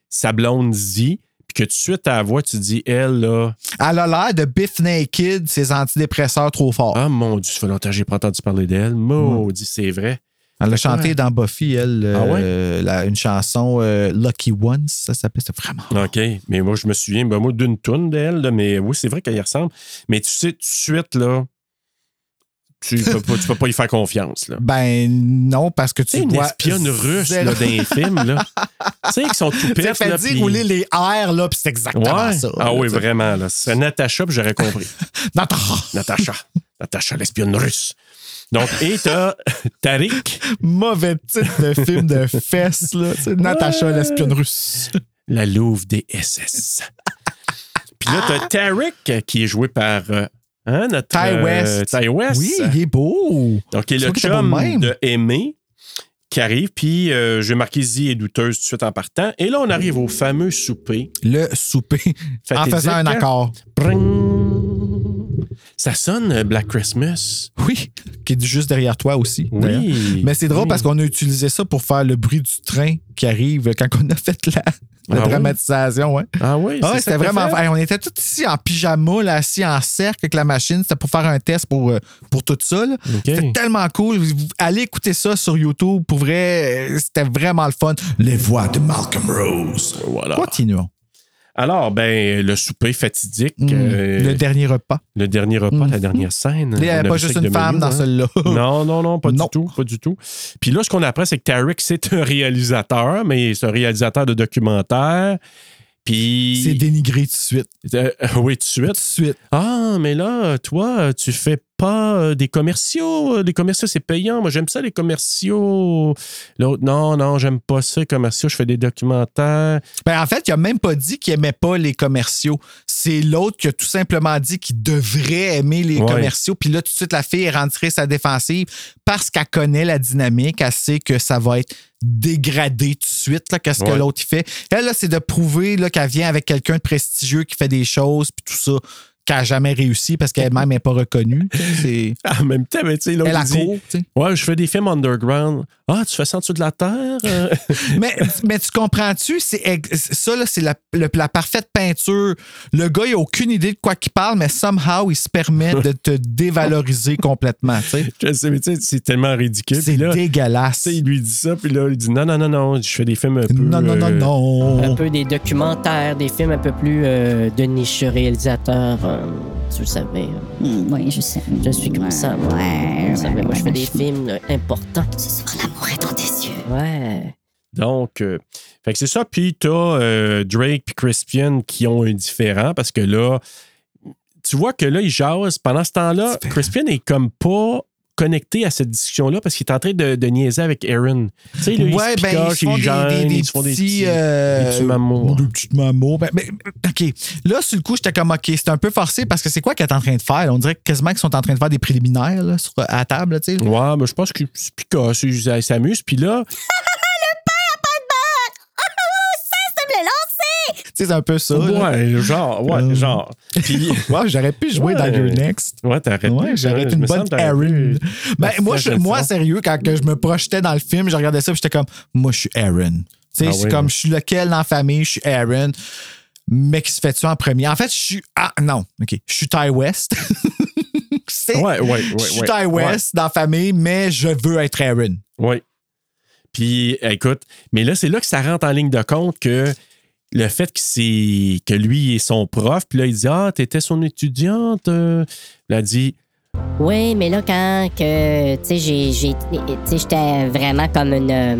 sa blonde Z, puis que tout de suite, à la voix, tu dis, elle, là, Elle a l'air de Biff Naked, ses antidépresseurs trop forts. ah mon Dieu, ça fait longtemps que j'ai pas entendu parler d'elle. Maudit, c'est vrai. Elle a chanté dans Buffy, elle, euh, Ah ouais? la- une chanson euh, Lucky Ones, ça s'appelle, c'était vraiment. OK. Mais moi, je me souviens, ben, moi, d'une toune d'elle, mais oui, c'est vrai qu'elle y ressemble. Mais tu sais, tout de suite, là, tu peux pas, tu peux pas y faire confiance, là. Ben non, parce que Tu sais, tu une vois. espionne russe là, dans les films, là. tu sais, qui sont tout Tu pètes, fait dire puis- rouler les airs, là, puis c'est exactement Ouais. ça. Ah oui, tu vraiment. Là. C'est Natacha, puis j'aurais compris. Natacha. Natacha. Natacha, l'espionne russe. Donc, et t'as Tariq, Mauvais titre de film de fesses, là. tu sais, Natacha, l'espionne russe. la louve des SS. Puis là, t'as Tariq, qui est joué par euh, hein, notre... Ty euh, West. Ty West. Oui, il est beau. Donc, il est C'est le chum de Aimé. qui arrive, puis euh, je vais marquer Z est douteuse tout de suite en partant. Et là, on arrive au fameux souper. Le souper. en faisant un accord. Ça sonne euh, Black Christmas. Oui, qui est juste derrière toi aussi. Oui. Mais c'est drôle Oui. parce qu'on a utilisé ça pour faire le bruit du train qui arrive quand on a fait la, la Ah oui? dramatisation. Ouais. Ah oui, Ah c'est ouais, ça c'était vraiment. Hey, on était tous ici en pyjama, là, assis en cercle avec la machine. C'était pour faire un test pour, euh, pour tout ça. C'était tellement cool. Allez écouter ça sur YouTube. Pour vrai, euh, c'était vraiment le fun. Les voix de Malcolm Rose. Voilà. Continuons. Alors, ben, le souper fatidique, Mm. euh, le dernier repas. le dernier repas, la dernière scène. Il n'y a avait pas juste une femme dans hein? celle-là. Non, non, non, pas Non. du tout, pas du tout. Puis là, ce qu'on apprend, c'est que Tarek, c'est un réalisateur, mais c'est un réalisateur de documentaire. Puis. C'est dénigré tout de suite. Euh, oui, tout de suite. Tout de suite. Ah, mais là, toi, tu fais pas euh, des commerciaux. Les commerciaux, c'est payant. Moi, j'aime ça, les commerciaux. L'autre, non, non, j'aime pas ça, les commerciaux. Je fais des documentaires. Ben, en fait, il a même pas dit qu'il aimait pas les commerciaux. C'est l'autre qui a tout simplement dit qu'il devrait aimer les Ouais. commerciaux. Puis là, tout de suite, la fille est rentrée sa défensive parce qu'elle connaît la dynamique. Elle sait que ça va être dégradé tout de suite, là, qu'est-ce que l'autre fait. Elle, là, c'est de prouver là, qu'elle vient avec quelqu'un de prestigieux qui fait des choses, puis tout ça, qu'elle n'a jamais réussi parce qu'elle-même n'est pas reconnue. C'est- En même temps, mais tu sais, l'autre, Elle a il dit. Ouais, je fais des films underground. Ah, tu fais ça en dessous de la terre? Euh, mais, mais tu comprends-tu? C'est ça, là, c'est la, la parfaite peinture. Le gars, il a aucune idée de quoi qu'il parle, mais somehow, il se permet de te dévaloriser complètement. tu sais. je sais, mais tu sais, c'est tellement ridicule. C'est là, dégueulasse. sais, il lui dit ça, puis là, il dit non, non, non, non, je fais des films un peu. Non, non, non, euh, non. Un peu des documentaires, des films un peu plus euh, de niche réalisateur. Tu le savais. hein? Hmm, oui, je sais. Je suis comme ça, moi. Ouais, Vous savez, ouais, moi, je fais ouais, des je- films là, importants. Ce soir, l'amour est dans tes yeux. Ouais. Donc, euh, fait que c'est ça. Puis t'as euh, Drake puis Crispian qui ont un différent parce que là, tu vois que là, ils jasent. Pendant ce temps-là. Crispian est comme pas connecté à cette discussion-là parce qu'il est en train de, de niaiser avec Aaron. Tu sais, là, il Ouais, se ben, ils se font il des, gêne, des, des ils se font des petits... petits, euh, des petits mamours. Des petits mamours. Ben, ben, OK. Là, sur le coup, j'étais comme, OK, c'est un peu forcé parce que c'est quoi qu'elle est en train de faire? On dirait quasiment qu'ils sont en train de faire des préliminaires là, sur, à la table, tu sais. Ouais, mais je pense se picoche, il il s'amuse. Puis là, Ça me l'a lancé! Tu sais, c'est un peu ça. ouais, genre, ouais, Euh. genre. Puis, Ouais, j'aurais pu jouer Ouais. dans Your Next. ouais, t'aurais Ouais, j'aurais hein, une bonne pu- Ben, moi, je- moi, sérieux, quand que je me projetais dans le film, je regardais ça et j'étais comme, moi, je suis Aaron. Tu sais, Ah c'est oui, comme, ouais. je suis lequel dans la famille, je suis Aaron. Mais qui se fait tuer en premier? En fait, je suis. Ah, non, OK. Je suis Ty West. C'est- Ouais, ouais, ouais. je suis Ty. West dans la famille, mais je veux être Aaron. Oui. Puis, écoute, mais là, c'est là que ça rentre en ligne de compte que le fait que c'est que lui est son prof, puis là, il dit Ah, t'étais son étudiante. euh. Il a dit Oui, mais là, quand que, tu sais, j'ai, j'ai, tu sais, j'étais vraiment comme une. euh,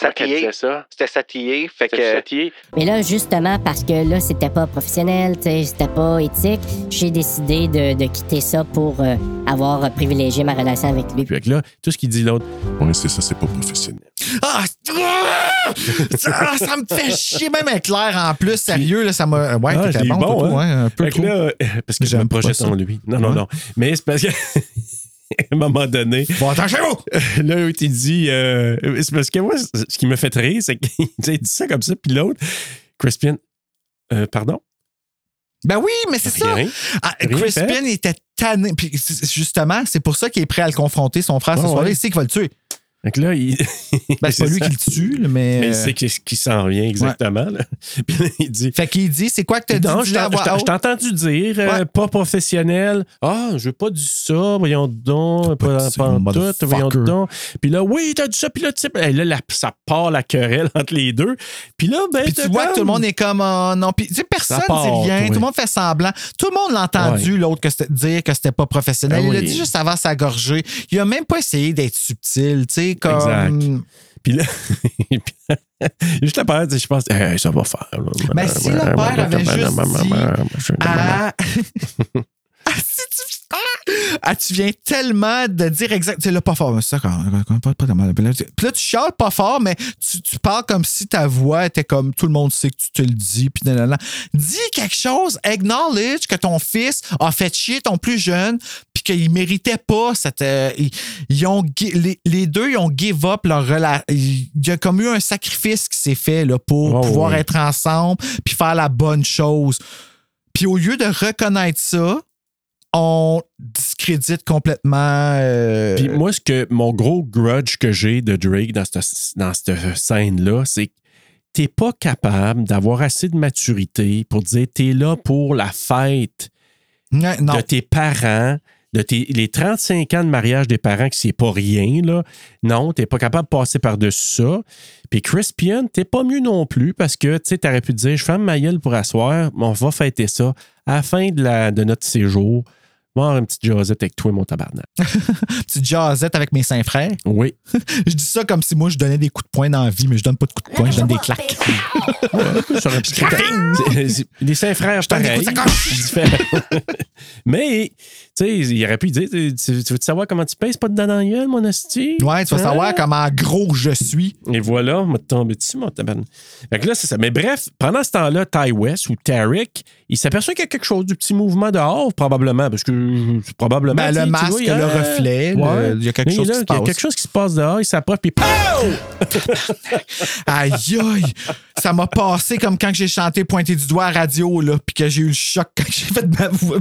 Satillé. ça. C'était satillé. Fait que. Mais là, justement, parce que là, c'était pas professionnel, tu sais, c'était pas éthique, j'ai décidé de, de quitter ça pour euh, avoir privilégié ma relation avec lui. Puis avec là, tout ce qu'il dit l'autre, Ouais, c'est ça, c'est pas professionnel. Ah, ah! Ça, ça me fait chier, même avec l'air en plus. Sérieux, là, ça m'a. Ouais, Ah, bon, bon, hein? ouais, un peu trop. là, parce que je me ça. sur lui. Non, non, non. Mais c'est parce que. À un moment donné, Bon, attends, chez vous! là, il dit. euh, c'est parce que moi, ce qui me fait rire, c'est qu'il il dit ça comme ça, puis l'autre, Crispian, euh, pardon? Ben oui, mais c'est ça. Rien. Ah, Rien Crispin fait. était tanné. Puis justement, c'est pour ça qu'il est prêt à le confronter, son frère, ce Ah soir-là. ouais. Il sait qu'il va le tuer. Que là, il. Ben, c'est pas lui ça. qui le tue, mais. Mais il euh, sait qu'est-ce qui s'en vient exactement. là. Puis là, il dit. Fait qu'il dit, c'est quoi que t'as dit? Non, je t'ai entendu dire, euh, pas professionnel. Ah, je veux pas dire ça, voyons donc, pas pas tout, voyons donc. Puis là, oui, t'as dit ça, puis là, tu sais, hey, là, ça part la querelle entre les deux. Puis là, ben, Puis tu vois que tout le monde est comme oh, non puis tu sais personne part, dit rien oui. tout le monde fait semblant tout le monde l'a entendu l'autre dire que c'était pas professionnel Ah il l'a dit juste avant sa gorgée il a même pas essayé d'être subtil tu sais comme Exact. Puis là, juste la période, je pense, Hey, ça va faire. Ben, si le père avait juste dit à... Ah, Ah, tu viens tellement de dire exact. Tu sais, là, pas fort. mais ça, quand, quand- pas, pas, pas- Puis là, tu- là, chiales pas fort, mais tu, tu parles comme si ta voix était comme tout le monde sait que tu te le dis. Puis nanana. Dis quelque chose. Acknowledge que ton fils a fait chier ton plus jeune, puis qu'il méritait pas cette. euh, ils, ils ont, les, les deux, ils ont give up leur relation. Il y a comme eu un sacrifice qui s'est fait là, pour Oh, pouvoir oui. être ensemble, puis faire la bonne chose. Puis au lieu de reconnaître ça, on discrédite complètement. euh, Puis moi, ce que mon gros grudge que j'ai de Drake dans cette, dans cette scène-là, c'est que t'es pas capable d'avoir assez de maturité pour dire t'es là pour la fête non. de tes parents, de tes, les 35 ans de mariage des parents, que c'est pas rien, là. Non, t'es pas capable de passer par-dessus ça. Puis Crispian, t'es pas mieux non plus parce que, tu sais, t'aurais pu te dire, je ferme ma gueule pour asseoir, mais on va fêter ça à la fin de, la, de notre séjour. Avoir une petite jasette avec toi, mon tabarnak. petite jazzette avec mes cinq frères. Oui. je dis ça comme si moi je donnais des coups de poing dans la vie, mais je donne pas de coups de poing, je donne des claques. Les cinq frères, sacoche. Différent. Mais, tu sais, il aurait pu dire tu, tu veux savoir comment tu pèses? Pas de dents dans la gueule, mon asti? Ouais, tu vas Hein? savoir comment gros je suis. Et voilà, on m'a tombé dessus, mon tabarnak. Fait que là, c'est ça. Mais bref, pendant ce temps-là, Ty West ou Tarek, il s'aperçoit qu'il y a quelque chose, du petit mouvement dehors, probablement, parce que c'est probablement. Ben, tu le tu masque, vois, le reflet, le- il y a quelque Mais chose là, qui se Il y a passe. quelque chose qui se passe dehors, il s'approche, puis POW! Aïe, aïe! Ça m'a passé comme quand j'ai chanté Pointer du doigt à radio, là, puis que j'ai eu le choc quand j'ai fait ma voix.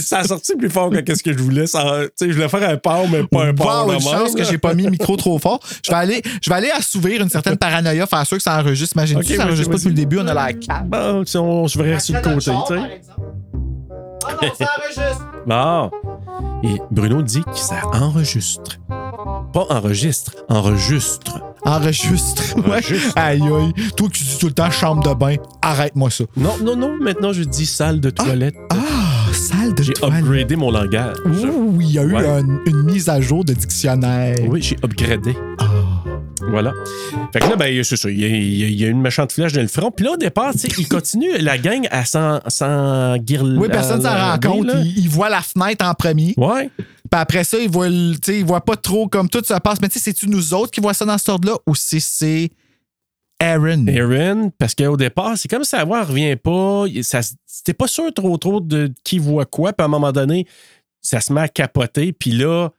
Ça a sorti plus fort que ce que je voulais. Ça, tu sais, je voulais faire un port, mais pas un port. Wow, une même, chance que j'ai pas mis le micro trop fort. Je vais aller, je vais aller assouvir une certaine paranoïa, faire sûr que ça enregistre. Imagine-tu, Ok, ça vas-y, enregistre pas depuis le début, on a la carte. Bon, sais, on se verrait sur le côté, tu sais. Ah non, ça enregistre! Bon. Et Bruno dit que ça enregistre. Pas enregistre, enregistre. Enregistre. Ouais. Enregistre. Aïe, aïe. Toi qui dis tout le temps chambre de bain, arrête-moi ça. Non, non, non, maintenant je dis salle de toilette. Ah, de J'ai upgradé mon langage. Ouh, il y a eu Ouais. un- une mise à jour de dictionnaire. Oui, j'ai upgradé. Ah. Voilà. Fait que là, ben, c'est ça. Il y, a, il y a- il y a une méchante flèche dans le front. Puis là, au départ, tu sais, il continue, la gang, à s'en, s'en guirlander. Oui, personne s'en rend compte. là. Il, il voit la fenêtre en premier. Ouais. Puis après ça, il voit, le- tu sais, il voit pas trop comme tout se passe. Mais tu sais, c'est-tu nous autres qui voient ça dans ce ordre-là ou c'est- c'est Aaron? Aaron, parce qu'au départ, c'est comme si sa voix ne revient pas. Ça, c'était pas sûr trop trop de qui voit quoi. Puis à un moment donné, ça se met à capoter. Puis là,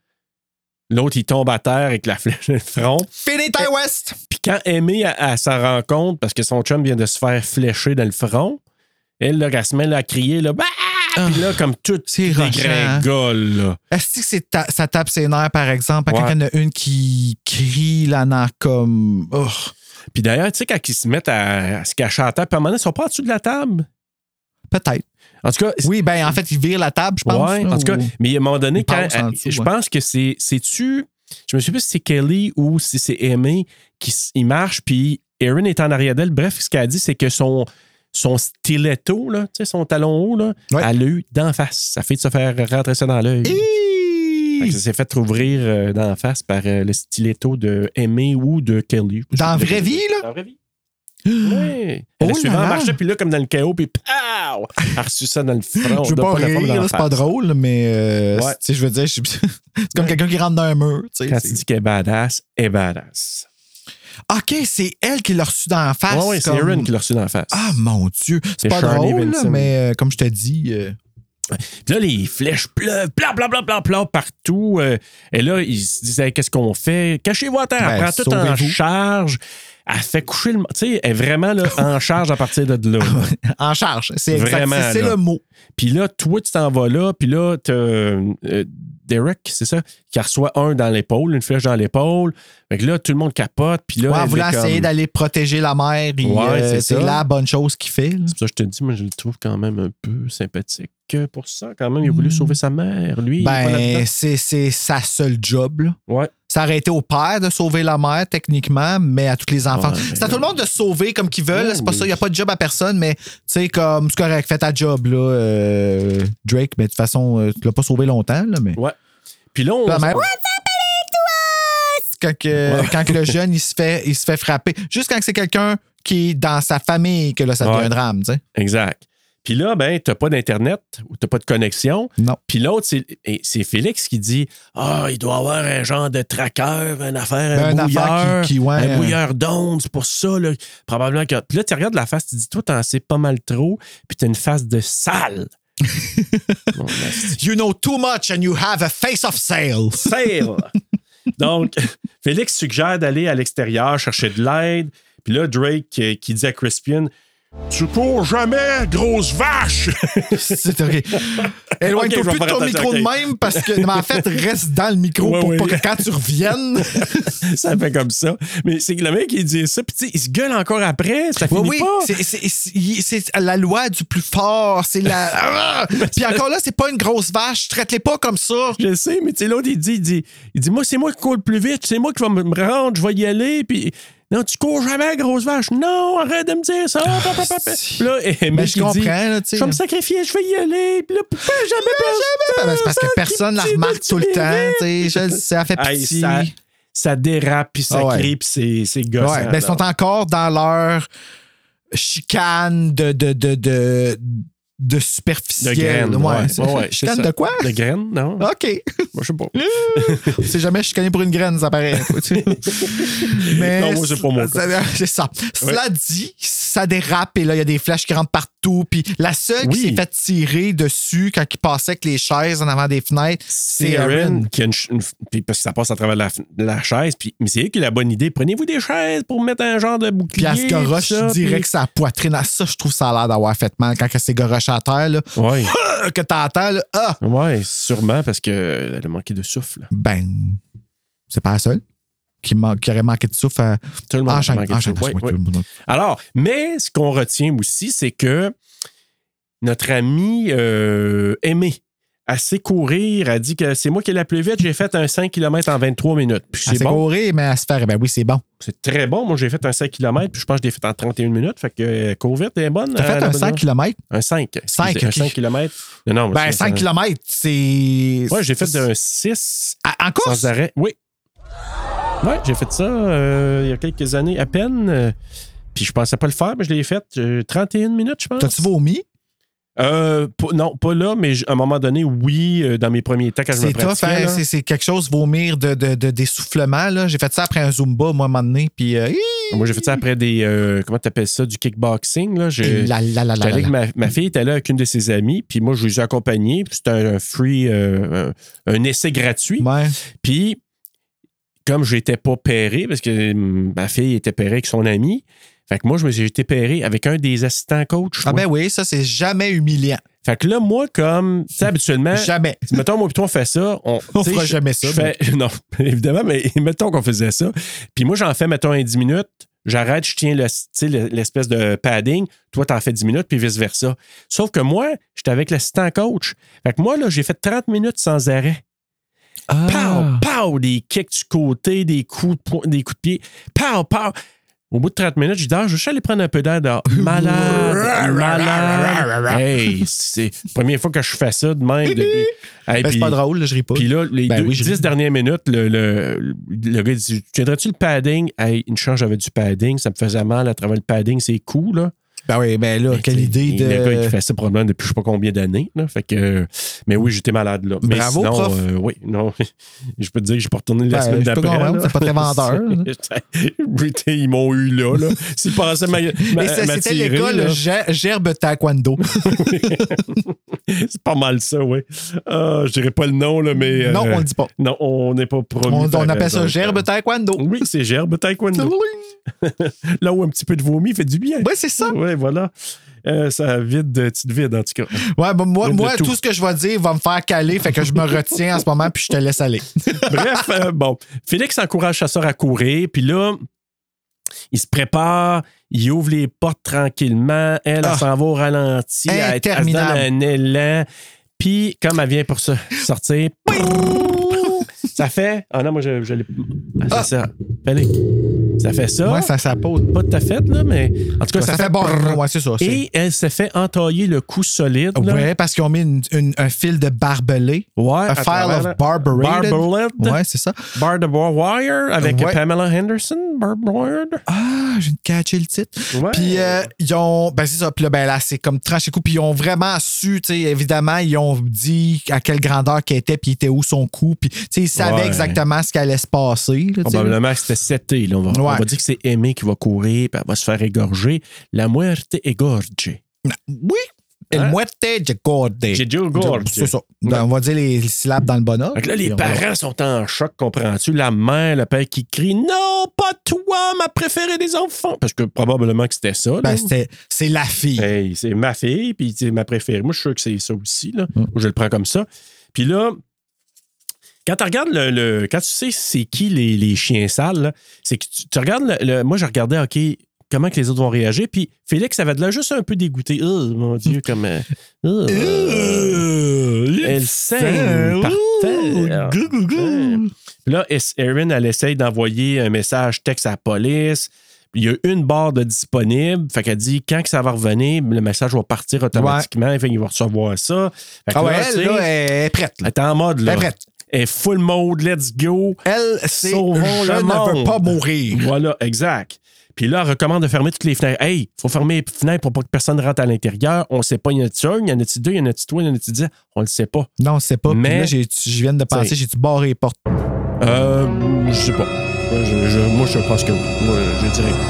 l'autre, il tombe à terre avec la flèche dans le front. Fini Ty West! Puis quand Amy, elle, elle s'en rend compte, parce que son chum vient de se faire flécher dans le front, elle, là, elle se met là, à crier, là, bah! Puis là, comme tout C'est dégringole, là. Est-ce que c'est ta- ça tape ses nerfs, par exemple, quand Ouais. il y en a une qui crie la nerf comme. Oh. Puis d'ailleurs, tu sais, quand ils se mettent à, à se cacher à terre, puis à un moment donné, ils sont pas en dessous de la table? Peut-être. En tout cas, Oui, ben en fait, il vire la table, je pense. Ouais, là, en tout cas, mais à un moment donné, quand, dessous, je ouais. pense que c'est. C'est-tu. Je me souviens plus si c'est Kelly ou si c'est Amy qui il marche, puis Aaron est en arrière d'elle. Bref, ce qu'elle a dit, c'est que son, son stiletto, là, tu sais, son talon haut, là, Ouais. elle l'a eu d'en face. Ça fait de se faire rentrer ça dans l'œil. Fait que Ça s'est fait ouvrir euh, d'en face par euh, le stiletto de Amy ou de Kelly. Dans la vraie vie, là? Dans la vraie vie. Oui. Elle Oh a suivi là marchait, puis là, comme dans le chaos, puis pow! Elle a reçu ça dans le front. Je veux pas la forme rire, c'est pas drôle, mais euh, Ouais. tu sais, je veux dire, je- c'est comme quelqu'un qui rentre dans un mur. tu sais, Quand c'est- tu dis qu'elle est badass, elle est badass. OK, c'est elle qui l'a reçu dans la face. Oui, oui, c'est comme- Aaron qui l'a reçu dans la face. Ah, mon Dieu. C'est pas Charlie drôle, là, Vincent. mais euh, comme je te dis. euh, Puis là, les flèches pleuvent, bla, bla, bla, bla, bla, partout. euh, et là, ils se disaient, qu'est-ce qu'on fait? Cachez-vous à terre. Ben, Elle prend tout en charge. Elle fait coucher le... Tu sais, elle est vraiment là, en charge à partir de là. en charge. C'est Vraiment, c'est- le mot. Puis là, toi, tu t'en vas là. Puis là, euh, Derek, c'est ça, qui reçoit un dans l'épaule, une flèche dans l'épaule. Fait que là, tout le monde capote. Puis là, Ouais, elle voulant est comme- essayer d'aller protéger la mère, Ouais, euh, c'est la bonne chose qu'il fait. C'est pour ça que je te dis, moi, je le trouve quand même un peu sympathique pour ça. Quand même, il a voulu sauver sa mère. Lui, Ben, c'est sa seule job. là. Ouais. Ça aurait été au père de sauver la mère, techniquement, mais à tous les enfants. Ouais, c'est à tout le monde de sauver comme qu'ils veulent. Ouais, c'est pas ça. Il n'y a pas de job à personne, mais tu sais, comme c'est correct, fais ta job, là. euh, Drake, mais de toute façon, euh, tu l'as pas sauvé longtemps, là, mais. Ouais. Puis là, on. Quand, que, Ouais. quand le jeune, il se, fait, il se fait frapper. Juste quand c'est quelqu'un qui est dans sa famille que là, ça devient un drame, tu sais. Exact. Puis là, ben, t'as pas d'Internet ou t'as pas de connexion. Non. Puis l'autre, c'est Félix qui dit Ah, il doit avoir un genre de tracker, une affaire, un Ben, une bouilleur, affaire qui- qui- ouais, un bouilleur d'ondes, c'est pour ça, là, probablement que. Puis là, tu regardes la face, tu dis Toi, t'en sais pas mal trop, puis t'as une face de sale. Bon, You know too much and you have a face of sale. Sale. Donc, Félix suggère d'aller à l'extérieur chercher de l'aide. Puis là, Drake euh, qui dit à Crispian Tu cours jamais, grosse vache! C'est OK. Éloigne-toi Ok, je vais plus de ton micro de même parce que, mais en fait, reste dans le micro Ouais, pour pas que quand tu reviennes. ça fait comme ça. Mais c'est que le mec, il dit ça, puis tu sais, il se gueule encore après, ça finit oui, pas. c'est- la loi du plus fort. C'est la. Ah! Puis encore là, c'est pas une grosse vache. Traite-les pas comme ça. Je sais, mais tu sais, l'autre, il dit, il dit, il dit, moi, c'est moi qui cours le plus vite, c'est moi qui vais me me rendre, je vais y aller, puis non, tu cours jamais, grosse vache. Non, arrête de me dire ça. Puis là, Mais mec, je il comprends, dit, là. Je vais me sacrifier, je vais y aller. Puis là, pourquoi jamais personne? Ben, c'est parce que personne la remarque tout le temps. Je ça fait pitié. ça, ça dérape, puis ça Ah ouais. crie, puis c'est, gossant. Ouais, ben, ils sont encore dans leur chicane de, de, de, de, de de superficiel. graines. Ouais, c'est- ouais, ouais, c'est chicane ça. de quoi? De graines, non? OK. Moi, je sais pas. C'est jamais chicané pour une graine, ça paraît. Mais Non, moi, c'est pas mon ça- C'est ça. Cela dit, ça dérape et là, il y a des flèches qui rentrent partout. Puis la seule qui s'est fait tirer dessus quand il passait avec les chaises en avant des fenêtres, c'est. Aaron qui a une, ch- une- puis parce que ça passe à travers la, chaise. Puis, mais c'est elle qui a la bonne idée. Prenez-vous des chaises pour mettre un genre de Puis bouclier. elle se goroche direct puis- sa poitrine. Ah, ça, je trouve ça a l'air d'avoir fait mal quand elle s'est gorochée à terre. Là. Ouais. Que t'entends, là. Ah! Ouais, sûrement parce qu'elle a manqué de souffle. Ben, c'est pas la seule qui, aurait manqué de souffle à. Tout le monde Enchaîne, manqué de souffle. Alors, mais ce qu'on retient aussi, c'est que notre amie euh, elle sait courir. Elle dit que c'est moi qui ai la plus vite. J'ai fait un 5 km en 23 minutes. Puis Elle c'est bon. courée, mais elle se fait. Ben oui, c'est bon. C'est très bon. Moi, j'ai fait un 5 km. Puis je pense que je l'ai fait en 31 minutes. Fait que euh, elle est bonne. T'as fait a un bonne 5 heure. km? Un 5. Cinq, excusez, Un ok. 5 km. Non, non. Ben, c'est- 5 km, c'est. Ouais, j'ai fait un 6 Ah, En course? sans arrêt. Oui. Ouais, j'ai fait ça euh, il y a quelques années à peine. euh, puis je pensais pas le faire, mais je l'ai fait. euh, 31 minutes, je pense. T'as-tu vomi? Euh, non, pas là, mais à un moment donné, oui, euh, dans mes premiers temps, quand je me pratiquais. hein? C'est- c'est quelque chose, vomir de, de, de- d'essoufflement. là. J'ai fait ça après un Zumba, moi, à un moment donné. Puis, euh, Moi, j'ai fait ça après des. euh, comment t'appelles ça? Du kickboxing. Là? J'ai- la, la, la, J'étais la, avec ma, ma fille était là avec une de ses amies, puis moi, je les ai accompagnés. C'était un, un free, un, un essai gratuit. Ouais. Puis, comme je n'étais pas pairé, parce que hum, ma fille était pairée avec son ami, fait que moi, je me suis j'ai été pairé avec un des assistants coach. Ah, moi. ben oui, ça, c'est jamais humiliant. Fait que là, moi, comme, tu sais, habituellement, Jamais. mettons, moi, puis toi, on fait ça. On, On fera je- jamais ça, non, évidemment, mais mettons qu'on faisait ça. Puis moi, j'en fais, mettons, un 10 minutes. J'arrête, je tiens le- l'espèce de padding. Toi, t'en fais 10 minutes, puis vice-versa. Sauf que moi, j'étais avec l'assistant coach. Fait que moi, là, j'ai fait 30 minutes sans arrêt. Ah. Pow, pow, des kicks du côté, des coups de, des coups de pied. Pow, pow. Au bout de 30 minutes, je dis, ah, je vais juste aller prendre un peu d'air dehors. Malade, malade. Hey, c'est la première fois que je fais ça de même. Depuis. Hey, Ben, c'est pas drôle, là, je ris pas. Puis là, les Ben deux- oui, je 10 ris. dernières minutes, le, le, le gars dit Tu tiendrais-tu le padding? Hey, une chance, j'avais du padding. Ça me faisait mal à travers le padding. C'est cool, là. Ben oui, ben là, Mais quelle idée de. Le gars, il fait ça probablement depuis je sais pas combien d'années. là. Fait que, mais oui, j'étais malade là. Mais Bravo, sinon, prof. euh, oui, non. je peux te dire que j'ai pas retourné la Ben, semaine je peux d'après. c'est pas très vendeur, Ils m'ont eu là. là. S'ils pensaient ma, ma, c'était l'école Gerbe Taekwondo. C'est pas mal ça, oui. Ah, je dirais pas le nom, là, mais. euh, non, on le dit pas. Non, on n'est pas promis. On, appelle ça. Gerbe Taekwondo. Oui, c'est gerbe taekwondo. Là où un petit peu de vomi fait du bien. Oui, c'est ça. Voilà. Euh, ça vide de petite vide, en tout cas. Ouais, ben, moi, Une de moi tout. tout. ce que je vais dire va me faire caler, fait que je me retiens en ce moment, puis je te laisse aller. Bref, euh, bon. Félix encourage Chasseur à courir, puis là, il se prépare, il ouvre les portes tranquillement. Elle, elle Ah. s'en va au ralenti. Elle, elle se donne Interminable. un élan. Puis, comme elle vient pour se sortir, ça fait. Ah non, moi, je, je l'ai. Ah, c'est ça. Fallait. Ça fait ça. Ouais, ça, ça pose. Pas de ta fête, là, mais en tout cas, Ça, ça, fait bon. Ouais, c'est ça. Et elle s'est fait entailler le coup solide. là. Ouais, parce qu'ils ont mis une- une- un fil de barbelé. Ouais, A à file of barbarated. Barbeled. Ouais, c'est ça. Bar de wire avec Ouais. Pamela Henderson. Barbed wire. Ah, de catcher le titre. Ouais. Puis euh, ils ont. Ben, c'est ça. Puis là, ben là, c'est comme tranché coup. Puis ils ont vraiment su, tu sais, évidemment, ils ont dit à quelle grandeur qu'elle était, puis était où son coup. Puis, tu sais, ils savaient exactement ce qui allait se passer. là. Probablement que c'était seté. Là. On, va, on va dire que c'est Aimé qui va courir, puis elle va se faire égorger. La muerte égorge. Oui. El Hein? muerte Gorge. C'est ça. Ben, on va dire les syllabes dans le bon ordre. Fait que là, les parents sont en choc, comprends-tu? La mère, le père qui crie Non, pas toi, ma préférée des enfants. Parce que probablement que c'était ça. Ben, c'était- c'est la fille. Hey, c'est ma fille, puis c'est ma préférée. Moi, je suis sûr que c'est ça aussi. Là. Mm. Je le prends comme ça. Puis là, quand tu regardes le, le- Quand tu sais c'est qui les, les chiens sales, c'est que tu, tu regardes. le- le- moi, je regardais, OK, comment que les autres vont réagir. Puis Félix avait de là juste un peu dégoûté. Oh, mon Dieu, comme. euh, oh, Euh, elle saigne par terre. Gou, gou, gou. Ouais. Puis Là, Erin, elle essaye d'envoyer un message texte à la police. Il y a une barre de disponible. Fait qu'elle dit quand que ça va revenir, le message va partir automatiquement. Fait qu'il va recevoir ça. Fait que Ah ouais, là, elle, là, elle est prête. elle est en mode. Là. Elle est prête. Est full mode, let's go. Elle, c'est je le ne veux monde. pas mourir. Voilà, exact. Puis là, elle recommande de fermer toutes les fenêtres. Hey, faut fermer les fenêtres pour pas que personne rentre à l'intérieur. On sait pas, il y en a-tu un, il y en a-tu deux, il y en a-tu trois, il y en a-tu dix? On le sait pas. Non, c'est pas. Mais- Mais là, j'ai- je viens de penser, j'ai-tu barré les portes? Euh, je sais pas. Je- je- moi, je pense que oui. Moi, je dirais oui.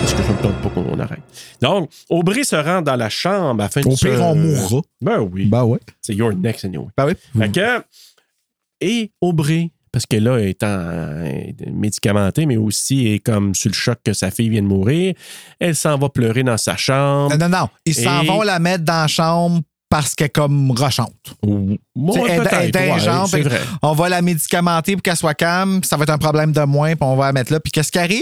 Parce que je ne tente pas qu'on arrête. Donc, Aubry se rend dans la chambre afin de Au se- pire, on mourra. Ben oui. Ben ouais. C'est your next anyway. Ben oui. Fait que, et Aubry, parce que là, étant euh, médicamentée, mais aussi est comme sur le choc que sa fille vient de mourir, elle s'en va pleurer dans sa chambre. Non, non, non. Ils s'en vont la mettre dans la chambre parce qu'elle est comme rochante. Ou- Ouais, elle- elle ouais, que vrai. On va la médicamenter pour qu'elle soit calme. Ça va être un problème de moins, puis on va la mettre là. Puis qu'est-ce qui arrive?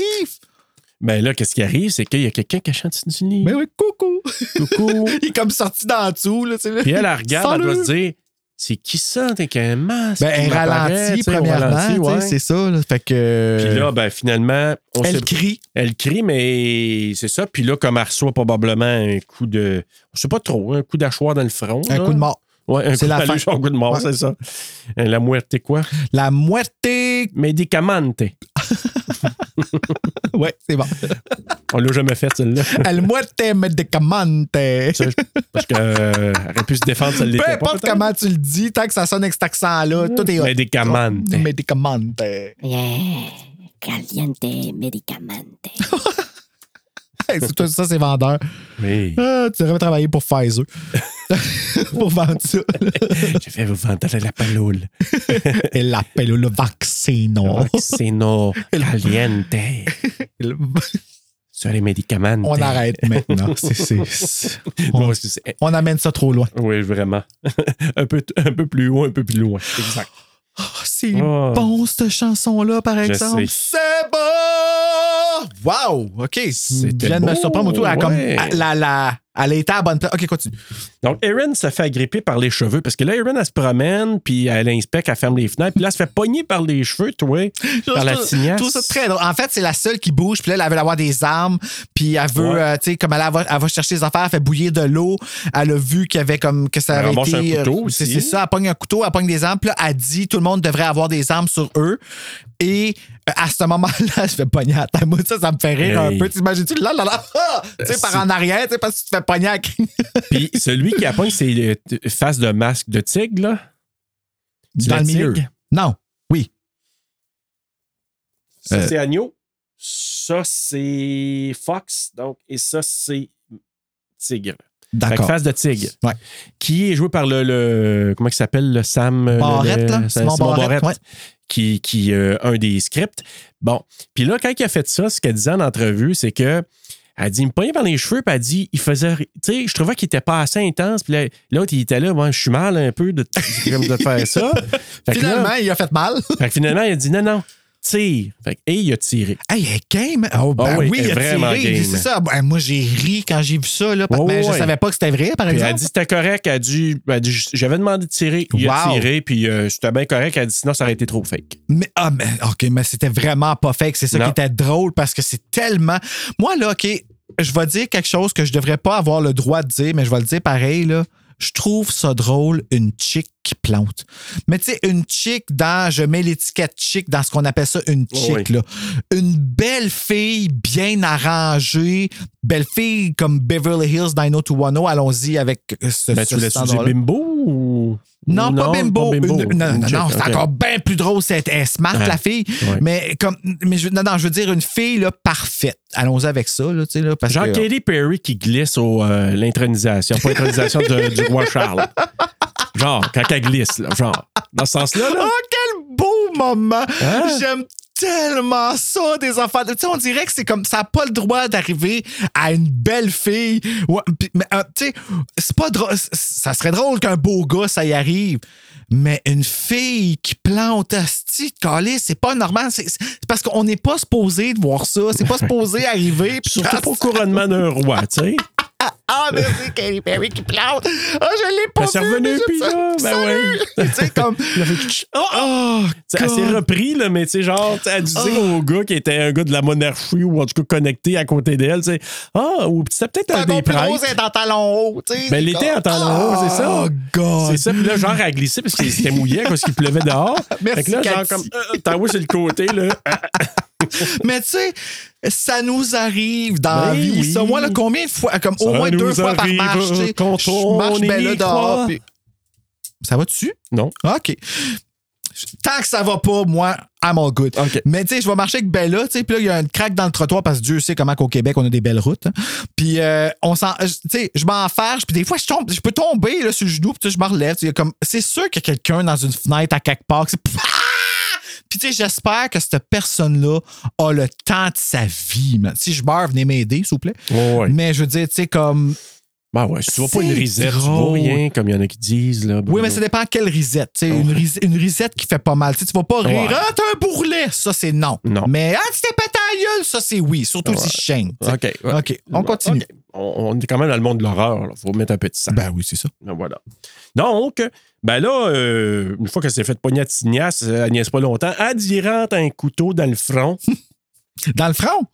Ben là, qu'est-ce qui arrive? C'est qu'il y a quelqu'un qui chante du lit. Ben oui, coucou. Coucou. Il est comme sorti d'en dessous. Là, tu sais. Puis elle, elle regarde, elle doit se dire c'est qui ça? T'es qu'un masque. Ben, elle ralentit, sais, premièrement. sais, ouais. C'est ça. là. Fait que. Puis là, ben, finalement, on elle crie. elle crie, mais c'est ça. Puis là, comme elle reçoit probablement un coup de. On sait pas trop, un coup d'achoir dans le front. Un là. coup de mort. Ouais, un C'est coup la paluche, un coup de mort, Ouais. c'est ça. Euh, La muerte, quoi? La muerte. Médicamente. Ouais, c'est bon. On l'a jamais fait, celle-là. El muerte medicamente. Parce qu'elle aurait pu se défendre, celle-là. Peu importe comment tu le dis, tant que ça sonne avec cet accent-là, tout est hot. Médicamente. Medicamente. Yeah. Caliente medicamente. Ça, c'est vendeur. Oui. Ah, tu devrais travailler pour Pfizer. pour vendre ça. Je vais vous vendre la paloule. Elle appelle le vaccino. Vaccino caliente. Sur les médicaments. On arrête maintenant. C'est- c'est- c'est- on, amène ça trop loin. Oui, vraiment. un, peu, un peu plus haut, un peu plus loin. Exact. Oh, c'est Oh. bon, cette chanson-là, par exemple. C'est bon! Wow! OK. C'était viens de me surprendre autour. Comme, ouais. elle, la, la- elle été à la bonne place. OK, continue. Donc, Erin se fait agripper par les cheveux parce que là, Erin, elle se promène, puis elle inspecte, elle ferme les fenêtres, puis là, elle se fait pogner par les cheveux, toi, par la Je tignasse. Je trouve ça très drôle. En fait, c'est la seule qui bouge, puis là, elle veut avoir des armes, puis elle veut, Ouais. euh, tu sais, comme elle va, elle va chercher des affaires, elle fait bouillir de l'eau. Elle a vu qu'il y avait comme que ça avait été. un couteau euh, c'est ça, elle pogne un couteau, elle pogne des armes, puis là, elle dit tout le monde devrait avoir des armes sur eux. Et euh, à ce moment-là, elle se fait pogner à ta Moi, ça, ça me fait rire Hey. un peu. T'imagines-tu là, là, là, ah! tu sais, par en arrière, tu sais, parce que tu te fais pogner à Puis celui qui appogne, c'est le face de masque de tigre, là? dans La le milieu. tigre. Non, oui. Ça, Euh. c'est agneau. Ça, c'est fox. Donc, et ça, c'est tigre. D'accord. face de tigre. Ouais. Qui est joué par le. le- comment il s'appelle, le Sam. Barrette, le- là? le- Simon Barrette, ouais. Qui, qui euh, un des scripts. Bon. Puis là, quand il a fait ça, ce qu'elle disait en entrevue, c'est que. Elle dit, il me pognait par les cheveux, puis elle dit, il faisait. Tu sais, je trouvais qu'il était pas assez intense. Puis là, l'autre, il était là, moi, je suis mal un peu de, de faire ça. Fait que là- Finalement, il a fait mal. fait que finalement, il a dit, non, non, tire. Fait que, et il a tiré. Hey, elle est game. Oh, ben Ah oui, il a tiré. C'est ça. Ben, moi, j'ai ri quand j'ai vu ça, là, parce- mais je savais pas que c'était vrai, par Puis elle a exemple. dit c'était correct. Elle a dit, elle a dit, j'avais demandé de tirer. Il a Wow. tiré, puis euh, c'était bien correct. Elle a dit sinon, ça aurait été trop fake. Mais, ah, mais, OK, mais c'était vraiment pas fake. C'est ça Non. qui était drôle parce que c'est tellement. Moi, là, OK, je vais dire quelque chose que je devrais pas avoir le droit de dire, mais je vais le dire pareil, là. je trouve ça drôle, une chick qui plante. Mais tu sais, une chick dans, je mets l'étiquette chick dans ce qu'on appelle ça une chick, Oui. là. Une belle fille bien arrangée, belle fille comme Beverly Hills 90210, allons-y avec ce, Ben, ce tu standard-là. bimbo ou? Non, ou pas bimbo. Une- non, non, non, c'est encore bien plus drôle. C'est smart, la fille. ouais. Mais comme, mais je, non, non, je veux dire une fille là, parfaite. Allons-y avec ça, là, tu sais, là, parce Genre que, Katy Perry qui glisse au euh, l'intronisation, pas l'intronisation du roi Charles. Genre, quand elle glisse, là, genre. Dans ce sens-là, là. Oh, quel beau moment! Hein? J'aime tellement ça, des enfants. Tu sais, on dirait que c'est comme ça n'a pas le droit d'arriver à une belle fille. Ouais, mais, euh, tu sais, c'est pas drôle. Ça serait drôle qu'un beau gars, ça y arrive. Mais une fille qui plante asti de c'est pas normal. C'est parce qu'on n'est pas supposé de voir ça. C'est pas supposé arriver. Surtout pas au couronnement d'un roi, tu sais. Ah, c'est Katy Perry qui plante. Ah, je l'ai pas c'est revenu, mais puis là, ben ouais. tu sais, comme... Oh, T'sais, Elle s'est repris, là, mais tu sais, genre, elle disait au gars qui était un gars de la monarchie ou en tout cas connecté à côté d'elle, tu sais. Ah, ou c'était peut-être un des prêtres. c'est en talon haut, tu sais. Ben, elle était en talon haut, c'est ça. Oh, God. C'est ça, puis là, genre, elle glissait parce que c'était mouillé parce qu'il pleuvait dehors. Merci, fait que là, genre, comme, euh, t'as sur le côté, là. Mais tu sais, ça nous arrive dans la Ben vie. Ça, moi, là, combien de fois? Comme au moins deux fois par marche, tu sais. Je marche ben là dehors. Ça va dessus? Non. OK. Tant que ça va pas, moi, I'm all good. OK. Mais tu sais, je vais marcher avec Bella, tu sais, puis là, il y a une craque dans le trottoir parce que Dieu sait comment qu'au Québec, on a des belles routes. hein. Puis euh, on s'en. Tu sais, je m'enfarge, puis des fois, je tombe, je peux tomber là, sur le genou, puis tu sais, je me relève. c'est sûr qu'il y a quelqu'un dans une fenêtre à quelque part. c'est-! Puis tu sais, j'espère que cette personne-là a le temps de sa vie. man. Si je meurs, venez m'aider, s'il vous plaît. Ouais. Mais je veux dire, tu sais, comme. Ben ouais, si tu vois pas une risette, tu vois drôle. rien, comme il y en a qui disent, là. Oui, mais ça dépend quelle risette. tu une, ris- une risette qui fait pas mal. Tu tu vas pas rire. Ouais. Ah, t'as un bourrelet. Ça, c'est non. Non. Mais ah, tu t'es pété à gueule. Ça, c'est oui. Surtout si je chaîne. tu. OK. OK, on continue. On, on est quand même dans le monde de l'horreur. Il faut mettre un de sang. Ben oui, c'est ça. Ben voilà. Donc, ben là, euh, une fois qu'elle s'est fait pogner à Tignasse, elle niaise pas longtemps, elle dit rentre un couteau dans le front. Dans le front?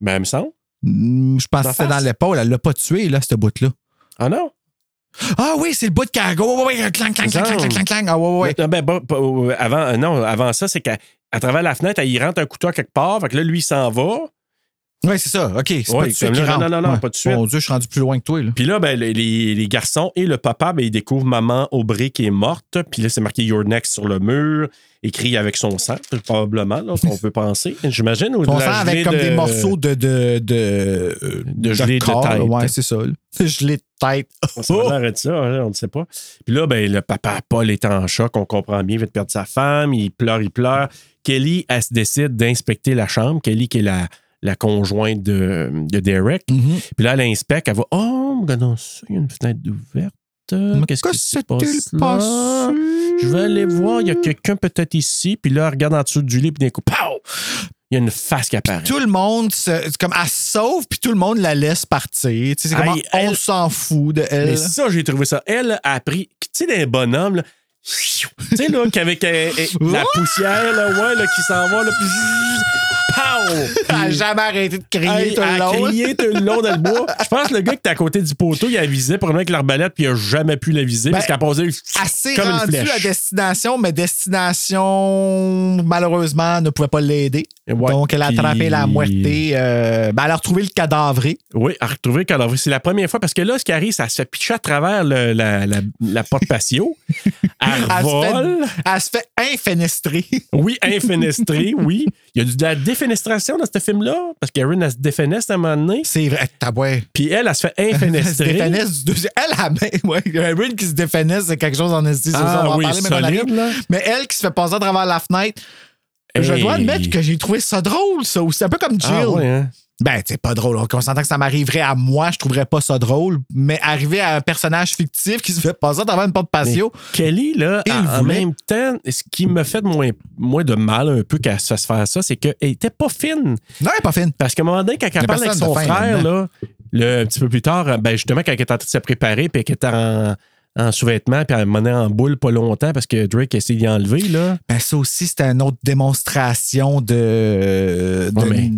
ben, elle me semble. Hmm, je pense que c'était dans l'épaule. Elle l'a pas tué, là, cette bout-là. Ah non? Ah oui, c'est le bout de cargo. Ouais, ouais, clang, clang, clang, clang, clang, clang. Ah ouais. Non, ben, avant, euh, non, avant ça, c'est qu'à travers la fenêtre, y rentre un couteau à quelque part. Fait que là, lui, il s'en va. Ouais, c'est ça. OK. C'est Ouais, pas de suite comme qu'il là, rentre. non, non, non, Ouais. pas de suite. Mon Dieu, je suis rendu plus loin que toi, là. Puis là, ben, les, les- les garçons et le papa, ben, ils découvrent maman Aubry qui est morte. Puis là, c'est marqué Your Next sur le mur, écrit avec son sang, probablement, là, on peut penser. J'imagine. ou On la sent avec comme de- des morceaux de. De, de, De gelée de corps, tête. Ouais, c'est ça. Gelée de tête. Ça a l'air de ça, hein, on ne sait pas. Puis là, ben, le papa Paul est en choc, on comprend bien, il vient de perdre sa femme, il pleure, il pleure. Kelly, elle se décide d'inspecter la chambre. Kelly, qui est la, la conjointe de, de Derek. Mhm. Puis là, elle inspecte, elle va Oh, il y a une fenêtre ouverte. Qu'est-ce qui se passe là? Je vais aller voir, il y a quelqu'un peut-être ici. Puis là, elle regarde en dessous du lit, puis d'un coup, pow! Il y a une face qui apparaît. Tout le monde, se, comme elle sauve, puis tout le monde la laisse partir. Tu sais, C'est comme on s'en fout de elle. Mais ça, j'ai trouvé ça. Elle a pris, tu sais, des bonhommes, là. Tu sais, là, qu'avec euh, euh, la poussière, là, ouais, là, qui s'en va, là, puis. Elle a jamais arrêté de crier tout le elle a long. tout le long dans le bois. Je pense que le gars qui était à côté du poteau, il a visé probablement avec l'arbalète, puis il a jamais pu la viser parce Ben, qu'elle a posé Elle s'est comme une rendue flèche. à destination, mais destination, malheureusement, ne pouvait pas l'aider. Ouais, Donc, elle a puis- attrapé la moitié. euh, ben, elle a retrouvé le cadavré. Oui, à retrouver le cadavre. C'est la première fois parce que là, ce qui arrive, ça se fait pitcher à travers le- la, la- la porte patio. Elle Elle se, fait, elle se fait infenestrer. Oui, infenestrée, oui. Il y a du- de la défenestration dans ce film-là, parce qu'Erin, elle se défenestre à un moment donné. C'est vrai. Puis elle, elle se fait Elle se défenesse du deuxième. Elle, la main. Ouais. Erin qui se c'est quelque chose en esti. c'est Ah ça, on va en oui, parler, mais solide, là. Mais elle qui se fait passer à travers la fenêtre. Je dois admettre que j'ai trouvé ça drôle, ça. C'est un peu comme Jill. Ah, ouais, hein? Ben, c'est pas drôle. On s'entend que ça m'arriverait à moi, je trouverais pas ça drôle. Mais arriver à un personnage fictif qui se fait passer travers une porte patio. Kelly, là, Il en, même temps, ce qui me fait moins, moins de mal un peu qu'elle se fasse faire ça, c'est qu'elle était pas fine. Non, elle est pas fine. Parce qu'à un moment donné, quand elle parle avec son de frère, là, le, un petit peu plus tard, ben justement, quand elle est en train de se préparer, puis qu'elle est en, en sous-vêtements, puis elle menait en boule pas longtemps parce que Drake a essayé d'y enlever, là. Ben, ça aussi, c'était une autre démonstration de. de- Ouais, mais-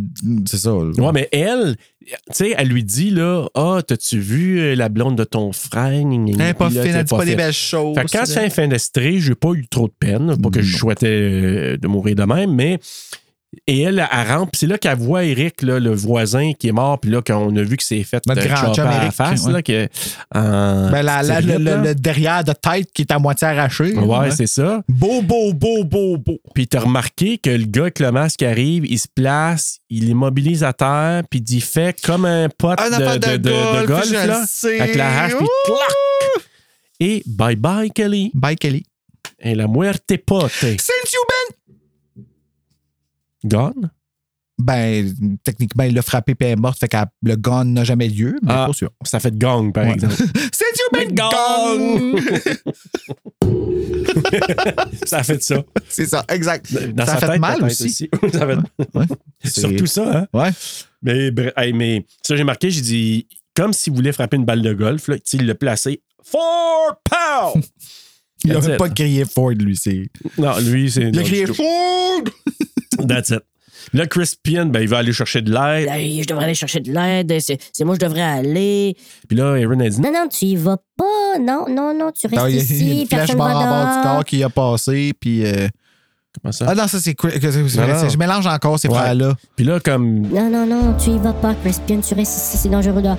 C'est ça. là. Ouais, mais elle, tu sais, elle lui dit, là, ah, t'as-tu vu euh, la blonde de ton frère? Elle n'est pas fine, t'es elle dit pas des belles choses. Fait quand c'est infenestré, j'ai pas eu trop de peine. Pas que je souhaitais euh, de mourir de même, mais. Et elle, elle rentre, puis c'est là qu'elle voit Eric, là, le voisin qui est mort, puis là, qu'on a vu que c'est fait Notre euh, grand chum à la Eric, face, ouais. là, que, en Ben, la- la- le, là. le derrière de tête qui est à moitié arraché. Ouais, c'est ça. Beau, beau, beau, beau, beau. Puis t'as remarqué que le gars avec le masque arrive, il se place, il immobilise à terre, puis il fait comme un pote Un de, de de- de- de golf, golf, je là, avec la hache, puis clac! Et bye bye, Kelly. Bye, Kelly. Et la muerte pote. Since you been. Gone? Ben, techniquement, il l'a frappé et elle est morte, fait que le gun n'a jamais lieu, mais Ah, pas sûr. ça fait de gang, par Ouais. exemple. Since you been Gong! ça a fait ça. c'est ça, exact. Dans ça sa fait tête, mal peut-être aussi. ça fait- Ouais. Surtout ça, hein? Ouais. Mais, hey, mais ça, j'ai marqué, j'ai dit, comme s'il voulait frapper une balle de golf, là, il l'a placé. Four pow! Il n'a That's même it. pas crié Ford, lui. C'est... Non, lui, c'est. Il a crié. Ford! That's it. Là, Crispian, ben, il va aller chercher de l'aide. Là, je devrais aller chercher de l'aide. C'est c'est moi, je devrais aller. Puis là, Aaron a dit Non, non, tu y vas pas. Non, non, non, tu restes Non, il y a ici. il y a une flèche en bas du corps qui a passé, puis... euh, Comment ça? Ah non, ça, c'est... Je mélange encore ces Ouais. frères-là. Puis là, comme. Non, non, non, tu y vas pas, Crispian. Tu restes ici, c'est dangereux dehors.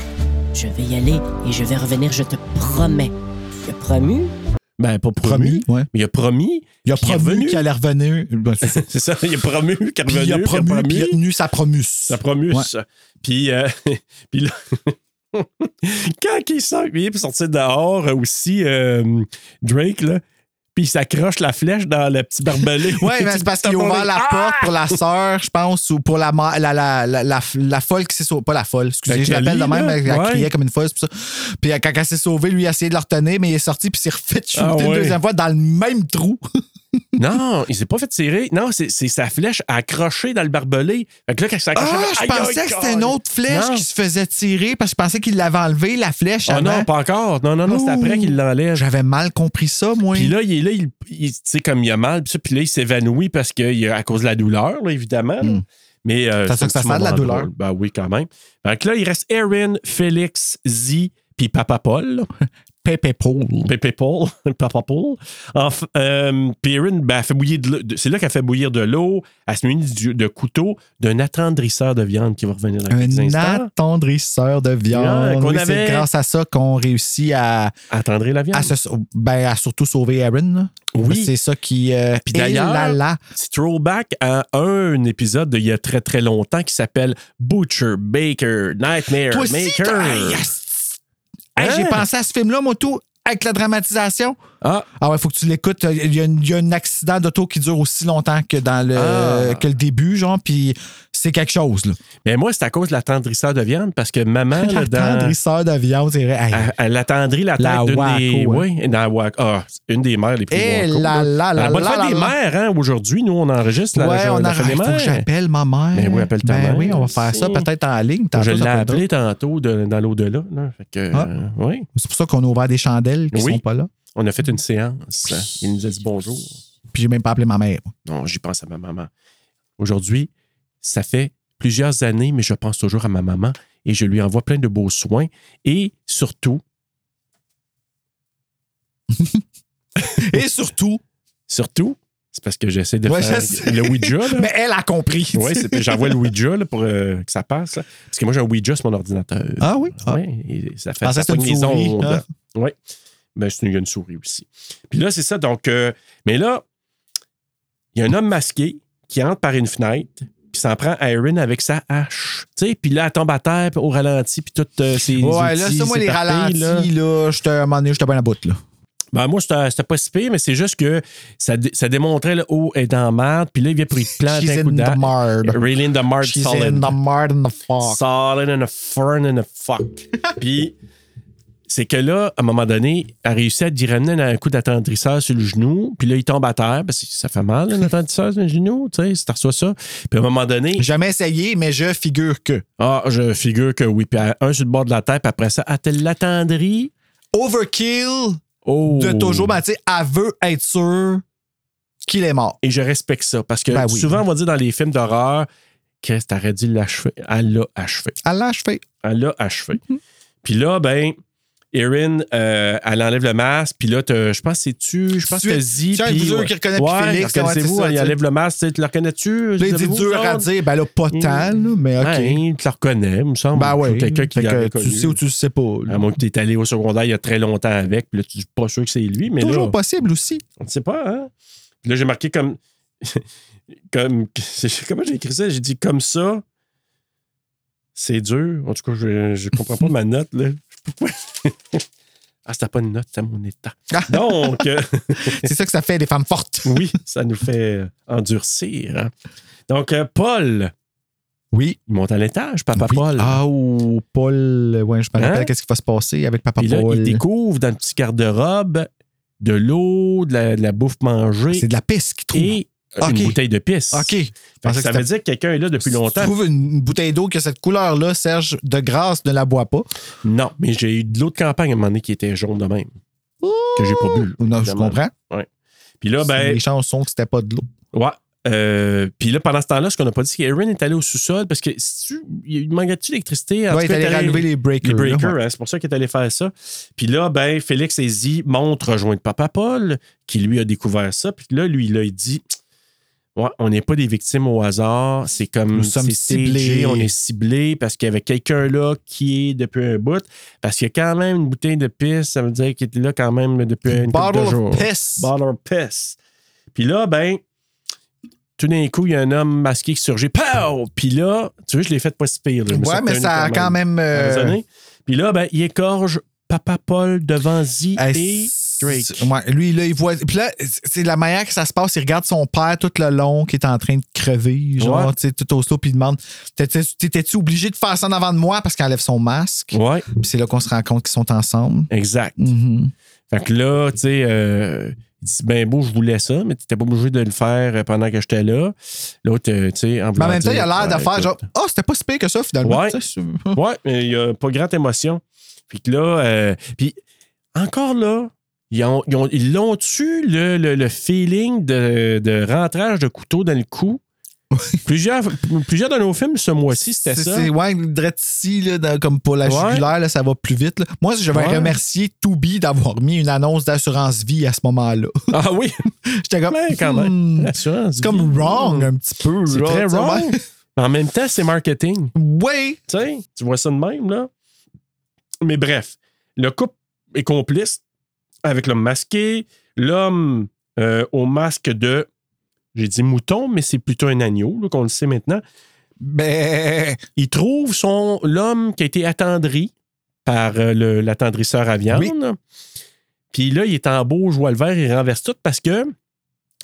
Je vais y aller et je vais revenir, je te promets. Tu as promu? Ben, pas promu. Promis, ouais. Mais il a promis. Il a promu qu'il allait revenir. Ben, c'est ça. Il a promu qu'il est Puis revenu. il a promu, puis il a tenu sa promus. Ça promus. Ouais. Puis, euh, puis là, quand il sort, il est pour sortir dehors euh, aussi, euh, Drake, là, puis il s'accroche la flèche dans le petit barbelé. Oui, mais c'est parce qu'il a ouvert la porte pour la sœur, je pense, ou pour la, la, la, la, folle qui s'est sauvée. Pas la folle, excusez, La je l'appelle de même, elle, criait comme une folle, c'est pour ça. Puis quand elle s'est sauvée, lui, il a essayé de la retenir, mais il est sorti, puis il s'est refait shooter Ah une deuxième fois dans le même trou. Non, il s'est pas fait tirer. Non, c'est sa flèche accrochée dans le barbelé. Fait que là, quand Ah, je pensais aïe, que c'était une autre flèche Non. qui se faisait tirer, parce que je pensais qu'il l'avait enlevé, la flèche. Ah non, pas encore. Non, non, non, c'est après qu'il l'enlève. J'avais mal compris ça, moi. Puis là, il est là, il, sais, comme il a mal, puis là, il s'évanouit parce que à cause de la douleur, là, évidemment. Hmm. Mais euh, Ça que ça fait de la douleur? drôle. Ben oui, quand même. Fait que là, il reste Aaron, Félix, Z, puis Papa Paul. Pépé Paul. Pépé Paul, Papa Paul. Enf- euh, puis Erin, ben, elle fait bouillir de l'eau- de- c'est là qu'elle fait bouillir de l'eau. Elle se munit de couteau d'un attendrisseur de viande qui va revenir dans Un attendrisseur de viande. Oui, avait- C'est grâce à ça qu'on réussit à, Attendrir la viande. à, se- ben, à surtout sauver Aaron. là. Oui. C'est ça qui. euh, Puis d'ailleurs, petit throwback à un épisode d'il y a très très longtemps qui s'appelle Butcher, Baker, Nightmare, Toi aussi, Maker. t'as- Hey? J'ai pensé à ce film-là, moi, tout, avec la dramatisation. Ah, Ah ouais, faut que tu l'écoutes. Il y, a, il y a un accident d'auto qui dure aussi longtemps que dans le, Ah. que le début, genre, puis c'est quelque chose, là. mais moi, c'est à cause de l'attendrisseur de viande parce que maman, là, dans, L'attendrisseur de viande, c'est vrai. Elle, elle attendrit la tête La d'une des. hein. Oui, dans la. Ah, une des mères les plus Eh là là là La bonne fête là des mères, hein, aujourd'hui, nous, on enregistre la, ouais, la, on la a fête des faut que mères. j'appelle ma mère. Ben oui, appelle ta Ben mère oui, on va faire ça peut-être en ligne. Je tantôt, l'ai appelé tantôt de- dans l'au-delà. là. Fait que, Ah. euh, oui. C'est pour ça qu'on a ouvert des chandelles qui Oui. sont pas là. On a fait une séance. Il nous a dit bonjour. Puis j'ai même pas appelé ma mère. Non, j'y pense à ma maman. Aujourd'hui, ça fait plusieurs années, mais je pense toujours à ma maman et je lui envoie plein de beaux soins. Et surtout, Et surtout, surtout, c'est parce que j'essaie de Ouais, faire je le Ouija. Là. mais elle a compris. Oui, j'envoie le Ouija là, pour euh, que ça passe. là. Parce que moi, j'ai un Ouija sur mon ordinateur. Ah oui? Ah. Ouais, et ça fait Ah, ça, une les souris, ondes. Oui. C'est une, il y a une souris aussi. Puis là, c'est ça. Donc, euh, mais là, il y a un homme masqué qui entre par une fenêtre, puis s'en prend à Erin avec sa hache. Tu sais, puis là, elle tombe à terre au ralenti, puis toutes euh, ses. Ouais, là, ça, moi, les ralentis, là. là, j'étais à un moment donné, j'étais bien à bout, là. Ben, moi, c'était pas si pire, mais c'est juste que ça, ça démontrait, oh, elle est dans la merde, puis là, il vient pour y planter un coup in de. Really in the mard She's solid. in the mard and the fuck. Solid and a fern and a fuck. Puis, c'est que là, à un moment donné, elle réussit à dire ramener un coup d'attendrisseur sur le genou, puis là, il tombe à terre, parce que ça fait mal, un attendrisseur sur le genou, tu sais, si tu reçois ça. Puis à un moment donné, Jamais essayé, mais je figure que. ah, je figure que oui, puis un sur le bord de la tête, puis après ça, elle te l'attendrit. Overkill Oh. de toujours, ben, tu sais, elle veut être sûre qu'il est mort. Et je respecte ça parce que Ben oui. souvent, on va dire dans les films d'horreur, qu'est-ce que t'aurais dû l'achever? Elle l'a achevé. Elle l'a achevé. Elle l'a achevé. Mhm. Puis là, ben, Erin, euh, elle enlève le masque, puis là, je pense que c'est-tu, je pense que Tu- c'est Zi. tu puis- viseur qui reconnaît, ouais, Félix, reconnaissez-vous, ouais, c'est tu sais. enlève le masque, tu tu le reconnais-tu? Là, il dit Savez-vous, dur à dire, ben là, pas tant, mais OK. Ouais, tu le reconnais, il me semble. Ben ouais. Quelqu'un qui que. Tu sais ou tu sais pas. là. À moins que tu es allé au secondaire il y a très longtemps avec, puis là, tu pas sûr que c'est lui, mais Toujours là, possible aussi. on ne sait pas, hein? Puis là, j'ai marqué comme. comme comment j'ai écrit ça? J'ai dit comme ça. C'est dur. En tout cas, je, je comprends pas ma note, là. Ah, c'était pas une note, c'était mon état. Donc, euh, C'est ça que ça fait des femmes fortes. oui, ça nous fait endurcir. hein. Donc, euh, Paul, Oui. il monte à l'étage, Papa Oui. Paul. Ah, ou Paul. Ouais, je me rappelle Hein? qu'est-ce qui va se passer avec Papa là, Paul. il découvre dans le petit garde-robe de l'eau, de la, de la bouffe mangée C'est de la pisse qu'il trouve. et une bouteille de pisse. OK. Que que ça veut dire que quelqu'un est là depuis Si longtemps. tu trouves une bouteille d'eau qui a cette couleur-là, Serge, de grâce, ne la bois pas. Non, mais j'ai eu de l'eau de campagne à un moment donné qui était jaune de même. Que j'ai pas bu. Non, je comprends. Puis là, ben, Les chances sont que c'était pas de l'eau. ouais. Euh, puis là, pendant ce temps-là, ce qu'on n'a pas dit, c'est qu'Aaron est allé au sous-sol parce que si tu, il manquait-tu d'électricité? Ouais, il est allé relever les breakers. Les breakers, hein, c'est pour ça qu'il est allé faire ça. Puis là, ben, Félix et Zi montrent rejoindre Papa Paul, qui lui a découvert ça. Puis là, lui, là, il dit Ouais, on n'est pas des victimes au hasard. C'est comme Nous sommes ciblés. on est ciblé parce qu'il y avait quelqu'un là qui est depuis un bout. Parce qu'il y a quand même une bouteille de pisse, ça veut dire qu'il était là quand même depuis couple Bottle de jours. piss. Bottle of piss. Puis là, ben, tout d'un coup, il y a un homme masqué qui surgit. Pow! Puis là, tu vois, je l'ai fait pas si pire. là. Ouais, mais ça a quand même. euh. Puis là, ben, il écorge Papa Paul devant Z Hey, et Drake. Ouais, lui, là, il voit. Puis là, c'est la manière que ça se passe. Il regarde son père tout le long qui est en train de crever, genre, Ouais. tu sais, tout au slow, puis il demande T'étais- T'étais-tu obligé de faire ça en avant de moi parce qu'il enlève son masque? Ouais, Puis c'est là qu'on se rend compte qu'ils sont ensemble. exact. Mhm. Fait que là, tu sais, euh, il dit ben beau, je voulais ça, mais tu n'étais pas obligé de le faire euh, pendant que j'étais là. L'autre, euh, tu sais, en Mais en même temps, il a l'air de ouais, faire écoute. genre Oh, c'était pas si pire que ça, finalement. Ouais. Ouais, mais il n'y a pas grande émotion. Puis que là, euh, puis encore là, ils ont- ils ont- ils l'ont-tu le, le, le feeling de, de rentrage de couteau dans le cou? plusieurs, plusieurs de nos films ce mois-ci, c'était ça. C'est ouais, ici, là, dans- comme pour la Ouais. jugulaire, là, ça va plus vite. là. Moi, je vais Ouais. remercier Toubi d'avoir mis une annonce d'assurance vie à ce moment-là. Ah oui, J'étais comme. Quand hmm, c'est comme wrong un petit peu. C'est très tu wrong. ouais. En même temps, c'est marketing. Oui. Tu sais, tu vois ça de même, là? Mais bref, le couple est complice avec l'homme masqué, l'homme euh, au masque de, j'ai dit mouton, mais c'est plutôt un agneau, là, qu'on le sait maintenant. Ben. Il trouve son l'homme qui a été attendri par euh, l'attendrisseur à viande. Oui. Puis là, il est en beau joie le vert, il renverse tout parce que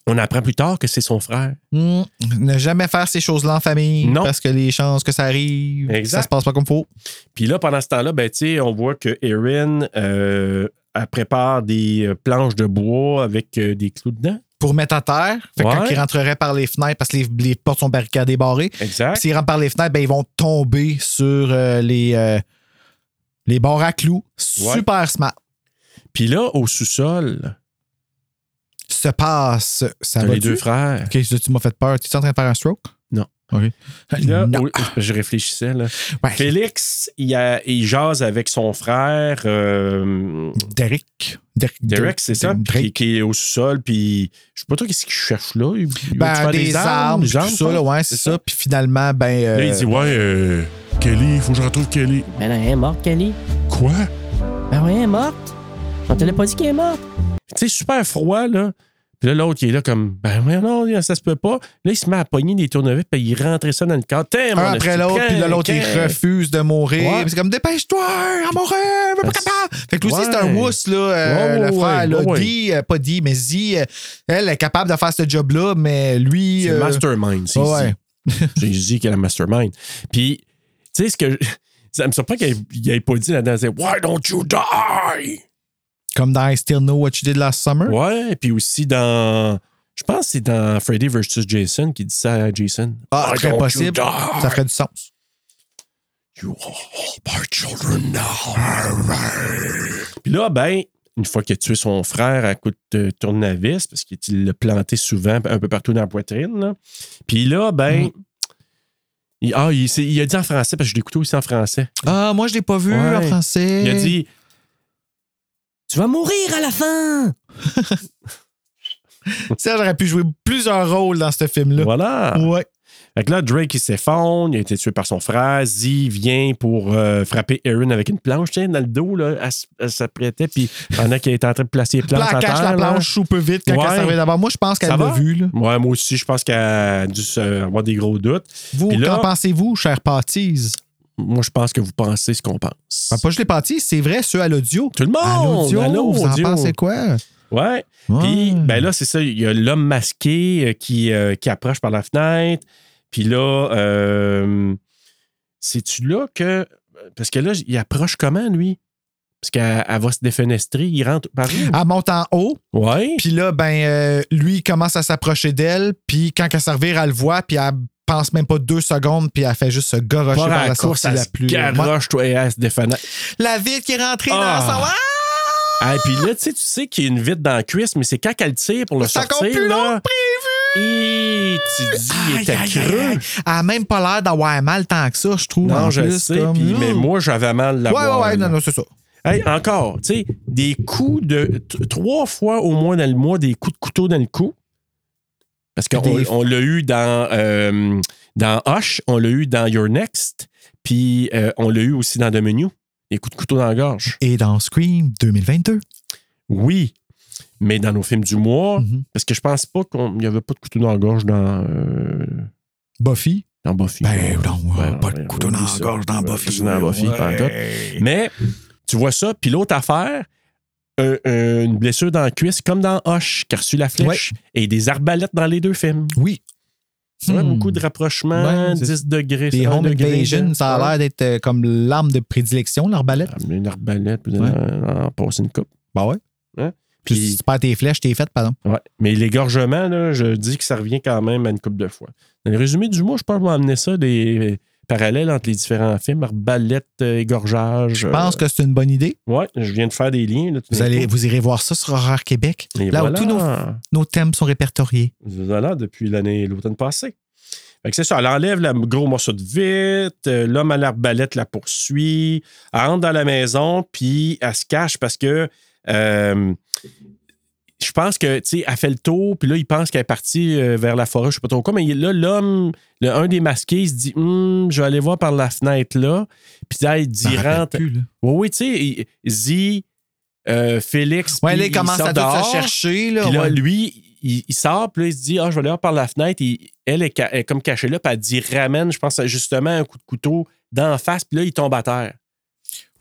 on apprend plus tard que c'est son frère. hmm, ne jamais faire ces choses-là en famille. Non. Parce que les chances que ça arrive, Exact. ça se passe pas comme faut. Puis là, pendant ce temps-là, ben, tu sais, on voit que Erin euh, elle prépare des euh, planches de bois avec euh, des clous dedans. Pour mettre à terre. Fait que Ouais. quand ils rentreraient par les fenêtres, parce que les, les portes sont barricadées, barrées. Exact. S'ils rentrent par les fenêtres, ben, ils vont tomber sur euh, les, euh, les barres à clous. Super smart. Puis là, au sous-sol, Se passe. Ça va les deux frères. Ok, tu m'as fait peur. Tu es en train de faire un stroke? Non. OK. Puis là, je réfléchissais. Là. Ouais. Félix, il, a- il jase avec son frère. euh, Derek. Derek, Derek, c'est ça, qui, qui est au sous-sol, puis je sais pas trop qu'est-ce qu'il cherche là? Il, Ben, des, armes, des tout armes, ça, là, ouais, c'est ça. Puis finalement, ben. euh, Là, il dit Ouais, euh, Kelly, il faut que je retrouve Kelly. Ben non, elle est morte, Kelly. Quoi? Ben oui, elle est morte. On te l'a pas dit qu'elle est morte. Tu sais, super froid, là. Puis là, l'autre, il est là comme, ben non, ça se peut pas. Là, il se met à pogner des tournevis, puis il rentrait ça dans le cadre. Un après l'autre, puis là, l'autre, il refuse de mourir. Ouais. C'est comme, dépêche-toi, à mourir, je pas capable. Fait que lui aussi, c'est un mousse, là, euh, Ouais, le frère, ouais, là. Dee, euh, pas Dee, mais Zee, euh, elle est capable de faire ce job-là, mais lui. C'est euh, mastermind, c'est ouais. J'ai dit qu'elle est mastermind. Puis, tu sais, ce que. Ça me surprend qu'il n'ait pas dit là-dedans, c'est Why don't you die? Comme dans I Still Know What You Did Last Summer. Ouais, puis aussi dans. Je pense que c'est dans Freddy vs. Jason qui dit ça à Jason. Ah, très possible. Ça ferait du sens. You are all my children now. Puis là, ben, une fois qu'il a tué son frère à coup de tournevis, parce qu'il l'a planté souvent un peu partout dans la poitrine. là. Puis là, ben. Mm. il, ah, il, a dit en français, parce que je l'écoutais aussi en français. Ah, moi, je l'ai pas vu Ouais. en français. Il a dit Tu vas mourir à la fin Serge aurait pu jouer plusieurs rôles dans ce film-là. Voilà. Ouais. Fait que là, Drake, il s'effondre, il a été tué par son frère. Z vient pour euh, frapper Erin avec une planche, sais, dans le dos, là. Elle, s'apprêtait, puis pendant qu'il était en train de placer les planches elle cache terre, la planche super vite quand Ouais. elle d'abord. Moi, je pense qu'elle l'a vu. Là. Ouais, moi aussi, je pense qu'elle a dû se- avoir des gros doutes. Vous, qu'en pensez-vous, cher Patise? Moi, je pense que vous pensez ce qu'on pense. Ben, pas juste les Patise, c'est vrai, ceux à l'audio. Tout le monde! À l'audio, à vous en l'audio. pensez quoi? Ouais. Ouais. Puis, ben là, c'est ça. Il y a l'homme masqué euh, qui, euh, qui approche par la fenêtre. Puis là, euh, c'est-tu là que. Parce que là, il approche comment, lui? Parce qu'elle elle va se défenestrer. Il rentre par où? Elle monte en haut, Ouais. puis là, ben, euh, lui, il commence à s'approcher d'elle, puis quand elle servir, elle le voit, puis elle pense même pas deux secondes, puis elle fait juste se garocher Pas par la la course, sortie la plus... garoche, toi, et elle se défenêtre. La vitre qui est rentrée Ah. dans son... Ah! Ah, puis là, tu sais, tu sais qu'il y a une vitre dans la cuisse, mais c'est quand qu'elle tire pour le encore sortir, plus là. que Et tu dis, il était creux. Elle a même pas l'air d'avoir mal tant que ça, je trouve. Non, je plus, sais, comme- puis- mais moi, j'avais mal la Ouais, ouais, ouais, non, non, c'est ça. Hey, encore, tu sais, des coups de. Trois fois au moins dans le mois, des coups de couteau dans le cou. Parce qu'on l'a eu dans, euh, dans Hush, on l'a eu dans Your Next, puis euh, on l'a eu aussi dans The Menu. Des coups de couteau dans la gorge. Et dans Scream 2022. Oui, mais dans nos films du mois, Mhm. parce que je pense pas qu'il n'y avait pas de couteau dans la gorge dans, euh, Buffy. dans Buffy. Ben non, ouais, pas de couteau dans la gorge dans Buffy. dans Buffy, Ouais. Mais tu vois ça, puis l'autre affaire, un- un- une blessure dans la cuisse, comme dans Hush, qui a reçu la flèche, et des arbalètes dans les deux films. Oui. Ouais, Hmm. beaucoup de rapprochements, Ouais, c'est- 10 degrés. Des un Home degré, Invasion, ça a ouais. l'air d'être euh, comme l'arme de prédilection, l'arbalète. Ah, Une arbalète, puis Ouais. en, en passer une coupe. Bah ouais. Hein? Puis Puis- si tu perds tes flèches, t'es faite, pardon. Ouais. Mais l'égorgement, là, je dis que ça revient quand même à une coupe de fois. Dans le résumé du mois, je pense qu'on va amener ça, des parallèles entre les différents films, arbalète, euh, égorgeage. Je pense que c'est une bonne idée. Ouais, je viens de faire des liens. Là, Vous, allez, vous irez voir ça sur Horreur Québec. Et là voilà. où tous nos, nos thèmes sont répertoriés. Voilà, depuis l'année, l'automne passé. Fait que c'est ça, elle enlève le gros morceau de vitre, euh, l'homme à l'arbalète la poursuit, elle rentre dans la maison, puis elle se cache parce que euh, je pense que, tu sais, elle fait le tour, puis là, il pense qu'elle est partie euh, vers la forêt, je sais pas trop quoi, mais là, l'homme, le- un des masqués, il se dit, Hum, je vais aller voir par la fenêtre là, puis là, il dit, rentre. Oui, oui, tu sais, il- Z, euh, Félix, Ouais, puis là, il commence sort à tout dehors. se chercher. Là, Puis là, ouais. lui, il, il sort, puis là, il se dit Ah, je vais aller voir par la fenêtre. Et elle est, ca- elle est comme cachée là, puis elle dit Ramène, je pense, justement, un coup de couteau d'en face, puis là, il tombe à terre,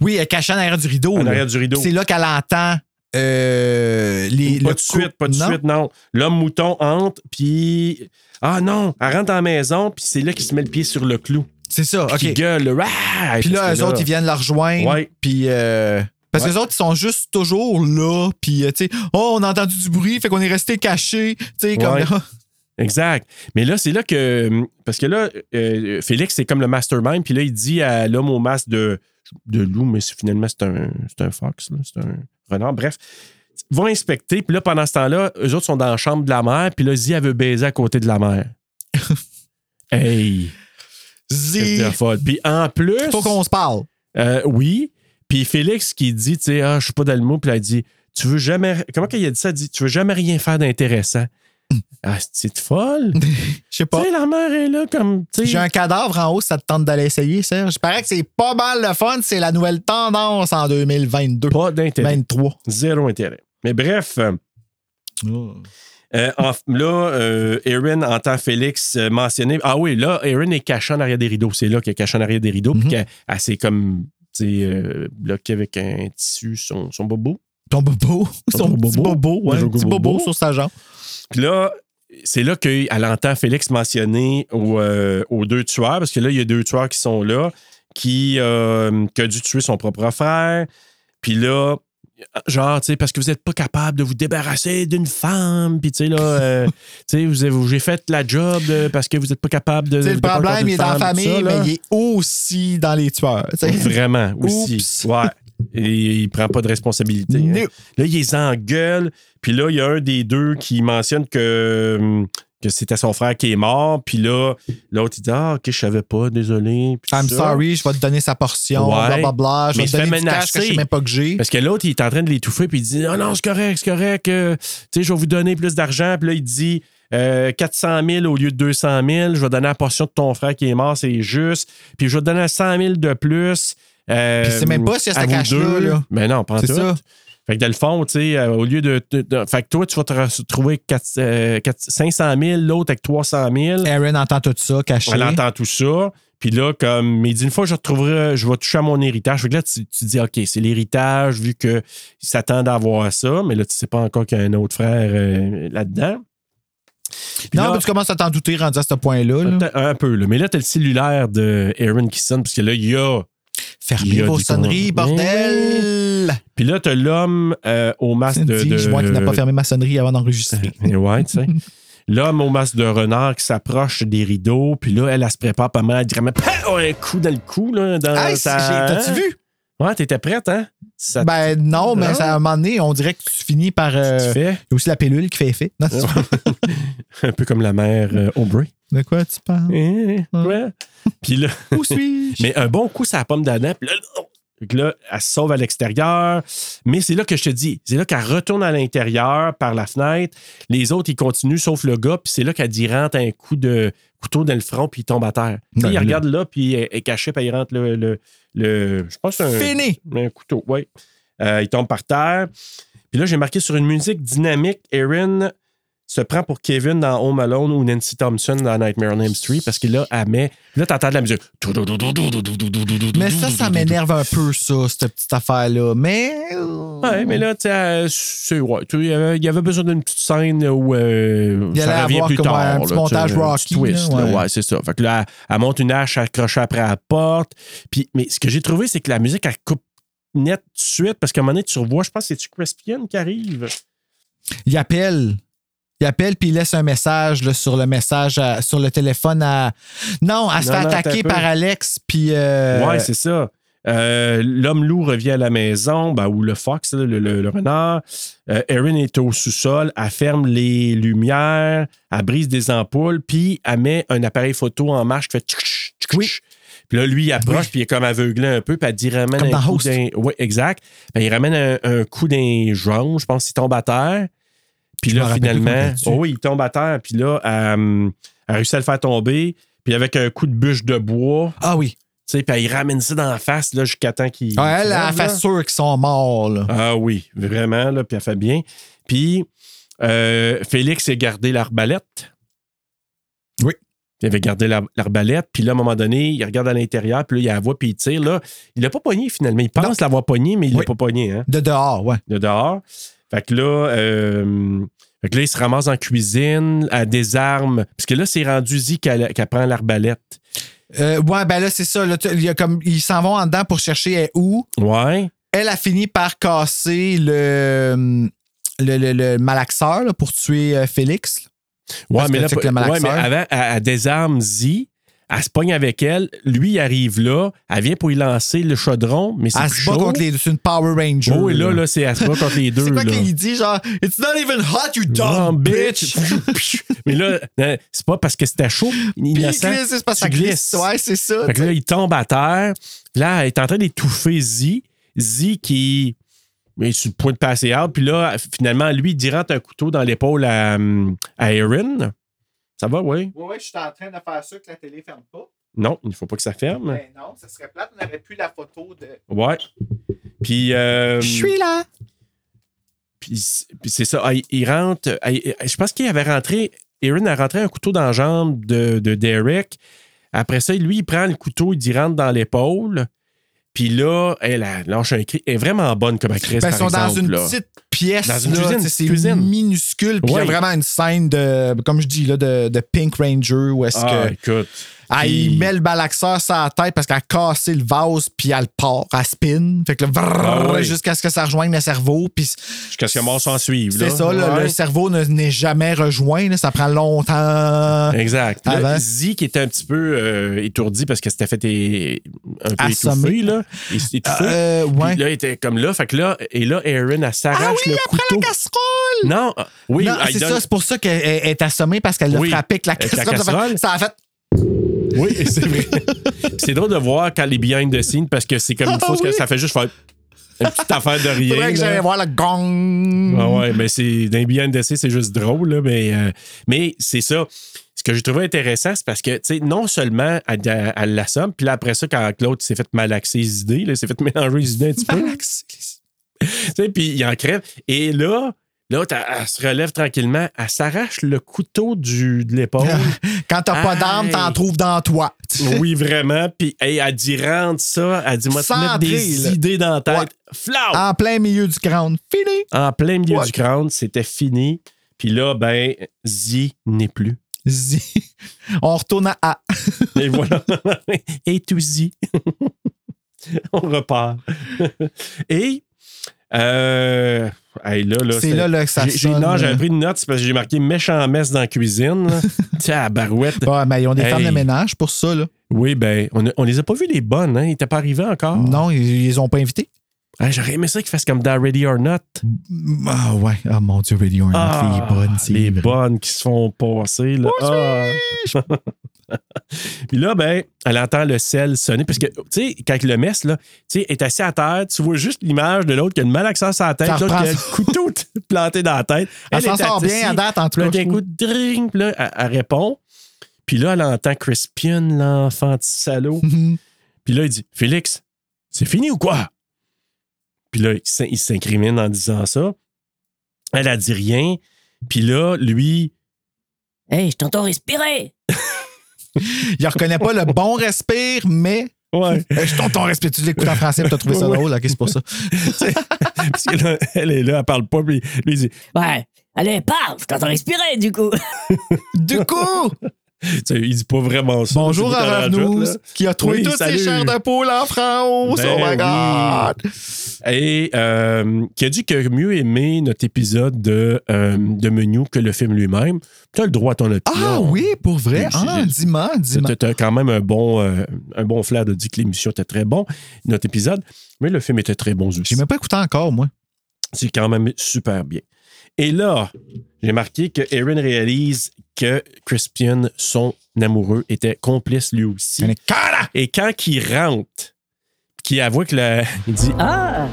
Oui, elle est cachée en arrière du rideau. en arrière du rideau. C'est là qu'elle entend euh, les. Pas de suite, pas de Non? suite, non. L'homme mouton entre, puis. Ah non, elle rentre dans la maison, puis c'est là qu'il se met le pied sur le clou. C'est ça, Puis OK. gueule. Ah! Puis là, eux autres, ils viennent la rejoindre. Ouais. Puis. euh, parce que les autres, ils sont juste toujours là. Puis, euh, tu sais, oh, on a entendu du bruit, fait qu'on est resté caché. Tu sais, comme. Ouais. Exact. Mais là, c'est là que. Parce que là, euh, Félix, c'est comme le mastermind, puis là, il dit à l'homme au masque de, de loup, mais finalement, c'est un, c'est un fox, là, c'est un renard. Bref, ils vont inspecter, puis là, pendant ce temps-là, eux autres sont dans la chambre de la mère, puis là, Zi, elle veut baiser à côté de la mère. hey! Zi. Puis en plus. faut qu'on se parle. Euh, oui. Puis Félix qui dit, tu sais, ah, je suis pas dans le mot, puis elle dit, tu veux jamais. Comment qu'il a dit ça? Elle dit, tu veux jamais rien faire d'intéressant. Ah, c'est folle. Je sais Tu pas. sais, la mère est là comme. tu sais, J'ai un cadavre en haut, ça te tente d'aller essayer, Serge. Je parais que c'est pas mal le fun. C'est la nouvelle tendance en 2022. Pas d'intérêt. 23. Zéro intérêt. Mais bref, euh, euh, en- là, euh, Erin entend Félix euh, mentionner. Ah oui, là, Erin est cachée en arrière des rideaux. C'est là qu'elle est cachée en arrière des rideaux, puis qu'elle elle s'est comme. tu sais, euh, bloquée avec un tissu, son, son bobo. Ton bobo. Son petit bobo. Ouais, petit bobo. sur sa jambe. Puis là, c'est là qu'elle entend Félix mentionner aux, euh, aux deux tueurs, parce que là, il y a deux tueurs qui sont là, qui, euh, qui a dû tuer son propre frère. Puis là, genre, tu sais, parce que vous n'êtes pas capable de vous débarrasser d'une femme, puis tu sais, là, euh, tu sais, vous j'ai fait la job parce que vous n'êtes pas capable de. Le de problème, il est dans la famille, ça, mais il est aussi dans les tueurs. Vraiment, aussi. Oups. Ouais. Et il prend pas de responsabilité. hein. Là, il les engueule. Puis là, il y a un des deux qui mentionne que, hum, que c'était son frère qui est mort. Puis là, l'autre, il dit Ah, ok, je savais pas, désolé. Puis I'm ça. sorry, je vais te donner sa portion, Ouais. Je Mais vais te donner du que je menacer. sais même pas que j'ai. Parce que l'autre, il est en train de l'étouffer, puis il dit Ah non, c'est correct, c'est correct. euh, tu sais, je vais vous donner plus d'argent. Puis là, il dit euh, 400 000 au lieu de 200 000. Je vais donner la portion de ton frère qui est mort, c'est juste. Puis je vais te donner 100 000 de plus. Euh, Puis c'est même pas ce vous cash-là. Mais non, pas en tout. ça. Fait que dans le fond, tu sais, euh, au lieu de, de- de- Fait que toi, tu vas te retrouver quatre- euh, quatre- 500 000, l'autre avec 300 000. Aaron entend tout ça, caché. Elle entend tout ça. Puis là, comme, il dit une fois, je retrouverai, je vais toucher à mon héritage. Fait que là, tu, tu dis, OK, c'est l'héritage, vu qu'ils s'attendent à avoir ça, mais là, tu sais pas encore qu'il y a un autre frère euh, là-dedans. Puis Non, là, mais tu commences à t'en douter rendu à ce point-là. là. un peu, là. Mais là, t'as le cellulaire de Aaron qui sonne, parce que là, il y a. Fermez vos sonneries, bordel! Puis là, t'as l'homme euh, au masque de. Dis, de- moi qui n'a pas fermé ma sonnerie avant d'enregistrer. Ouais, tu sais. L'homme au masque de renard qui s'approche des rideaux, puis là, elle, elle se prépare pas mal. Elle dirait, mais Pow! un coup dans le cou, là. Dans Hey, T'as-tu vu? Ouais, t'étais prête, hein? Ça Ben non, mais Non? ça, à un moment donné, on dirait que tu finis par. euh, tu Il fais? y a aussi la pilule qui fait effet. Non, un peu comme la mère euh, Aubrey. De quoi tu parles? Eh, ouais. Puis là, Où suis-je? mais un bon coup, ça la pomme d'Adam. Puis là! Fait que là, elle se sauve à l'extérieur. Mais c'est là que je te dis, c'est là qu'elle retourne à l'intérieur par la fenêtre. Les autres, ils continuent, sauf le gars. Puis c'est là qu'elle dit rentre un coup de couteau dans le front, puis il tombe à terre. Puis il regarde là, puis elle est caché, puis il rentre le. le, le- je pense un, Fini! un couteau, oui. Euh, il tombe par terre. Puis là, j'ai marqué sur une musique dynamique, Erin se prend pour Kevin dans Home Alone ou Nancy Thompson dans Nightmare on Elm Street parce que là, elle met. Là, t'entends de la musique. Mais ça, ça m'énerve un peu, ça, cette petite affaire-là. Mais. euh, Ouais, mais là, tu sais, euh, c'est- ouais, il y avait- besoin d'une petite scène où euh, Il ça revient plus tard. un petit là, montage Rocky, twist, là, ouais. ouais, c'est ça. Fait que là, elle, monte une hache accrochée après la porte. Puis, mais ce que j'ai trouvé, c'est que la musique, elle coupe net tout de suite parce qu'à un moment donné, tu revois, je pense que c'est-tu Crispian qui arrive? Il appelle. Il appelle puis il laisse un message là, sur le message à- sur le téléphone à. Non, elle se fait non, attaquer par Alex puis. euh, Ouais, c'est ça. Euh, L'homme loup revient à la maison, ben, ou le fox, le, le- le renard. Euh, Erin est au sous-sol, elle ferme les lumières, elle brise des ampoules, puis elle met un appareil photo en marche qui fait tchic, tchic. Puis là, lui, il approche, Oui. puis il est comme aveuglé un peu, puis elle dit ramène Comme un dans coup d'un. Oui, exact. Ben, il ramène un, un coup d'un jonc, je pense qu'il tombe à terre. Puis là, finalement, oh oui, il tombe à terre, puis là, elle, elle réussit à le faire tomber, puis avec un coup de bûche de bois, Ah oui. tu sais, puis il ramène ça dans la face là, jusqu'à temps qu'il. Ah, elle, elle fait sûr qu'ils sont morts. Là. Ah oui, vraiment, là, puis elle fait bien. Puis euh, Félix a gardé l'arbalète. Oui. Il avait gardé l'ar- l'arbalète, puis là, à un moment donné, il regarde à l'intérieur, puis là, il la voit, puis il tire. Là, il l'a pas pogné finalement. Il pense l'avoir pogné, mais il l'a Oui. pas pogné, hein, De dehors, ouais. de dehors. Fait que là, euh, fait que là, il se ramasse en cuisine, à désarme. Parce que là, c'est rendu Zi qu'elle qu'elle prend l'arbalète. Euh, ouais, ben là, c'est ça. là, il y a comme, ils s'en vont en dedans pour chercher elle où? Ouais. Elle a fini par casser le, le, le- le malaxeur là, pour tuer euh, Félix. Ouais, mais là, ouais, mais avant, elle, elle désarme Zi, elle se pogne avec elle, lui il arrive là, elle vient pour y lancer le chaudron, mais c'est Elle se bat contre les C'est une Power Ranger. Oh, et là, là, c'est elle se bat contre les deux. C'est quoi qu'il dit, genre, It's not even hot, you dumb bitch! mais là, euh, c'est pas parce que c'était chaud. Innocent, glisse, c'est parce que glisse. Ouais, c'est ça. Fait que là, il tombe à terre. Là, elle est en train d'étouffer Z. Z qui est sur le point de passer out. Puis là, finalement, lui, il dit rentre un couteau dans l'épaule à, à Erin. Ça va, oui? Ouais, ouais, je suis en train de faire ça que la télé ferme pas. Non, il ne faut pas que ça ferme. Ben non, ça serait plate. On aurait plus la photo de. Ouais. Puis. euh, Je suis là. Puis puis c'est ça. il- Il rentre. il- Je pense qu'il avait rentré. Erin a rentré un couteau dans la jambe de, de Derek. Après ça, lui, il prend le couteau, il dit rentre dans l'épaule. Puis là, elle, lâche un cri. Elle est vraiment bonne comme actrice. Ben, ils par sont dans une là. petite pièce. Dans une là, cuisine, C'est cuisine. minuscule. Puis il y a vraiment une scène de, comme je dis, là, de, de Pink Ranger où est-ce Ah, que. écoute. Elle il met le malaxeur sur la tête parce qu'elle a cassé le vase, puis elle part, elle spin. Fait que là, vrrr, Ah jusqu'à ce que ça rejoigne le cerveau. Puis Jusqu'à ce que mort s'en suive. c'est là. ça, là, Ouais. le cerveau ne- n'est jamais rejoint. là, ça prend longtemps. Exact. Là, Avant. Z qui était un petit peu euh, étourdi parce que c'était fait é- un peu Assommé. étouffé. Là. S'est étouffé. Euh, Puis ouais. là, il était comme là. Fait que là, et là, Aaron, elle s'arrache Ah oui, le après couteau. la casserole! Non, ah, oui, non, c'est donne- ça, c'est pour ça qu'elle elle est assommée parce qu'elle l'a Oui, frappé avec la avec la casserole. Ça a fait- Oui, c'est vrai. C'est drôle de voir quand les behind the scenes parce que c'est comme une Ah fois que ça fait juste faire une petite affaire de rien. Faudrait que là. j'aille voir le gong. Ah ouais, mais c'est dans les behind the scenes, c'est juste drôle, là, mais, euh, mais c'est ça. Ce que j'ai trouvé intéressant, c'est parce que, tu sais, non seulement elle, elle, elle l'assomme, puis là, après ça, quand Claude s'est fait malaxer les idées, là, s'est fait mélanger les idées un petit peu. Tu sais, puis il en crève. Et là, l'autre, elle, se relève tranquillement, elle s'arrache le couteau du, de l'épaule. Quand t'as pas d'arme, t'en trouves dans toi. oui, vraiment. Puis hey, elle dit rentre ça, elle dit moi te mettre des là. idées dans la tête. Ouais. Flau! En plein milieu du crâne. Fini. En plein milieu Ouais. du crâne, c'était fini. Puis là, ben, Z n'est plus. Zi. On retourne à A. Et voilà. Et tout Z. On repart. Et euh, hey, là, là, C'est là, là que ça sonne, Non, j'avais pris une note, c'est parce que j'ai marqué méchant messe dans la cuisine. Tiens, barouette. Ouais, mais ils ont des Hey. femmes de ménage pour ça, là. Oui, ben, on, on les a pas vues les bonnes, hein? Ils n'étaient pas arrivés encore. Non, ils, ils les ont pas invités. Ah, J'aurais aimé ça qu'ils fassent comme dans Ready or Not. Ah ouais. Ah mon Dieu, Ready or Not, Ah, les bonnes, les vrai. bonnes qui se font passer. Là. Ah. Puis là, ben, elle entend le sel sonner. Parce que, tu sais, quand le mess, là, tu sais, est assis à terre, tu vois juste l'image de l'autre qui a une malaxeur sur la tête, l'autre qui a le couteau planté dans la tête. Elle s'en sort bien à date, en tout cas, d'un coup, drink, puis là, elle, elle répond. Puis là, elle entend Crispian, l'enfant de salaud. Mhm. Puis là, il dit Félix, c'est fini ou quoi? Puis là, il s'in- il s'incrimine en disant ça. Elle a dit rien. Puis là, lui, Hey, je t'entends respirer! Il reconnaît pas le bon respire, mais. ouais. Eh, Je t'entends respire. Tu l'écoutes en français et t'as trouvé ça Ouais. drôle. Ok, c'est pour ça. Parce que là, elle est là, elle parle pas. Puis lui, il dit Ouais, allez, parle, je t'entends respirer du coup! Du coup, tu il dit pas vraiment ça. bonjour à là. qui a trouvé Oui, toutes salut. ses chairs de poule en France. Ben oh my oui. God! Et euh, qui a dit que mieux aimé notre épisode de, euh, de menu que le film lui-même. Tu as le droit à ton opinion. Ah oui, pour vrai? Ah, dis-moi, dis-moi. Tu as quand même un bon, euh, un bon flair de dire que l'émission était très bon, notre épisode, mais le film était très bon aussi. J'ai même pas écouté encore, moi. C'est quand même super bien. Et là, j'ai marqué que Aaron réalise que Crispian, son amoureux, était complice lui aussi. Et quand il rentre, qu'il avoue que la, il dit Ah!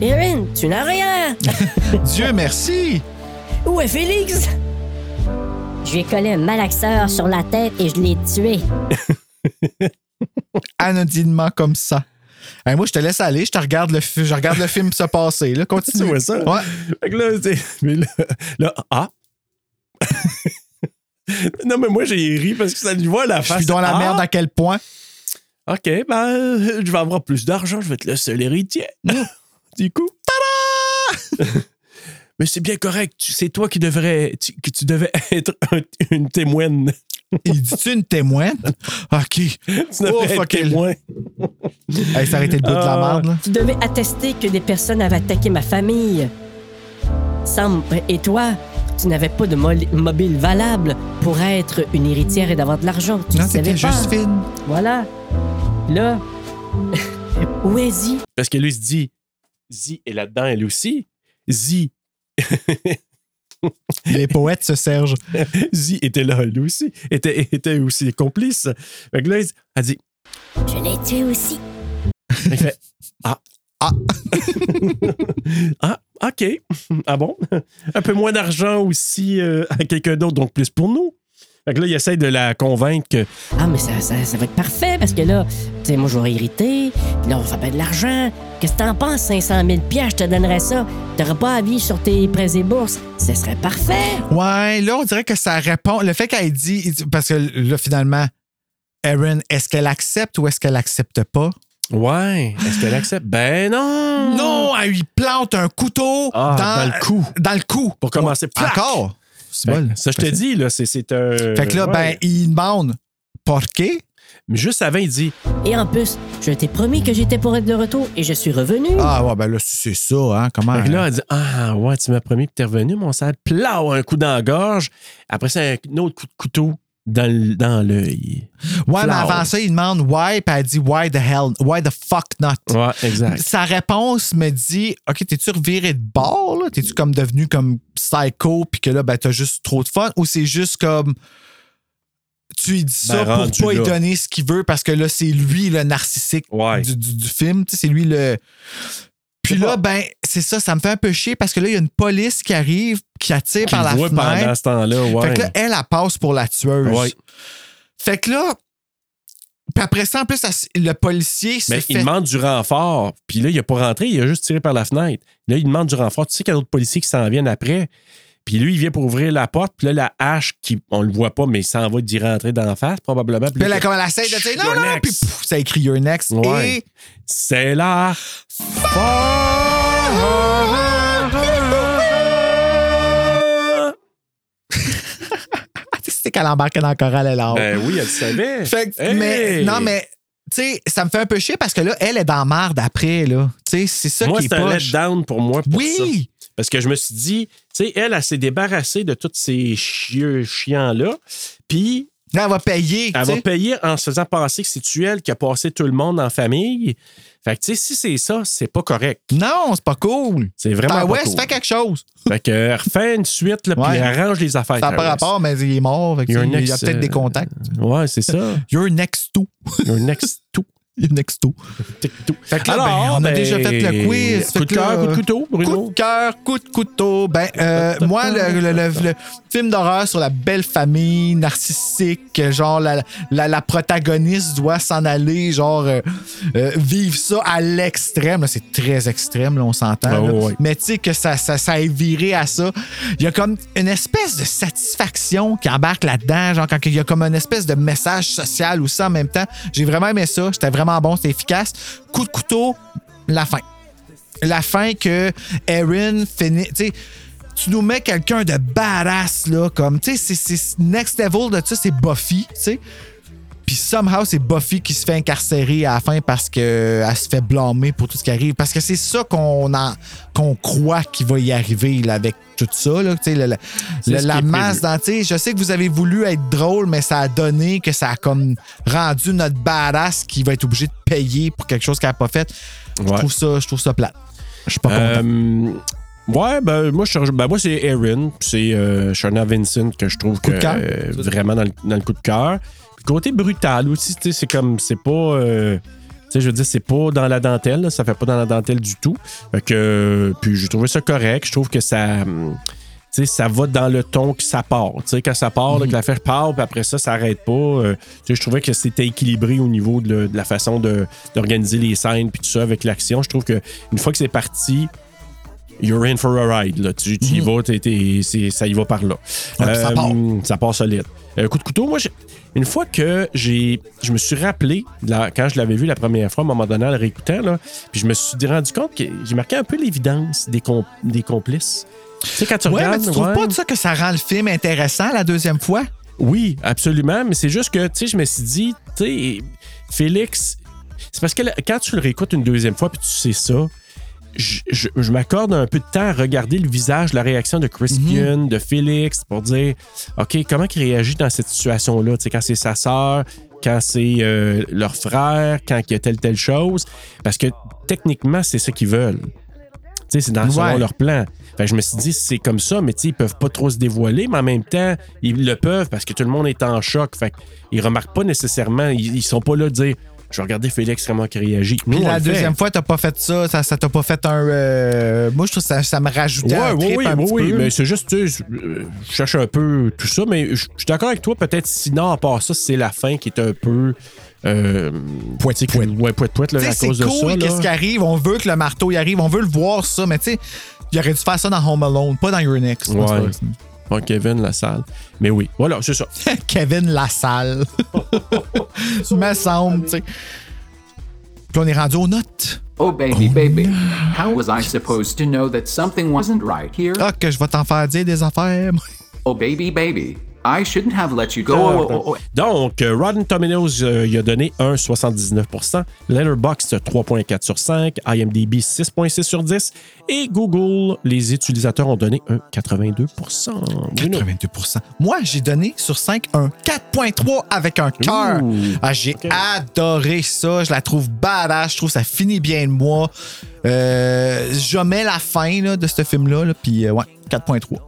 Erin, tu n'as rien! Dieu merci! Où est Félix? Je lui ai collé un malaxeur sur la tête et je l'ai tué. Anodinement comme ça. Hey, moi, je te laisse aller, je te regarde le, je regarde le film se passer. Là. Tu Continue. vois ça? Ouais. Fait que là, mais là, là, ah! non, mais moi, j'ai ri parce que ça lui voit la Je face. suis dans la Ah! merde à quel point? OK, ben, je vais avoir plus d'argent, je vais être le seul héritier. du coup, tada! Mais c'est bien correct, tu- c'est toi qui devrais, tu- que tu devais être un- une témoine. Il dit-tu une témoine? OK. Tu Oh, fuck témoin. Hey, ça aurait été le bout de la merde. là. Tu devais attester que des personnes avaient attaqué ma famille. Sam et toi, tu n'avais pas de mobile valable pour être une héritière et d'avoir de l'argent. Tu Non, ne savais c'était juste fine. Voilà. Là, où est Zi? Parce que lui, il se dit, Zi est là-dedans, elle aussi. Zi, Les poètes se sergent. Zi était là, lui aussi. Était, était aussi complice. Fait que là, elle dit, Je l'ai tué aussi. il fait, ah, Ah. ah, OK. Ah bon? Un peu moins d'argent aussi euh, à quelqu'un d'autre, donc plus pour nous. Fait que là, il essaie de la convaincre que Ah, mais ça, ça, ça va être parfait parce que là, tu sais, moi, je vais. Puis là, on va faire bien de l'argent. Qu'est-ce que t'en penses? 500 000 piastres, je te donnerais ça? T'aurais pas à vivre sur tes prêts et bourses. Ce serait parfait. Ouais, là, on dirait que ça répond. Le fait qu'elle dit. Parce que là, finalement, Erin, est-ce qu'elle accepte ou est-ce qu'elle accepte pas? Ouais, est-ce qu'elle accepte? Ben non! Non, elle lui plante un couteau Ah, dans, dans le cou. Dans le cou. Pour commencer, Ouais, plac! Encore. C'est Ben, bon. ça, je te dis, là, c'est, c'est un. Fait que là, ouais. ben, il demande Porqué? Mais juste avant, il dit Et en plus, je t'ai promis que j'étais pour être de retour et je suis revenu. Ah, ouais, ben là, si c'est ça, hein? Comment. Fait que là, elle dit Ah, ouais, tu m'as promis que t'es revenu, mon sale. Plau, un coup dans la gorge. Après ça, un autre coup de couteau dans l'œil. ouais, mais avant ça, il demande why, puis elle dit why the hell, why the fuck not? Ouais, exact. Sa réponse me dit OK, t'es-tu reviré de bord, là? T'es-tu comme devenu comme psycho, puis que là, ben, t'as juste trop de fun? Ou c'est juste comme. Tu lui dis ça Ben, pour pas lui donner ce qu'il veut parce que là, c'est lui le narcissique Ouais. du, du- du film. Tu sais, c'est lui le. Puis là, ben, c'est ça, ça me fait un peu chier parce que là, il y a une police qui arrive, qui attire par la voit fenêtre. pendant ce temps-là, ouais. Fait que là, elle, elle passe pour la tueuse. Ouais. Fait que là, puis après ça, en plus, le policier se Mais fait... il demande du renfort. Puis là, il n'a pas rentré, il a juste tiré par la fenêtre. Là, il demande du renfort. Tu sais qu'il y a d'autres policiers qui s'en viennent après. Puis lui, il vient pour ouvrir la porte. Puis là, la hache, qui, on le voit pas, mais il s'en va d'y rentrer dans la face, probablement. Puis là, là, comme elle essaie de dire non, non, next. puis pouf, ça écrit Your Next. Ouais. Et c'est là. c'est qu'elle embarquait dans le a Ben oui, elle le savait. Fait que- Hey! mais, non, mais, tu sais, ça me fait un peu chier parce que là, elle est dans marde après, là. Tu sais, c'est ça Moi, qui est c'est un letdown pour moi. Pour ça. Oui! Parce que je me suis dit, tu sais, elle, elle s'est débarrassée de tous ces chieux chiants-là. Puis, Là, elle va payer. elle va payer en se faisant penser que c'est elle qui a passé tout le monde en famille? Fait que, tu sais, si c'est ça, c'est pas correct. Non, c'est pas cool. C'est vraiment Ben pas ouais, cool. fais quelque chose. Fait que, refais une suite, là, puis Ouais. arrange les affaires. Ça n'a pas rapport, mais il est mort. fait il y a peut-être des euh, contacts. Ouais, c'est ça. Your next to. Your next tout. Your next to. Tic-tout. Fait que là, Alors, ben, on a ben, déjà fait le quiz. Coup de cœur, coup de couteau, Bruno. Coup de cœur, coup de couteau. Ben, euh, moi, le, le- le- le film d'horreur sur la belle famille narcissique, genre la, la, la protagoniste doit s'en aller, genre euh, euh, vivre ça à l'extrême. C'est très extrême, là, on s'entend. Ah. Mais tu sais que ça, ça, ça ait viré à ça. Il y a comme une espèce de satisfaction qui embarque là-dedans, genre quand il y a comme une espèce de message social aussi en même temps. J'ai vraiment aimé ça. C'était vraiment bon, c'était efficace. Coup de couteau, la fin la fin que Erin finit. Tu nous mets quelqu'un de badass, là, comme, tu sais, c'est- c'est next level de ça, c'est Buffy, tu sais. Puis somehow, c'est Buffy qui se fait incarcérer à la fin parce qu'elle se fait blâmer pour tout ce qui arrive. Parce que c'est ça qu'on croit qu'il va y arriver là, avec tout ça. Là, le- le- la masse sais, Je sais que vous avez voulu être drôle, mais ça a donné que ça a comme rendu notre badass qui va être obligé de payer pour quelque chose qu'elle n'a pas fait. Je trouve ça, je trouve ça plate. Je suis pas content. Euh, ouais, ben moi, je, ben, moi c'est Erin, c'est euh, Shana Vincent que je trouve que, euh, vraiment dans le, dans le coup de cœur. Côté brutal aussi, c'est comme, c'est pas. euh, tu sais, je veux dire, c'est pas dans la dentelle, là, ça fait pas dans la dentelle du tout. Fait que, euh, puis j'ai trouvé ça correct. Je trouve que ça. hum, tu sais, ça va dans le ton que ça part. Tu sais, quand ça part, là, que l'affaire part, puis après ça, ça arrête pas. euh, tu sais, je trouvais que c'était équilibré au niveau de, la façon de- d'organiser les scènes, puis tout ça avec l'action. Je trouve que une fois que c'est parti, you're in for a ride. Là. Tu, tu y vas, t'es- ça y va par là. Mhm. Ouais, ça part. ça part solide. Euh, coup de couteau, moi, une fois que j'ai, je me suis rappelé, la- quand je l'avais vu la première fois, à un moment donné, en le réécoutant, là, puis je me suis rendu compte que j'ai marqué un peu l'évidence des, com- des complices. Tu sais, quand tu Ouais, regardes. mais tu trouves ouais. pas de ça que ça rend le film intéressant la deuxième fois? Oui, absolument, mais c'est juste que, tu sais, je me suis dit, tu sais, Félix, c'est parce que là, quand tu le réécoutes une deuxième fois puis tu sais ça, je, je- je m'accorde un peu de temps à regarder le visage, la réaction de Crispian, de Félix, pour dire, OK, comment il réagit dans cette situation-là, quand c'est sa sœur, quand c'est euh, leur frère, quand il y a telle, telle chose, parce que techniquement, c'est ça qu'ils veulent. C'est dans Ouais. leur plan. Fait que je me suis dit, c'est comme ça, mais ils peuvent pas trop se dévoiler, mais en même temps, ils le peuvent parce que tout le monde est en choc. Fait qu'ils remarquent pas nécessairement, ils, ils sont pas là de dire, je vais regarder Félix vraiment qui réagit. Nous, Puis la le fait. deuxième fois, t'as pas fait ça, ça, ça t'a pas fait un. euh, Moi, je trouve que ça, ça me rajoutait Ouais, un oui, trip oui, un oui, petit oui, peu. mais c'est juste, tu sais, je je cherche un peu tout ça, mais je suis d'accord avec toi, peut-être sinon, à part ça, c'est la fin qui est un peu. Euh, poète, poète. Ouais, poète, poète, à c'est cause de ça. cool, qu'est-ce qui arrive. On veut que le marteau y arrive, on veut le voir, ça, mais tu sais, il aurait dû faire ça dans Home Alone, pas dans Your Next. Ouais. Ouais, Kevin Lassalle. Mais oui, voilà, c'est ça. Kevin Lassalle. me semble, tu sais. Puis on est rendu aux notes. Oh, baby, baby. How was I supposed to know that something wasn't right here? Ah, que je vais t'en faire dire des affaires. Oh, baby, baby. I shouldn't have let you go. Ah, Oh, oh, Donc, euh, Rotten Tomatoes, euh, il a donné un 79% Letterboxd, 3.4 sur 5. IMDb, 6.6 sur 10. Et Google, les utilisateurs ont donné un 82 Bruno. 82 Moi, j'ai donné sur 5 un 4.3 avec un cœur. Ah, j'ai adoré ça. Je la trouve badass. Je trouve que ça finit bien de moi. Euh, je mets la fin là, de ce film-là. là, Puis, euh, ouais, 4.3.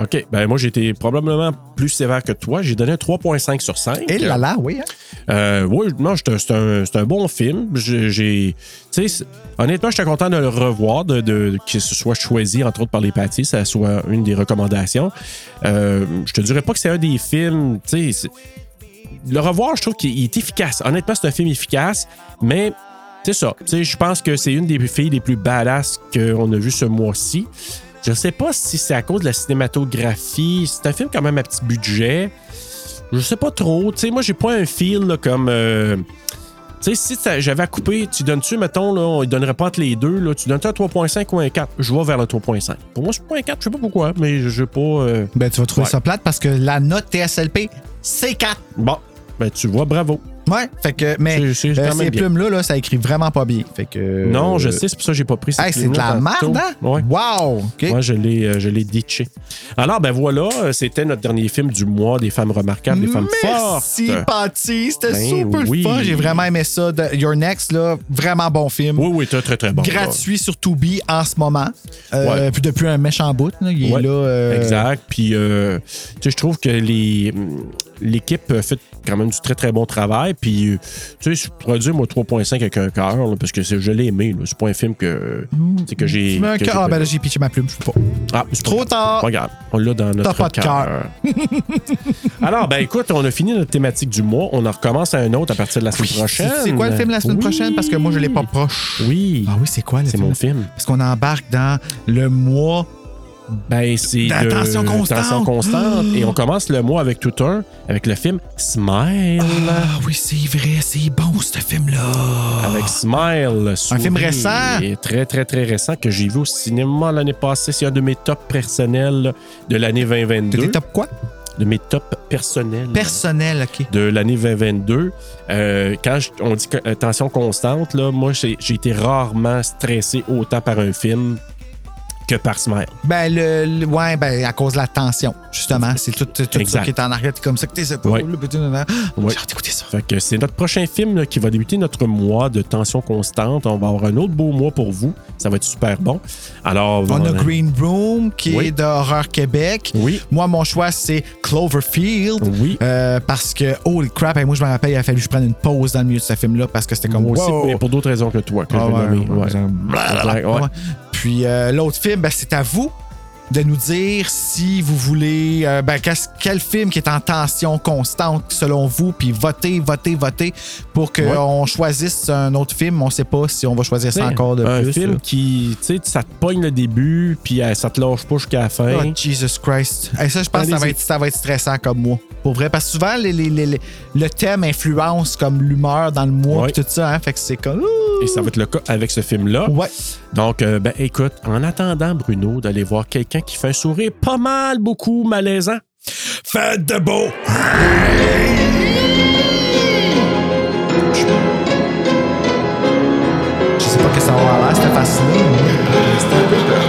OK. Ben, moi, j'ai été probablement plus sévère que toi. J'ai donné un 3.5 sur 5. Et là là, oui. hein? Euh, oui, non, c'est un, un- bon film. J'ai, honnêtement, j'étais content de le revoir, de, de- que ce soit choisi, entre autres, par les pâtis, ça soit une des recommandations. Euh, je te dirais pas que c'est un des films, tu sais, le revoir, je trouve qu'il est efficace. Honnêtement, c'est un film efficace, mais c'est ça. Je pense que c'est une des filles les plus badass qu'on a vu ce mois-ci. Je sais pas si c'est à cause de la cinématographie. C'est un film quand même à petit budget. Je sais pas trop. Tu sais, moi, j'ai pas un feel là, comme. euh, tu sais, si j'avais à couper, tu donnes-tu, mettons, là, on ne donnerait pas entre les deux, là, tu donnes-tu un 3.5 ou un 4? Je vais vers le 3.5. Pour moi, c'est pas un 4, je sais pas pourquoi, mais je sais pas. euh, Ben, tu vas trouver Ouais. ça plate parce que la note TSLP, c'est 4. Bon, ben tu vois, bravo. Ouais, fait que, mais C'est- euh, ces plumes-là, là, ça écrit vraiment pas bien. Fait que. non, je sais, c'est pour ça que j'ai pas pris cette Hey, c'est de la merde, hein? Ouais. Wow! Moi, je l'ai, euh, je l'ai ditché. Alors, ben voilà, euh, c'était notre dernier film du mois des femmes remarquables, des femmes Merci, fortes. Patty. C'était Ben super oui. fun. J'ai vraiment aimé ça. De- Your Next, là, vraiment bon film. Oui, oui, très, très, très bon. Gratuit sur Tubi en ce moment. Euh, Ouais. Puis depuis un méchant bout, là, il est là. euh, Exact. Puis, euh, tu sais, je trouve que les, l'équipe a fait quand même du très, très bon travail. Puis, euh, tu sais, je pourrais dire, moi, 3.5 avec un cœur, parce que c'est- je l'ai aimé. C'est pas un film que, sais, que j'ai. Un cœur. Ah, ben là, j'ai pitché ma plume. Je peux pas. Ah, c'est Trop tard. Pas grave. On l'a dans notre pas de cœur. Alors, ben écoute, on a fini notre thématique du mois. On en recommence à un autre à partir de la semaine prochaine. C'est quoi le film la semaine prochaine? Parce que moi, je l'ai pas proche. Oui. Ah oui, c'est quoi le C'est film? mon film. Parce qu'on embarque dans le mois. Ben, c'est de- tension constante. tension constante. Et on commence le mois avec tout un, avec le film Smile. Ah oui, c'est vrai, c'est bon ce film-là. Avec Smile. Un film récent. Et Très, très, très récent que j'ai vu au cinéma l'année passée. C'est un de mes tops personnels de l'année 2022. T'es top quoi? De mes tops personnels. Personnel, OK. de l'année 2022. Euh, quand je- on dit que, euh, tension constante, là, moi, j'ai été rarement stressé autant par un film que par Smile. Ben, le, le- ouais, ben, à cause de la tension, justement. C'est tout, tout ça qui est en arrière. T'es comme ça que t'es pas. Ouais. nan. Ouais. J'ai ça. Fait que c'est notre prochain film là, qui va débuter notre mois de tension constante. On va avoir un autre beau mois pour vous. Ça va être super bon. Alors, On a Green Room, qui Oui. est d'Horreur Québec. Oui. Moi, mon choix, c'est Cloverfield. Oui. Euh, parce que, holy crap, moi, je me rappelle, il a fallu que je prenne une pause dans le milieu de ce film-là parce que c'était comme. Moi aussi, wow. mais pour d'autres raisons que toi, que Ah je vais ouais, nommer. ouais, Puis euh, l'autre film, ben, c'est à vous de nous dire si vous voulez euh, ben, quel film qui est en tension constante selon vous, puis votez, votez, votez pour Ouais. qu'on choisisse un autre film. On sait pas si on va choisir ça encore de un plus. film là. qui, tu sais, ça te pogne le début, puis euh, ça te lâche pas jusqu'à la fin. Oh, Jesus Christ. Hey, ça, je pense que ça va, être, ça va être stressant comme moi. Pour vrai. Parce que souvent, les- les- les- les- le thème influence comme l'humeur dans le mois Ouais. et tout ça. Hein, fait que c'est comme. Et ça va être le cas avec ce film-là. Ouais. Donc, euh, ben, écoute, en attendant, Bruno, d'aller voir quelqu'un qui fait un sourire pas mal, beaucoup malaisant. Faites de beau! Je sais pas que ça va avoir l'air, cette face-là. mais- C'est un peu peur.